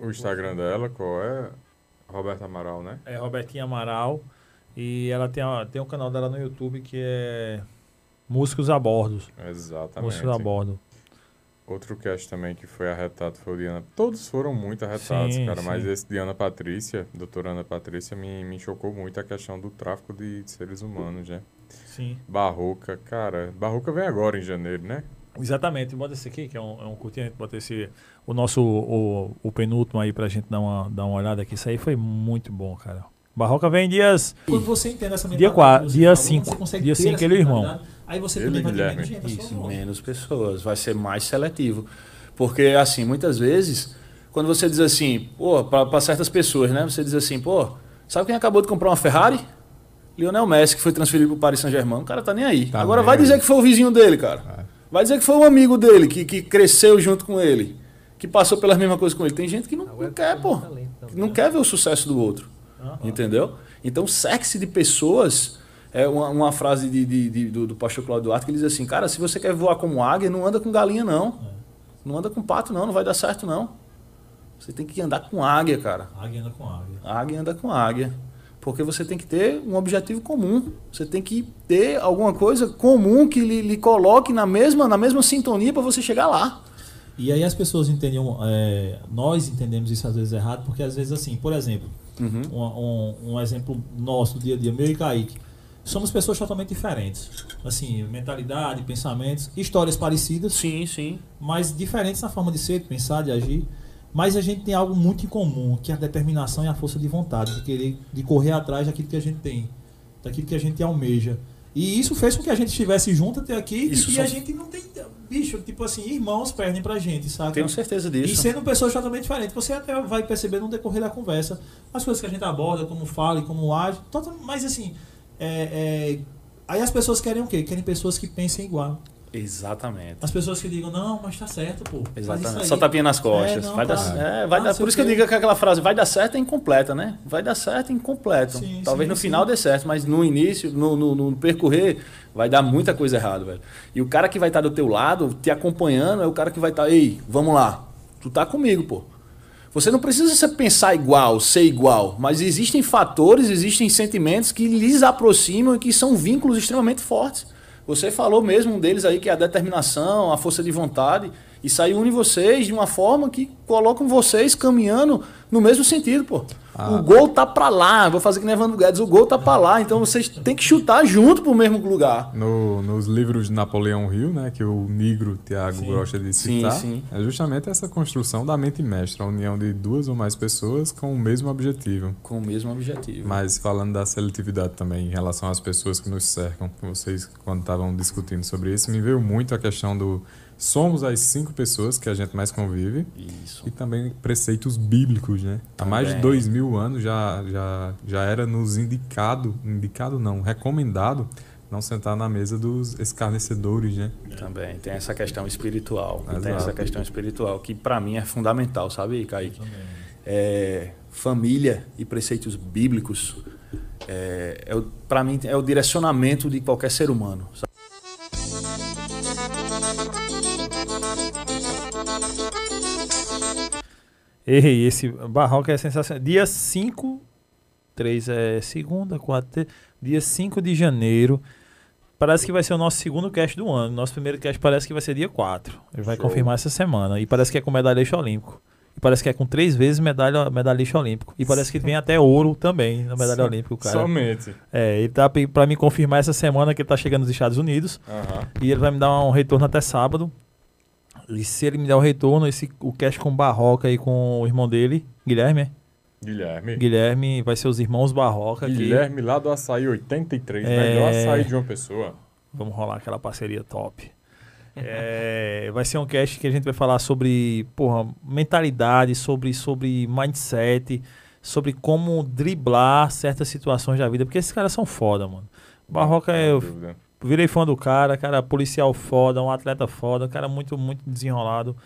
o Instagram dela, qual é? Roberta Amaral, né? é Robertinha Amaral. E ela tem, a- tem um canal dela no YouTube que é Músicos a Bordo. Exatamente. Músicos a Bordo. Outro cast também que foi arretado foi o Diana. Todos foram muito arretados, Sim, cara, mas sim. esse de Ana Patrícia, doutora Ana Patrícia, me, me chocou muito a questão do tráfico de seres humanos, né? Sim. Barroca, cara, Barroca vem agora em janeiro, né? Exatamente, bota esse aqui, que é um, é um curtinho, a gente bota esse, o nosso, o, o penúltimo aí pra gente dar uma, dar uma olhada aqui. Isso aí foi muito bom, cara. Barroca vem dias. Quando você entende essa Dia mentalidade 4, que você dia falou, 5. você consegue Dia ter 5 essa ele é o irmão. Aí você também vai ter menos gente Isso, menos pessoas, vai ser mais seletivo. Porque, assim, muitas vezes, quando você diz assim, pô, para certas pessoas, né? Você diz assim, pô, sabe quem acabou de comprar uma Ferrari? Lionel Messi, que foi transferido pro Paris Saint-Germain. O cara tá nem aí. Tá Agora nem vai dizer que foi o vizinho dele, cara. Vai dizer que foi um amigo dele, que, que cresceu junto com ele, que passou pelas mesmas coisas com ele. Tem gente que não, não quer, pô. Que não quer ver o sucesso do outro. Entendeu? Então, sexo de pessoas É uma, uma frase de, de- de- do, do pastor Cláudio Duarte que ele diz assim, cara, se você quer voar como águia, não anda com galinha, não. Não anda com pato, não, não vai dar certo, não. Você tem que andar com águia, cara. Águia anda com águia. Águia anda com águia. Porque você tem que ter um objetivo comum. Você tem que ter alguma coisa comum que lhe, lhe coloque na mesma, na mesma sintonia para você chegar lá. E aí as pessoas entendem, é, nós entendemos isso às vezes errado, porque às vezes assim, por exemplo, Uhum. um, um, um exemplo nosso do dia a dia, meu e Kaique, somos pessoas totalmente diferentes. Assim, mentalidade, pensamentos, histórias parecidas. Sim, sim. Mas diferentes na forma de ser, de pensar, de agir. Mas a gente tem algo muito em comum, que é a determinação e a força de vontade, de querer, de correr atrás daquilo que a gente tem, daquilo que a gente almeja. E isso fez com que a gente estivesse junto até aqui Isso e são- a gente não tem. Bicho, tipo assim, irmãos perdem pra gente, sabe? Tenho certeza disso. E sendo pessoas totalmente diferentes, você até vai perceber no decorrer da conversa as coisas que a gente aborda, como fala e como age. Mas assim, é, é, aí as pessoas querem o quê? Querem pessoas que pensem igual. Exatamente. As pessoas que digam, não, mas tá certo, pô. Exatamente. aí." Só tapinha nas costas. É, não, vai tá. dar, é, vai Ah, dar, por isso que eu digo que aquela frase vai dar certo é incompleta, né? Vai dar certo é incompleto. Sim, Talvez sim, no sim. final dê certo, mas no início, no, no, no percorrer, vai dar muita coisa errada, velho. E o cara que vai estar do teu lado, te acompanhando, é o cara que vai estar, ei, vamos lá, tu tá comigo, pô. Você não precisa ser pensar igual, ser igual, mas existem fatores, existem sentimentos que lhes aproximam e que são vínculos extremamente fortes. Você falou mesmo um deles aí que é a determinação, a força de vontade, e aí une vocês de uma forma que colocam vocês caminhando no mesmo sentido, pô. O gol tá pra lá, vou fazer que nem Evandro Guedes, o gol tá pra lá, então vocês têm que chutar junto pro mesmo lugar. No- nos livros de Napoleão Hill, né, que o Negro Tiago Sim. gosta de Sim, citar, sim. é justamente essa construção da mente mestra, a união de duas ou mais pessoas com o mesmo objetivo. Com o mesmo objetivo. Mas falando da seletividade também em relação às pessoas que nos cercam, vocês quando estavam discutindo sobre isso, me veio muito a questão do somos as cinco pessoas que a gente mais convive Isso. e também preceitos bíblicos, né? Há mais de dois mil anos já, já, já era nos indicado, indicado não, recomendado não sentar na mesa dos escarnecedores, né? Também tem essa questão espiritual. Tem Exato. essa questão espiritual que pra mim é fundamental, sabe, Kaique? É, família e preceitos bíblicos é, é pra mim é o direcionamento de qualquer ser humano. sabe? Errei, esse barroco é sensacional. Dia 5, 3 é segunda, 4, dia 5 de janeiro. Parece que vai ser o nosso segundo cast do ano. Nosso primeiro cast parece que vai ser dia 4. Ele vai Show. confirmar essa semana. E parece que é com medalhista olímpico. E parece que é com três vezes medalha, medalhista olímpico. E parece que vem até ouro também na medalha Som- olímpica, cara. Somente. É, ele tá pra me confirmar essa semana que ele tá chegando nos Estados Unidos. E ele vai me dar um retorno até sábado. E se ele me der o retorno, esse, o cast com Barroca e com o irmão dele, Guilherme, é? Guilherme. Guilherme vai ser os irmãos Barroca aqui. Guilherme lá do Açaí 83, É. melhor açaí de uma pessoa. Vamos rolar aquela parceria top. É, vai ser um cast que a gente vai falar sobre porra, mentalidade, sobre, sobre mindset, sobre como driblar certas situações da vida, porque esses caras são foda, mano. Barroca é. Eu. Virei fã do cara, cara policial foda, um atleta foda, um cara muito, muito desenrolado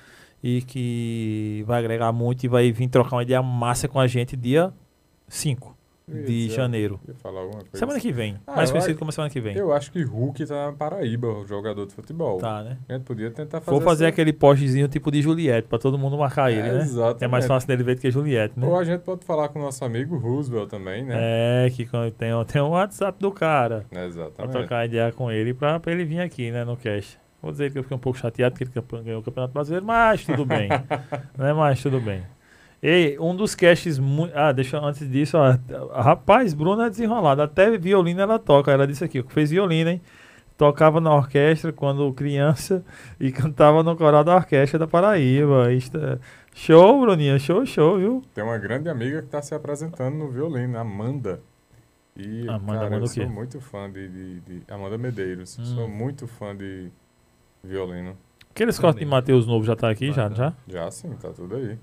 e que vai agregar muito e vai vir trocar uma ideia massa com a gente dia 5 de é. janeiro. Semana que vem. Ah, mais conhecido acho- como semana que vem. Eu acho que Hulk tá na Paraíba, o jogador de futebol. Tá, né? A gente podia tentar fazer Vou fazer essa- aquele postzinho tipo de Juliette, pra todo mundo marcar ele, É, né? exatamente. É mais fácil dele ver do que Juliette, né? Ou a gente pode falar com o nosso amigo Roosevelt também, né? É, que tem, tem o WhatsApp do cara. Pra Exatamente. trocar ideia com ele pra, pra ele vir aqui, né, no cast. Vou dizer que eu fiquei um pouco chateado porque ele ganhou o Campeonato Brasileiro, mas tudo bem. né, mas tudo bem. Ei, um dos casts muito. Ah, deixa eu- antes disso, ó. Rapaz, Bruna é desenrolada. Até violino ela toca. Ela disse aqui, fez violino, hein? Tocava na orquestra quando criança e cantava no coral da orquestra da Paraíba. Isto é- Show, Bruninha, show, show, viu? Tem uma grande amiga que está se apresentando no violino, Amanda. E, Amanda, cara, eu o quê? sou muito fã de, de- de- Amanda Medeiros. Hum. Sou muito fã de violino. Aqueles cortes de Matheus Novo já tá aqui, já? já? Já sim, tá tudo aí.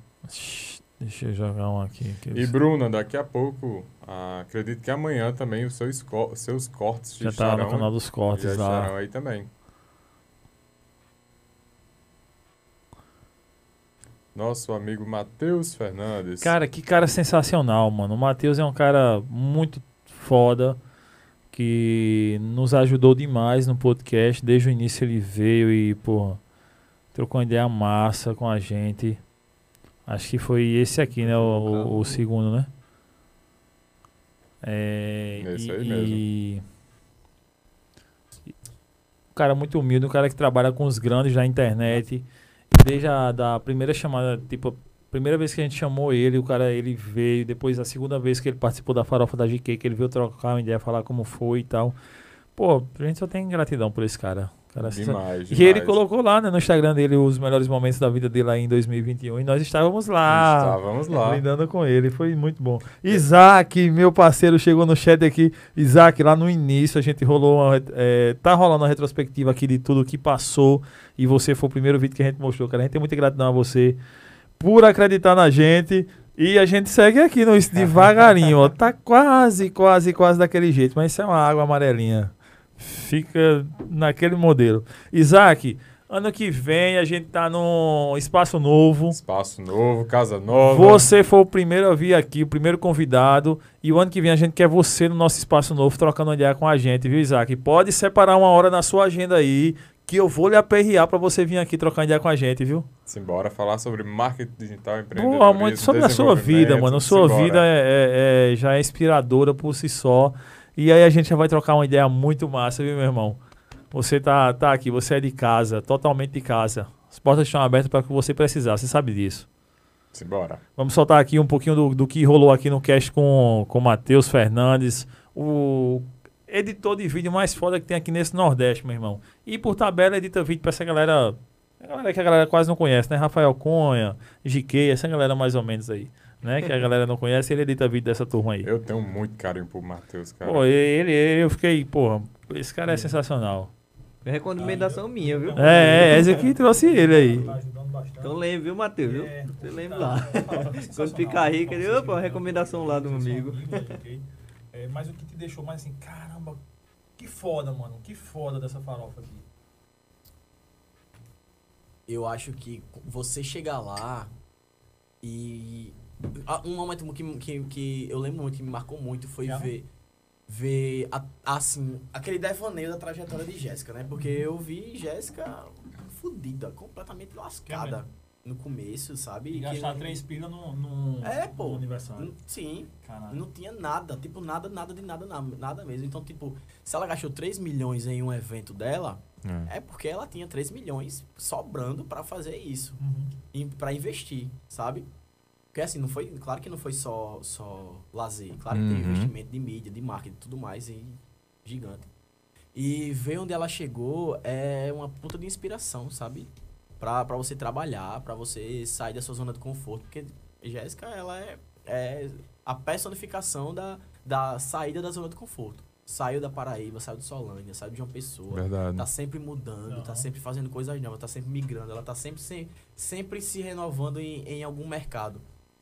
Deixa eu jogar um aqui. E Bruna, daqui a pouco, ah, acredito que amanhã também os seus, co- seus cortes Já tá estarão, no canal dos cortes já lá. estarão aí também. Nosso amigo Matheus Fernandes. Cara, que cara sensacional, mano. O Matheus é um cara muito foda. que nos ajudou demais no podcast. Desde o início ele veio e, pô, trocou uma ideia massa com a gente. Acho que foi esse aqui, né? O, o- segundo, né? É, Esse e, aí e- um cara muito humilde, um cara que trabalha com os grandes da internet. Desde a da primeira chamada, tipo, primeira vez que a gente chamou ele, o cara ele veio, depois a segunda vez que ele participou da farofa da GK, que ele veio trocar uma ideia, falar como foi e tal. Pô, a gente só tem gratidão por esse cara. Cara, Demais, E ele demais. colocou lá né, no Instagram dele os melhores momentos da vida dele lá em 2021 e nós estávamos lá. Estávamos lá. Brindando com ele, foi muito bom. Isaac, meu parceiro, chegou no chat aqui. Isaac, lá no início a gente rolou uma, é, tá rolando uma retrospectiva aqui de tudo que passou e você foi o primeiro vídeo que a gente mostrou, cara. A gente tem muita gratidão a você por acreditar na gente. E a gente segue aqui no, devagarinho, ó. Tá quase, quase, quase daquele jeito. Mas isso é uma água amarelinha. Fica naquele modelo. Isaac, ano que vem a gente tá num espaço novo. Espaço novo, casa nova. Você foi o primeiro a vir aqui, o primeiro convidado. E o ano que vem a gente quer você no nosso espaço novo, trocando ideia com a gente, viu, Isaac? Pode separar uma hora na sua agenda aí, que eu vou lhe aperrear pra você vir aqui trocar ideia com a gente, viu? Simbora falar sobre marketing digital, empreendedorismo, Pô, muito sobre a sua vida, mano. A sua Simbora. vida é, é- é- já é inspiradora por si só. E aí a gente já vai trocar uma ideia muito massa, viu, meu irmão? Você tá, tá aqui, você é de casa, totalmente de casa. As portas estão abertas para o que você precisar, você sabe disso. Simbora. Vamos soltar aqui um pouquinho do, do que rolou aqui no cast com o Matheus Fernandes, o editor de vídeo mais foda que tem aqui nesse Nordeste, meu irmão. E por tabela edita vídeo pra essa galera, a galera que a galera quase não conhece, né? Rafael Cunha, GK, essa galera mais ou menos aí, né? Que a galera não conhece, ele edita vídeo dessa turma aí. Eu tenho muito carinho por Matheus, cara. Pô, ele, ele- eu fiquei, porra, esse cara é sensacional. É recomendação minha, viu? É, é, esse aqui trouxe ele aí. Então lembra, viu, Matheus? viu? É, Você lembra lá. Quando ficar rico, ele, opa, recomendação lá do meu amigo. É, mas o que te deixou mais assim, caramba, que foda, mano, que foda dessa farofa aqui. Eu acho que você chegar lá e. Ah, Um momento que, que, que eu lembro muito, que me marcou muito, foi Já? ver. Ver, a- assim, aquele devaneio da trajetória de Jéssica, né? Porque eu vi Jéssica fodida, completamente lascada no começo, sabe? E Que gastar não- três pilas no, no, É, pô. no aniversário. N- Sim. Caralho. Não tinha nada, tipo, nada, nada de nada, nada, mesmo. Então, tipo, se ela gastou 3 milhões em um evento dela, é, porque ela tinha 3 milhões sobrando pra fazer isso. Uhum. E pra investir, sabe? Porque assim, não foi, claro que não foi só, só lazer. Claro que tem Uhum. investimento de mídia, de marketing e tudo mais, e gigante. E ver onde ela chegou é uma puta de inspiração, sabe? Pra, pra você trabalhar, pra você sair da sua zona de conforto. Porque Jéssica, ela é, é a personificação da, da saída da zona de conforto. Saiu da Paraíba, saiu de Solândia, saiu de uma pessoa. Verdade. Tá sempre mudando, tá sempre fazendo coisas novas, tá sempre migrando. Ela tá sempre se, sempre se renovando em, em algum mercado.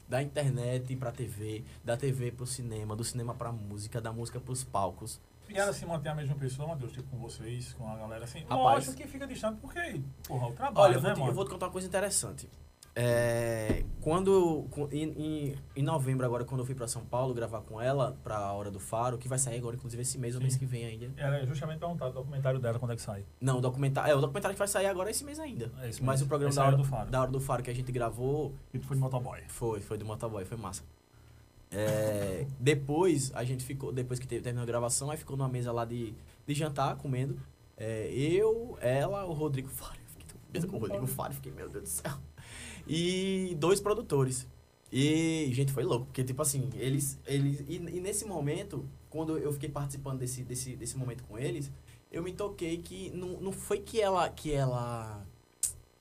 Da internet pra TV, da TV pro cinema, do cinema pra música, da música pros palcos. E ela se mantém a mesma pessoa, Matheus, tipo com vocês, com a galera assim. Rapaz. Lógico que fica distante porque, porra, o Olha, trabalho, eu vou, né, te, mano? eu vou te contar uma coisa interessante. É, quando em, em, em novembro agora quando eu fui pra São Paulo gravar com ela pra Hora do Faro, que vai sair agora inclusive esse mês ou mês que vem ainda. Era justamente perguntar o documentário dela quando é que sai. Não, o documentário, é o documentário que vai sair agora esse mês ainda. É esse Mas mês. o programa Esse da é a hora, do Faro. da Hora do Faro que a gente gravou E tu foi de motoboy. Foi, foi do motoboy, foi massa. É, depois a gente ficou, depois que teve, terminou a gravação, aí ficou numa mesa lá de, de jantar, comendo. É, eu, ela, o Rodrigo Faro. Eu fiquei mesa com o Rodrigo Faro, fiquei, meu Deus do céu. E dois produtores. E, gente, foi louco, porque, tipo assim, eles. eles e, e nesse momento, quando eu fiquei participando desse, desse, desse momento com eles, eu me toquei que não, não foi que ela, que ela.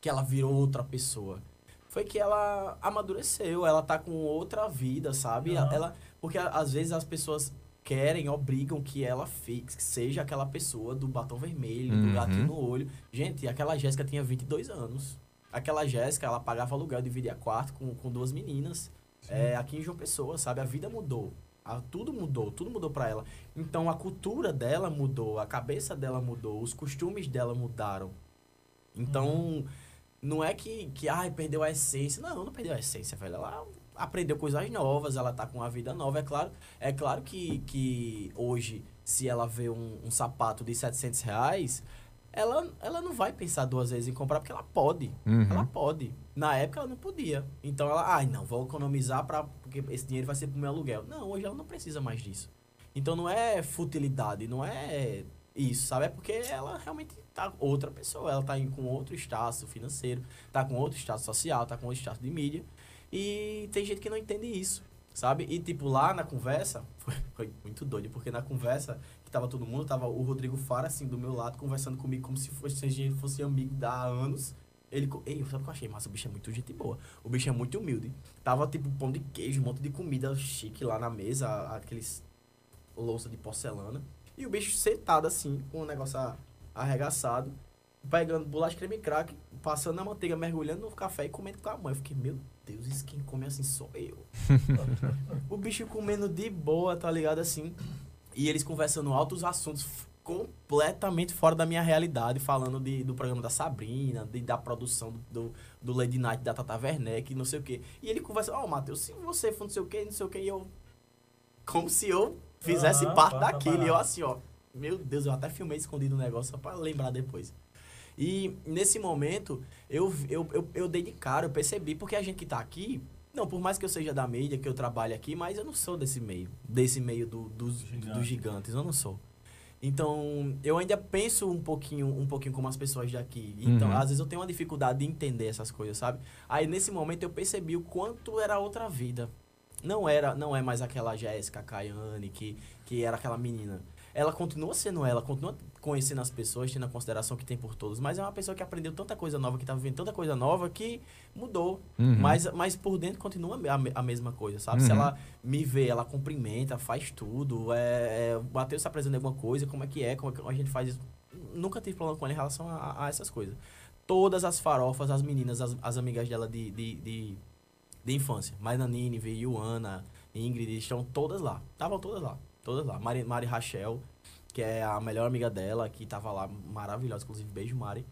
que ela virou outra pessoa foi que ela amadureceu, ela tá com outra vida, sabe? Aham. Ela, porque às vezes as pessoas querem, obrigam que ela fixe, que seja aquela pessoa do batom vermelho, Uhum. do gatinho no olho. Gente, aquela Jéssica tinha 22 anos. Aquela Jéssica, ela pagava aluguel, dividia quarto com, com duas meninas. É, aqui em João Pessoa, sabe? A vida mudou. A- tudo mudou, tudo mudou pra ela. Então a cultura dela mudou, a cabeça dela mudou, os costumes dela mudaram. Então, não é que, que ai, perdeu a essência. Não, não perdeu a essência, velho. Ela aprendeu coisas novas, ela tá com uma vida nova. É claro, é claro que, que hoje se ela vê um, um sapato de 700 reais, ela, ela não vai pensar duas vezes em comprar, porque ela pode. Uhum. Ela pode. Na época ela não podia. Então ela, ai, não, vou economizar para porque esse dinheiro vai ser pro meu aluguel. Não, hoje ela não precisa mais disso. Então não é futilidade, não é isso, sabe? É porque ela realmente tá outra pessoa, ela tá com outro status financeiro, tá com outro status social, tá com outro status de mídia. E tem gente que não entende isso, sabe? E tipo, lá na conversa, foi, muito doido, porque na conversa tava todo mundo, tava o Rodrigo Fara, assim, do meu lado, conversando comigo como se fosse, se a gente fosse amigo da há anos. Ele, ei, sabe o que eu achei massa? O bicho é muito gente boa. O bicho é muito humilde. Tava, tipo, pão de queijo, um monte de comida chique lá na mesa, aqueles louça de porcelana. E o bicho sentado assim, com o negócio a- arregaçado, pegando bolacha creme crack, passando na manteiga, mergulhando no café e comendo com a mãe. Eu fiquei, meu Deus, isso quem come assim sou eu. o bicho comendo de boa, tá ligado assim? E eles conversando altos assuntos completamente fora da minha realidade, falando de, do programa da Sabrina, de, da produção do, do Lady Night da Tata Werneck, não sei o quê. E ele conversa, ó, Matheus, se você for não sei o quê, não sei o quê, e eu. Como se eu fizesse Aham, parte daquilo. E eu assim, ó. Meu Deus, eu até filmei escondido o negócio só pra lembrar depois. E nesse momento, eu, eu, eu, eu dei de cara, eu percebi, porque a gente que tá aqui, não, por mais que eu seja da mídia, que eu trabalhe aqui, mas eu não sou desse meio, desse meio do, dos, dos gigantes, eu não sou. Então, eu ainda penso um pouquinho, um pouquinho como as pessoas daqui. Então, Uhum. às vezes eu tenho uma dificuldade de entender essas coisas, sabe? Aí nesse momento eu percebi o quanto era outra vida. Não era, não é mais aquela Jéssica Caiane que que era aquela menina. Ela continua sendo ela, continua conhecendo as pessoas, tendo a consideração que tem por todos, mas é uma pessoa que aprendeu tanta coisa nova, que tá vivendo tanta coisa nova que mudou. Uhum. Mas, mas por dentro continua a, a mesma coisa, sabe? Se Uhum. ela me vê, ela cumprimenta, faz tudo. É, é, o Matheus apresentando alguma coisa, como é que é, como é que a gente faz isso. Nunca tive problema com ela em relação a, a essas coisas. Todas as farofas, as meninas, as, as amigas dela de, de, de, de infância, Mayna Nínive, Yuana, Ingrid, estão todas lá. Estavam todas lá. Todas lá. Mari, Mari Rachel, que é a melhor amiga dela, que tava lá, maravilhosa, inclusive, beijo, Mari.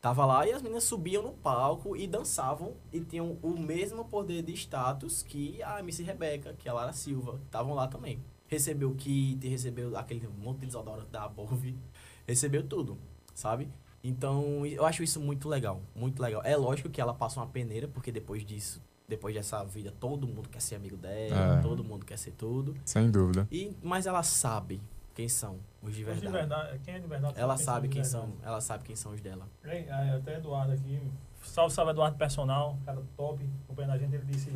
Tava lá e as meninas subiam no palco e dançavam e tinham o mesmo poder de status que a MC Rebeca, que é a Lara Silva. Estavam lá também. Recebeu o kit, recebeu aquele monte de desodorante da Bove, recebeu tudo, sabe? Então, eu acho isso muito legal, muito legal. É lógico que ela passa uma peneira, porque depois disso, depois dessa vida, todo mundo quer ser amigo dela, É. todo mundo quer ser tudo. Sem dúvida. E, mas ela sabe quem são os de Os verdade. de verdade, quem é de verdade Ela sabe quem são ela sabe quem são os dela. Ei, até Eduardo aqui. Salve, salve Eduardo Personal, cara top, acompanhando a gente. Ele disse: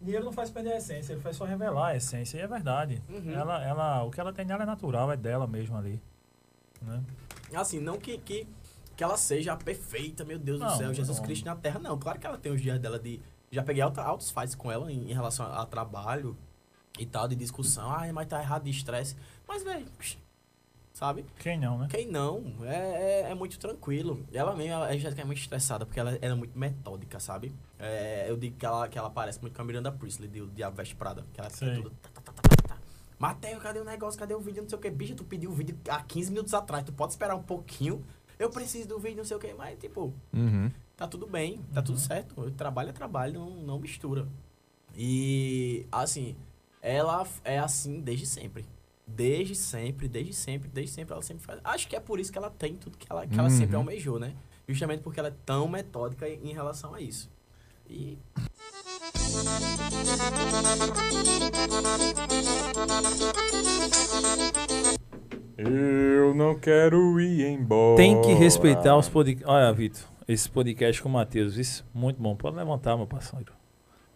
dinheiro não faz perder a essência, ele faz só revelar a essência. E é verdade. Uhum. Ela, ela, o que ela tem nela é natural, é dela mesmo ali. Né? Assim, não que, que, que ela seja a perfeita, meu Deus Não, do céu, Jesus não. Cristo na Terra, não. Claro que ela tem os dias dela de. Já peguei altos fights com ela em, em relação a, a trabalho e tal, de discussão. Ai, mas tá errado de estresse. Mas, velho, sabe? Quem não, né? Quem não? É, é, é muito tranquilo. Ela mesmo, ela, a gente é muito estressada, porque ela, ela é muito metódica, sabe? É, eu digo que ela, que ela parece muito com a Miranda Priestley, de O Diabo Veste Prada. Que ela fica Sei. tudo... tá, tá, tá, tá, tá, tá. Mateus, cadê o negócio? Cadê o vídeo? Não sei o que. Bicho, tu pediu o vídeo há 15 minutos atrás. Tu pode esperar um pouquinho. Eu preciso do vídeo, não sei o que. Mas, tipo, Uhum. tá tudo bem. Tá tudo certo. O trabalho é trabalho, não, não mistura. E, assim, ela é assim desde sempre. Desde sempre, desde sempre, desde sempre ela sempre faz. Acho que é por isso que ela tem tudo que ela, que ela sempre Uhum. almejou, né? Justamente porque ela é tão metódica em em relação a isso. E Eu não quero ir embora. Tem que respeitar os podcasts. Olha, Vitor, esse podcast com o Matheus, isso muito bom. Pode levantar, meu parceiro.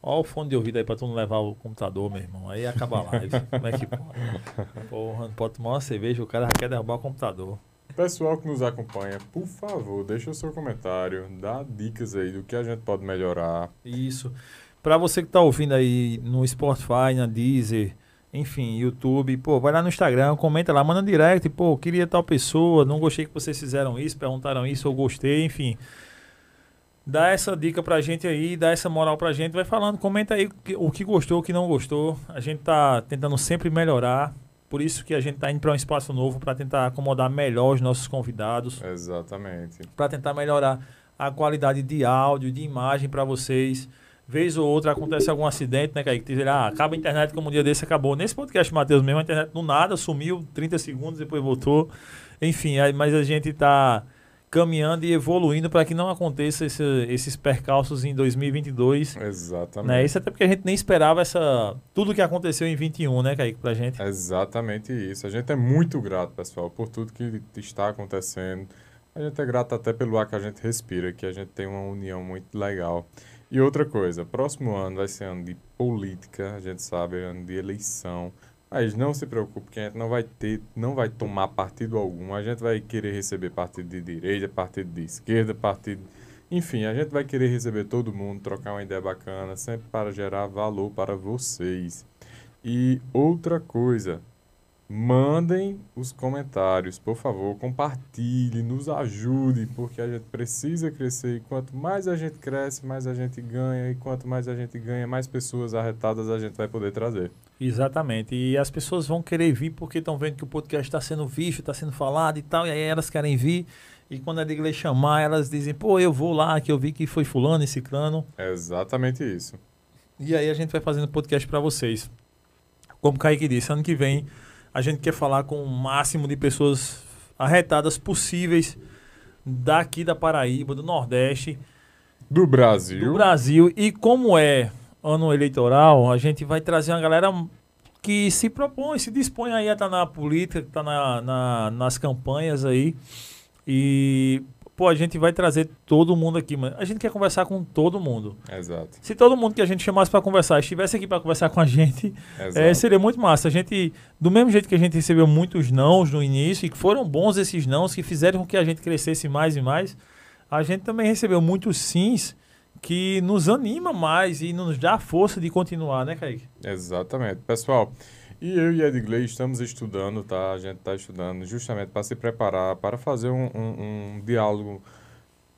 Olha o fone de ouvido aí pra tu não levar o computador, meu irmão. Aí acaba a live. Como é que pode? Porra, não pode tomar uma cerveja, o cara já quer derrubar o computador. Pessoal que nos acompanha, por favor, deixa o seu comentário, dá dicas aí do que a gente pode melhorar. Isso. Pra você que tá ouvindo aí no Spotify, na Deezer, enfim, YouTube, pô, vai lá no Instagram, comenta lá, manda um direct, pô, queria tal pessoa, não gostei que vocês fizeram isso, perguntaram isso, eu gostei, enfim. Dá essa dica pra gente aí, dá essa moral pra gente, vai falando, comenta aí o que, gostou, o que não gostou. A gente tá tentando sempre melhorar, por isso que a gente tá indo para um espaço novo para tentar acomodar melhor os nossos convidados Exatamente. para tentar melhorar a qualidade de áudio, de imagem para vocês. vez ou outra acontece algum acidente, né, Kaique? Dizer, ah, acaba a internet como um dia desse acabou. Nesse podcast, Matheus, mesmo, a internet do nada sumiu, 30 segundos, depois voltou. Enfim, aí, mas a gente está caminhando e evoluindo para que não aconteça esse, esses percalços em 2022. Exatamente. Né? Isso até porque a gente nem esperava essa tudo que aconteceu em 21, né, Kaique, pra gente. Exatamente isso. A gente é muito grato, pessoal, por tudo que está acontecendo. A gente é grato até pelo ar que a gente respira, que a gente tem uma união muito legal. E outra coisa, próximo ano vai ser ano de política, a gente sabe, é ano de eleição. Mas não se preocupe, que a gente não vai ter, não vai tomar partido algum. A gente vai querer receber partido de direita, partido de esquerda, partido. Enfim, a gente vai querer receber todo mundo, trocar uma ideia bacana, sempre para gerar valor para vocês. E outra coisa, mandem os comentários, por favor, compartilhe, nos ajude, porque a gente precisa crescer e quanto mais a gente cresce, mais a gente ganha e quanto mais a gente ganha, mais pessoas arretadas a gente vai poder trazer. Exatamente. E as pessoas vão querer vir porque estão vendo que o podcast está sendo visto, está sendo falado e tal, e aí elas querem vir. E quando a igreja chamar, elas dizem, pô, eu vou lá, que eu vi que foi fulano e ciclano. É exatamente isso. E aí a gente vai fazendo podcast para vocês. Como o Kaique disse, ano que vem a gente quer falar com o máximo de pessoas arretadas possíveis daqui da Paraíba, do Nordeste. Do Brasil. Do Brasil. E como é ano eleitoral, a gente vai trazer uma galera que se propõe, se dispõe aí a estar tá na política, estar tá na, na, nas campanhas aí. E pô, a gente vai trazer todo mundo aqui, mano. A gente quer conversar com todo mundo. Exato. Se todo mundo que a gente chamasse para conversar estivesse aqui para conversar com a gente, é, seria muito massa. A gente, do mesmo jeito que a gente recebeu muitos nãos no início, e que foram bons esses nãos, que fizeram com que a gente crescesse mais e mais, a gente também recebeu muitos sims que nos anima mais e nos dá força de continuar, né, Kaique? Exatamente. Pessoal, e eu e Edgley estamos estudando, tá? A gente está estudando justamente para se preparar, para fazer um, um, um, diálogo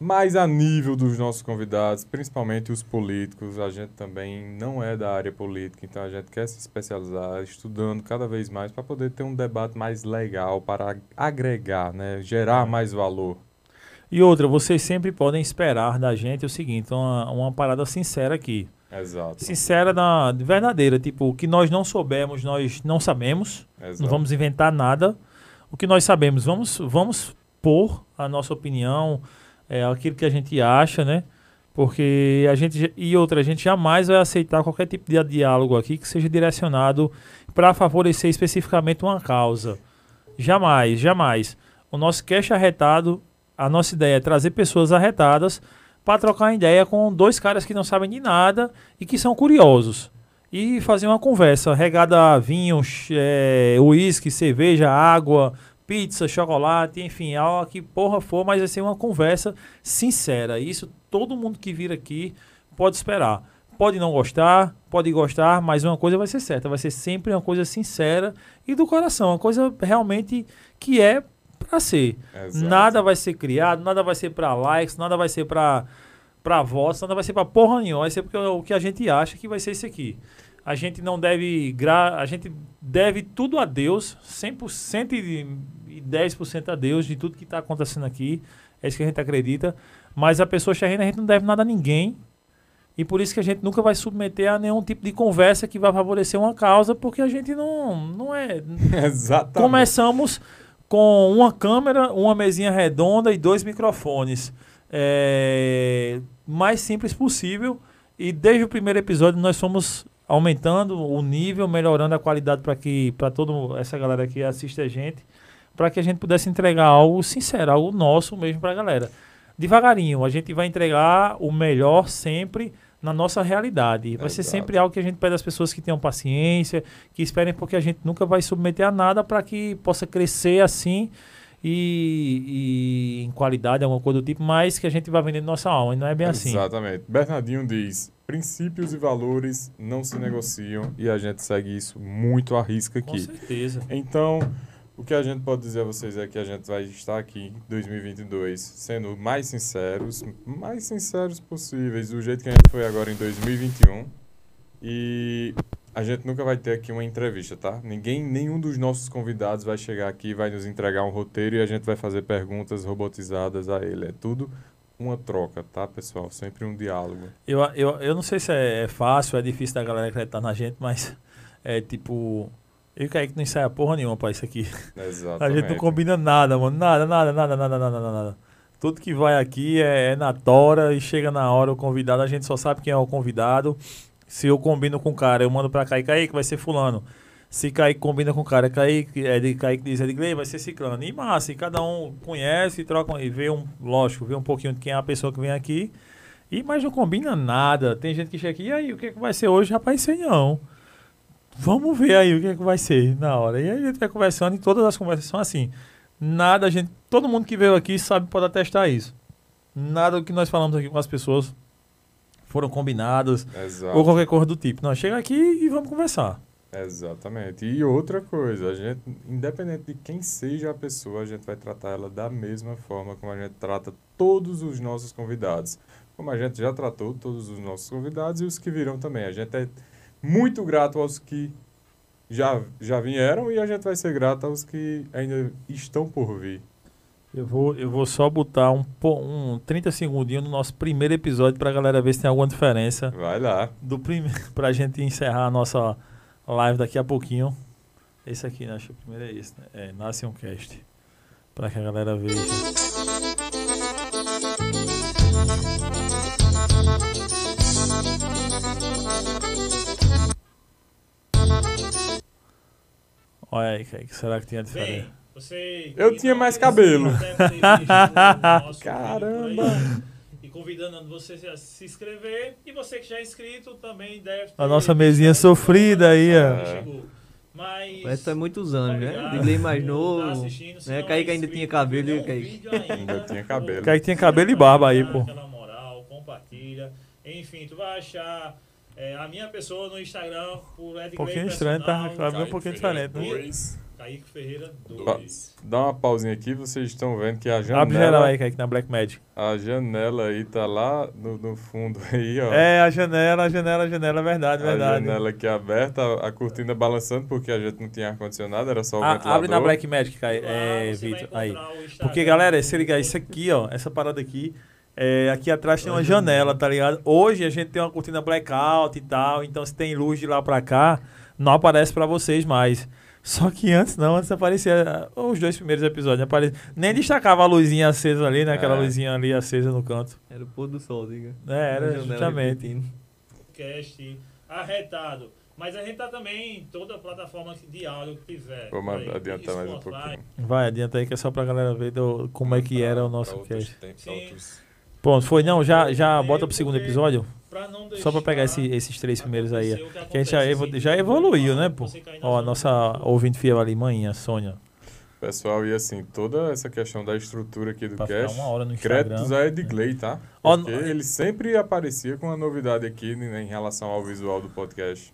mais a nível dos nossos convidados, principalmente os políticos. A gente também não é da área política, então a gente quer se especializar, estudando cada vez mais para poder ter um debate mais legal, para agregar, né? Gerar mais valor. E outra, vocês sempre podem esperar da gente o seguinte, uma, uma parada sincera aqui. Exato. Sincera, na, verdadeira. Tipo, o que nós não soubemos, nós não sabemos. Exato. Não vamos inventar nada. O que nós sabemos, vamos, vamos pôr a nossa opinião, é, aquilo que a gente acha, né? Porque a gente. E outra, a gente jamais vai aceitar qualquer tipo de diálogo aqui que seja direcionado para favorecer especificamente uma causa. Jamais, jamais. O nosso cash arretado, a nossa ideia é trazer pessoas arretadas para trocar ideia com dois caras que não sabem de nada e que são curiosos. E fazer uma conversa regada a vinhos, é, uísque, cerveja, água, pizza, chocolate, enfim, algo que porra for, mas vai ser uma conversa sincera. Isso todo mundo que vir aqui pode esperar. Pode não gostar, pode gostar, mas uma coisa vai ser certa, vai ser sempre uma coisa sincera e do coração, uma coisa realmente que é para ser. Exato. Nada vai ser criado, nada vai ser para likes, nada vai ser para para votos, nada vai ser para porra nenhuma, vai ser porque o que a gente acha que vai ser isso aqui. A gente não deve gra a gente deve tudo a Deus, 100% e 10% a Deus de tudo que está acontecendo aqui. É isso que a gente acredita, mas a pessoa chegando a gente não deve nada a ninguém. E por isso que a gente nunca vai submeter a nenhum tipo de conversa que vai favorecer uma causa, porque a gente não, não é. Exatamente. Começamos com uma câmera, uma mesinha redonda e dois microfones. É, mais simples possível. E desde o primeiro episódio nós fomos aumentando o nível, melhorando a qualidade para que para toda essa galera que assiste a gente, para que a gente pudesse entregar algo sincero, algo nosso mesmo para a galera. Devagarinho, a gente vai entregar o melhor sempre na nossa realidade. Vai ser sempre algo que a gente pede às pessoas que tenham paciência, que esperem, porque a gente nunca vai submeter a nada para que possa crescer assim e, e, em qualidade, alguma coisa do tipo, mas que a gente vai vendendo nossa alma, e não é bem assim. Exatamente. Bernardinho diz: princípios e valores não se negociam e a gente segue isso muito à risca aqui. Com certeza. Então. O que a gente pode dizer a vocês é que a gente vai estar aqui em 2022 sendo mais sinceros, mais sinceros possíveis, do jeito que a gente foi agora em 2021. E a gente nunca vai ter aqui uma entrevista, tá? Ninguém, nenhum dos nossos convidados vai chegar aqui, vai nos entregar um roteiro e a gente vai fazer perguntas robotizadas a ele. É tudo uma troca, tá, pessoal? Sempre um diálogo. Eu, eu, eu não sei se é fácil, é difícil da galera acreditar na gente, mas é tipo. Eu e o Kaique não ensaia porra nenhuma pra isso aqui. A Exatamente. gente não combina nada, mano. Nada, nada, nada, nada, nada, nada, nada. Tudo que vai aqui é, é na tora e chega na hora o convidado. A gente só sabe quem é o convidado. Se eu combino com o cara, eu mando pra Kaique, Kaique vai ser fulano. Se Kaique combina com o cara, Kaique, é de Kaique diz, é de Gley, vai ser ciclano. E massa, e cada um conhece, troca e vê um, lógico, vê um pouquinho de quem é a pessoa que vem aqui. E, mas não combina nada. Tem gente que chega aqui, e aí, o que, é que vai ser hoje? Rapaz, sei não. Vamos ver aí o que, é que vai ser na hora. E aí a gente vai conversando e todas as conversas são assim. Nada, a gente. Todo mundo que veio aqui sabe pode atestar isso. Nada do que nós falamos aqui com as pessoas foram combinados Exato. ou qualquer coisa do tipo. Não, chega aqui e vamos conversar. Exatamente. E outra coisa, a gente, independente de quem seja a pessoa, a gente vai tratar ela da mesma forma como a gente trata todos os nossos convidados. Como a gente já tratou todos os nossos convidados e os que virão também. A gente é muito grato aos que já, já vieram e a gente vai ser grato aos que ainda estão por vir. Eu vou, eu vou só botar um, um 30 segundinhos no nosso primeiro episódio pra galera ver se tem alguma diferença. Vai lá. Do primeiro, pra gente encerrar a nossa live daqui a pouquinho. Esse aqui, né? Acho que o primeiro é esse, né? É, Nasce um Cast. Pra que a galera veja. Olha aí, Kaique, será que tinha diferença? Você Eu tinha mais cabelo. Caramba! E convidando você a se inscrever. E você que já é inscrito também deve ter A nossa mesinha sofrida aí, ó. Mas. Mas faz muitos anos, né? Digley mais Tá novo. assistindo, se né? Kaique é ainda tinha cabelo, e Kaique? Ainda tinha cabelo. Kaique tinha cabelo e barba aí, pô. Aquela moral, compartilha. Enfim, tu vai achar é, a minha pessoa no Instagram por Ed Um pouquinho estranho, tá? Cabelo um pouquinho diferente, né? Kaique Ferreira Ó, 2. Dá uma pausinha aqui, vocês estão vendo que a janela... Abre geral aí, Kaique, na Black Magic. A janela aí tá lá no, no fundo aí, ó. É, a janela, a janela, a janela, é verdade, A verdade. janela aqui aberta, a, a cortina balançando, porque a gente não tinha ar-condicionado, era só o A- ventilador. abre na Black Magic, Kai, é, Vitor. Aí. Porque, galera, se ligar, isso aqui, ó, essa parada aqui, é, aqui atrás tem uma janela, tá ligado? Hoje a gente tem uma cortina blackout e tal, então se tem luz de lá pra cá, não aparece pra vocês mais. Só que antes não, antes aparecia os dois primeiros episódios, aparecia, nem destacava a luzinha acesa ali, né? Aquela É. luzinha ali acesa no canto. Era o pôr do sol, diga. É, era justamente. Cast arretado. Mas a gente tá também em toda plataforma de áudio que tiver. Vamos Aí, adiantar mais um pouquinho. Vai, adianta aí que é só pra galera ver do- como é que era o nosso cast. tempos, outros- Pronto, foi não, já, já bota pro segundo episódio? Pra Só pra pegar esse- esses três primeiros aí. que Que a gente já, evo- já evoluiu, né, pô? Ó, a nossa ouvinte fiel ali, manhã, Sônia. Pessoal, e assim, toda essa questão da estrutura aqui do Pra cast, uma hora no Instagram. créditos a Edgley, tá? Ó, Porque ele sempre aparecia com uma novidade aqui em relação ao visual do podcast.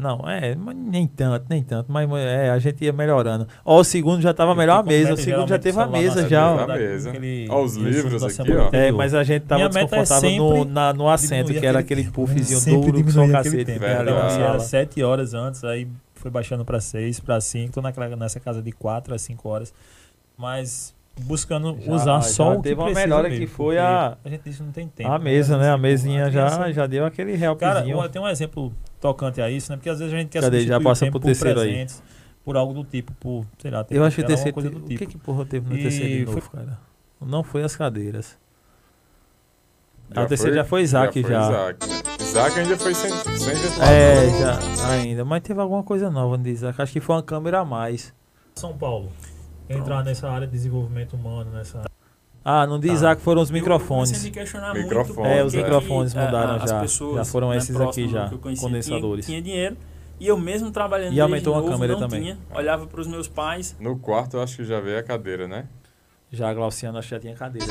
Não, é, nem tanto, nem tanto, mas é, a gente ia melhorando. Ó, o segundo já tava melhor a mesa, o segundo já teve a mesa já. ó. A mesa. Ó, os livros aqui, ó. É, mas a gente tava é desconfortável no, sempre na- no assento, que era aquele né? puffzinho Sempre duro que só cacete. tempo. era assim, era. 7 horas antes, aí foi baixando pra 6, pra 5. Tô naquela, nessa casa de 4 a 5 horas. Mas buscando Já- usar já só o que teve uma melhora mesmo, que foi a- A gente disse não tem tempo. A mesa, né? A mesinha a já, já deu aquele Cara, helpzinho. eu tenho um exemplo tocante a isso, né? Porque às vezes a gente quer Cadê? Já o passa tempo por terceiro aí. presentes, por algo do tipo, por, sei lá, Eu acho que o terceiro. coisa do O tipo. que que porra teve no E terceiro de novo, foi- cara? Não foi as cadeiras. Já Ah, o terceiro já foi Isaac foi já. Isaac? Isaac ainda foi sem, sem. É, já, ainda. Mas teve alguma coisa nova no Isaac. Acho que foi uma câmera a mais. São Paulo. Entrar nessa área de desenvolvimento humano, nessa Ah, no de Tá. Isaac foram os Eu microfones. comecei a me questionar muito Microfones, É, os é. microfones que, é, mudaram as já. pessoas, Já foram né, esses aqui já, que eu condensadores. Tinha, tinha dinheiro. E eu mesmo trabalhando E aumentou novo, câmera não também. Tinha, olhava para os meus pais. No quarto eu acho que já veio a cadeira, né? Já a Glauciana acho que já tinha cadeira.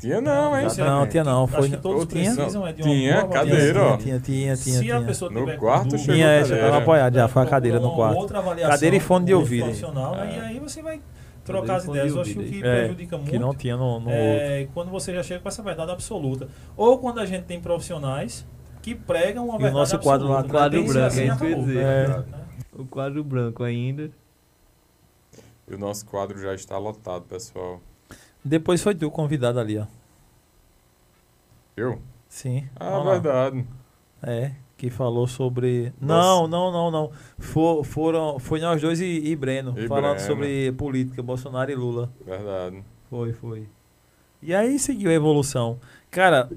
Tinha não, hein? Já- não, tinha não. Acho Foi, que todos tinha, precisam é de uma Tinha boa cadeira, ó. Tinha, tinha, tinha. Se tinha. a pessoa No tiver quarto dúvida, chegou Tinha, essa, já tava apoiado já. Foi a cadeira no quarto. outra avaliação Cadeira e fone de ouvido. profissional, E aí você vai trocar as ideias. de Eu acho que É, prejudica muito. que não tinha no, no outro. é, quando você já chega com essa verdade absoluta. Ou quando a gente tem profissionais que pregam uma E o verdade nosso quadro lá absoluta. Quadro branco, assim, é isso que eu ia acabou. dizer. É. O quadro branco ainda. E o nosso quadro já está lotado, pessoal. Depois foi tu convidado ali, ó. Eu? Sim. Ah, verdade. É, que falou sobre. Não, não, não, não. For, foram, foi nós dois e, e Breno, E falando Breno. sobre política, Bolsonaro e Lula. Verdade. Foi, foi. E aí seguiu a evolução. Cara,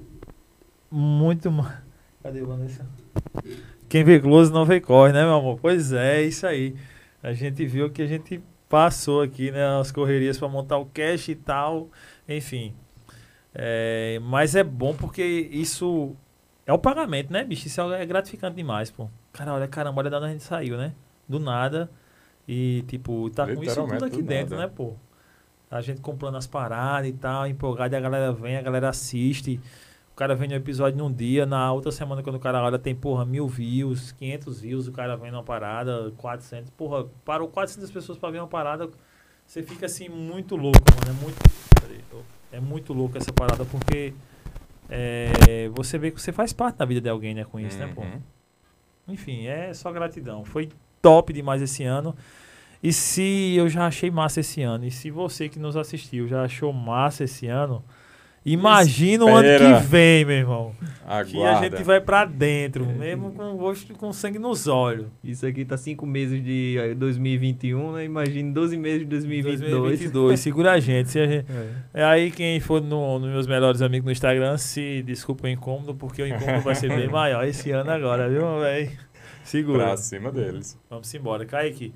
muito mais. Cadê Vanessa? Quem vê close não vê corre, né, meu amor? Pois é, isso aí. A gente viu que a gente passou aqui, né? As correrias para montar o cash e tal. Enfim. É, mas é bom porque isso é o pagamento, né, bicho? Isso é gratificante demais, pô. Cara, olha, caramba, olha de onde a gente saiu, né? Do nada. E, tipo, tá com isso tudo aqui dentro, nada. né, pô? A gente comprando as paradas e tal, empolgado, e a galera vem, a galera assiste. O cara vem no episódio num dia, na outra semana, quando o cara olha, tem, porra, mil views, 500 views, o cara vem numa parada, 400. Porra, parou 400 pessoas pra ver uma parada, você fica assim, muito louco, mano. É muito. é muito louco essa parada, porque é, você vê que você faz parte da vida de alguém, né, com isso, né, pô? Uhum. Enfim, é só gratidão. Foi top demais esse ano. E se eu já achei massa esse ano, e se você que nos assistiu já achou massa esse ano, imagina o ano Espera. que vem, meu irmão. Que a Aguarda. gente vai pra dentro, mesmo com o rosto com sangue nos olhos. Isso aqui tá cinco meses de eh, 2021, né? Imagine 12 meses de 2022. 2022, segura a gente. Se a gente- É. É aí quem for no- nos meus melhores amigos no Instagram, se desculpa o incômodo, porque o incômodo vai ser bem maior esse ano agora, viu, velho? Segura. Pra cima deles. Vamos embora. Kaique,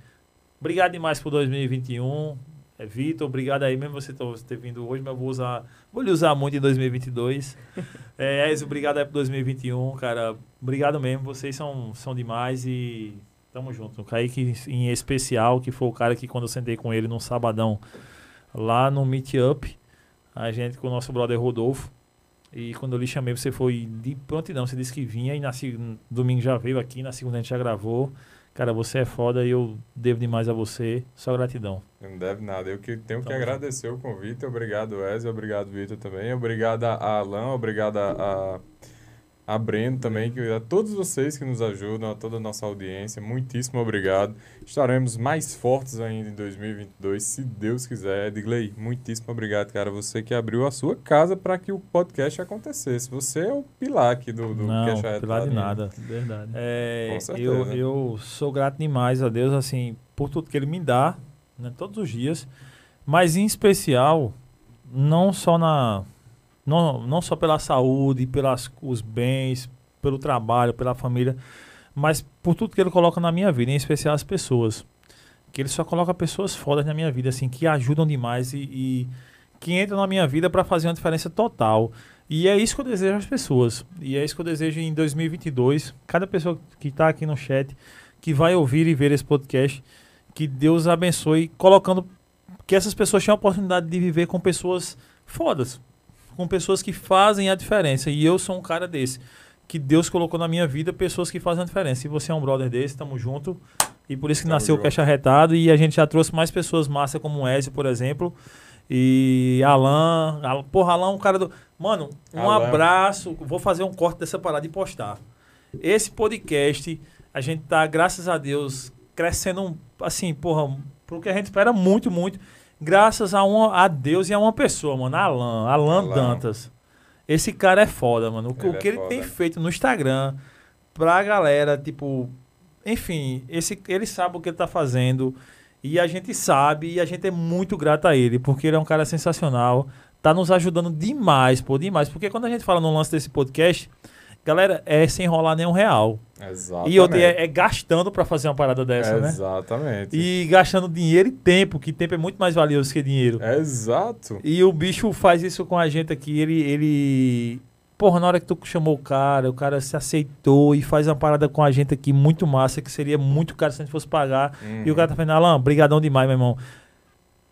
obrigado demais por 2021. É, Vitor, obrigado aí, mesmo você ter, vindo hoje, mas eu vou usar, vou lhe usar muito em 2022. é, Ezio, obrigado aí por 2021, cara. Obrigado mesmo, vocês são, são demais e tamo junto. O Kaique em especial, que foi o cara que quando eu sentei com ele num sabadão lá no Meet Up, a gente com o nosso brother Rodolfo. E quando eu lhe chamei, você foi de prontidão. Você disse que vinha e na domingo já veio aqui, na segunda a gente já gravou. Cara, você é foda e eu devo demais a você. Só gratidão. Não deve nada. Eu que tenho que Tamo agradecer o convite. Obrigado, Wesley. Obrigado, Vitor, também. Obrigado a a Alan. Obrigado a, a, Breno também. Que, a todos vocês que nos ajudam, a toda a nossa audiência. Muitíssimo obrigado. Estaremos mais fortes ainda em 2022, se Deus quiser. Edgley, muitíssimo obrigado, cara. Você que abriu a sua casa para que o podcast acontecesse. Você é o pilar aqui do, do Não, Cash pilar de nada. Verdade. É, Com certeza. eu, eu sou grato demais a Deus, assim, por tudo que Ele me dá, né, todos os dias. Mas em especial, não só na... Não, não só pela saúde, pelos os bens, pelo trabalho, pela família, mas por tudo que Ele coloca na minha vida, em especial as pessoas. Que Ele só coloca pessoas fodas na minha vida, assim, que ajudam demais e, e que entram na minha vida para fazer uma diferença total. E é isso que eu desejo às pessoas. E é isso que eu desejo em 2022. Cada pessoa que está aqui no chat, que vai ouvir e ver esse podcast, que Deus abençoe, colocando que essas pessoas tenham a oportunidade de viver com pessoas fodas, com pessoas que fazem a diferença. E eu sou um cara desse, que Deus colocou na minha vida pessoas que fazem a diferença. E você é um brother desse, tamo junto. E por isso que Tamo nasceu o junto. Cash Arretado. E a gente já trouxe mais pessoas massa como o Ezio, por exemplo. E Alan, Alan porra, Alan é um cara do. Mano, um Alan. abraço. Vou fazer um corte dessa parada e postar. Esse podcast, a gente tá, graças a Deus, crescendo, um- assim, porra, pro que a gente espera muito, muito. Graças a, uma, a Deus e a uma pessoa, mano. Alan, Alan, Alan. Dantas. Esse cara é foda, mano. O, que- o Ele é que ele foda. tem feito no Instagram pra galera, tipo. Enfim, esse, ele sabe o que ele tá fazendo. E a gente sabe, e a gente é muito grato a ele, porque ele é um cara sensacional. Tá nos ajudando demais, pô, demais. Porque quando a gente fala no lance desse podcast, galera, é sem enrolar nenhum real. Exatamente. E outra, é, é gastando pra fazer uma parada dessa, né? Exatamente. E gastando dinheiro e tempo, que tempo é muito mais valioso que dinheiro. Exato. E o bicho faz isso com a gente aqui. Ele, ele. Porra, na hora que tu chamou o cara, o cara se aceitou e faz uma parada com a gente aqui muito massa, que seria muito caro se a gente fosse pagar. E o cara tá falando, Alan, brigadão demais, meu irmão.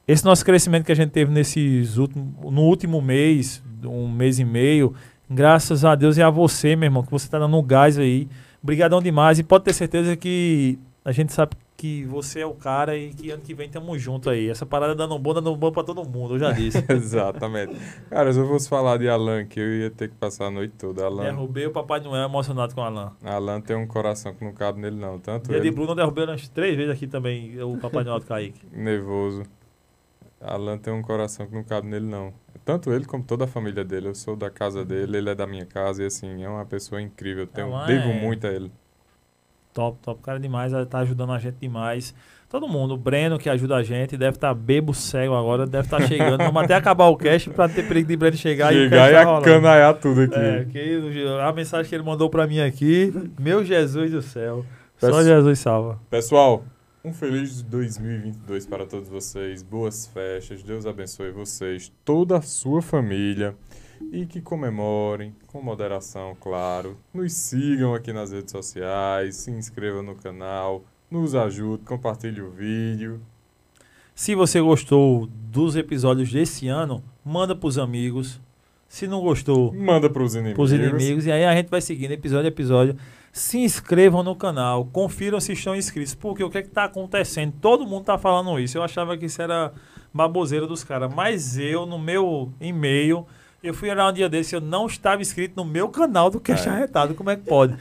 Esse nosso crescimento que a gente teve nesses últimos, no último mês, um mês e meio, graças a Deus e a você, meu irmão, que você tá dando um gás aí. Brigadão demais e pode ter certeza que a gente sabe que você é o cara e que ano que vem tamo junto aí. Essa parada dando bom, dando bom pra todo mundo, eu já disse. Exatamente. Cara, se eu fosse falar de Alan, que eu ia ter que passar a noite toda. Alan, Derrubei o Papai Noel emocionado com o Alan. Alan tem um coração que não cabe nele, não. Tanto Dia de ele, Bruno eu derrubei umas três vezes aqui também, o Papai Noel do Kaique. nervoso. Alan tem um coração que não cabe nele, não. Tanto ele como toda a família dele. Eu sou da casa dele, ele é da minha casa e assim, é uma pessoa incrível. Tenho, Alan devo é- muito a ele. Top, top, cara demais, tá ajudando a gente demais. Todo mundo, o Breno que ajuda a gente, deve estar bebo cego agora, deve estar chegando. Vamos até acabar o cast pra ter perigo de Breno chegar, e Chegar cast e tá acanaiar tudo aqui. É, que a mensagem que ele mandou pra mim aqui, meu Jesus do céu. Só Jesus salva. Pessoal, um feliz 2022 para todos vocês. Boas festas. Deus abençoe vocês, toda a sua família. E que comemorem, com moderação, claro. Nos sigam aqui nas redes sociais, se inscrevam no canal, nos ajude, compartilhe o vídeo. Se você gostou dos episódios desse ano, manda pros amigos. Se não gostou, Manda pros inimigos. pros inimigos. E aí a gente vai seguindo episódio a episódio. Se inscrevam no canal, confiram se estão inscritos. Porque o que é que tá acontecendo? Todo mundo tá falando isso. Eu achava que isso era baboseira dos caras. Mas eu, no meu e-mail, eu fui olhar um dia desse, eu não estava inscrito no meu canal do Cash É. Arretado. Como é que pode?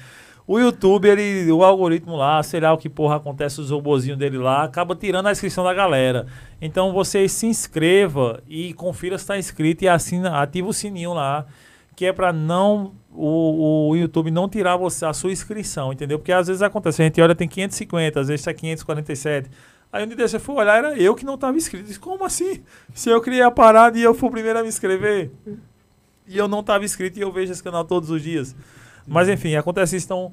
O YouTube, ele, o algoritmo lá, sei lá o que porra acontece, os robozinhos dele lá, acaba tirando a inscrição da galera. Então você se inscreva e confira se está inscrito e assina, ativa o sininho lá, que é para não o, o YouTube não tirar você a sua inscrição, entendeu? Porque às vezes acontece, a gente olha tem 550, às vezes tá 547. Aí um dia eu fui olhar, era eu que não estava inscrito. Disse, Como assim? Se eu criei a parada e eu fui o primeiro a me inscrever? E eu não estava inscrito e eu vejo esse canal todos os dias. Mas enfim, acontece isso, então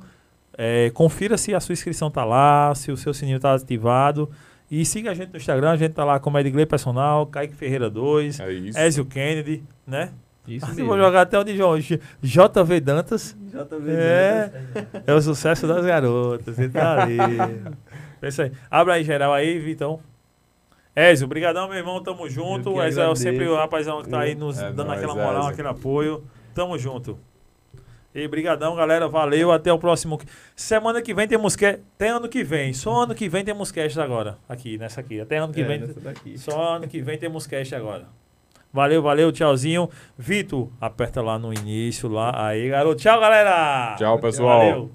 é, confira se a sua inscrição tá lá, se o seu sininho tá ativado. E siga a gente no Instagram, a gente tá lá como Edgley Personal, Kaique Ferreira 2, É. Ezio Kennedy, né? Isso mesmo. Vou jogar até onde João. JV Dantas. JV É, Dantas. é o sucesso das garotas. Ele tá ali. É isso aí. Abra aí geral aí, Vitão. Ezio, brigadão, meu irmão. Tamo junto. Eu Ezio é sempre o rapazão que tá aí nos É dando nóis, aquela moral, Ezio. aquele apoio. Tamo junto. E brigadão, galera. Valeu. Até o próximo. Semana que vem temos que Até ano que vem. Só ano que vem temos cast agora. Aqui, nessa aqui. Até ano que É, vem. Só ano que vem temos cast agora. Valeu, valeu. Tchauzinho. Vitor, aperta lá no início. lá. Aí, garoto. Tchau, galera. Tchau, pessoal. Valeu.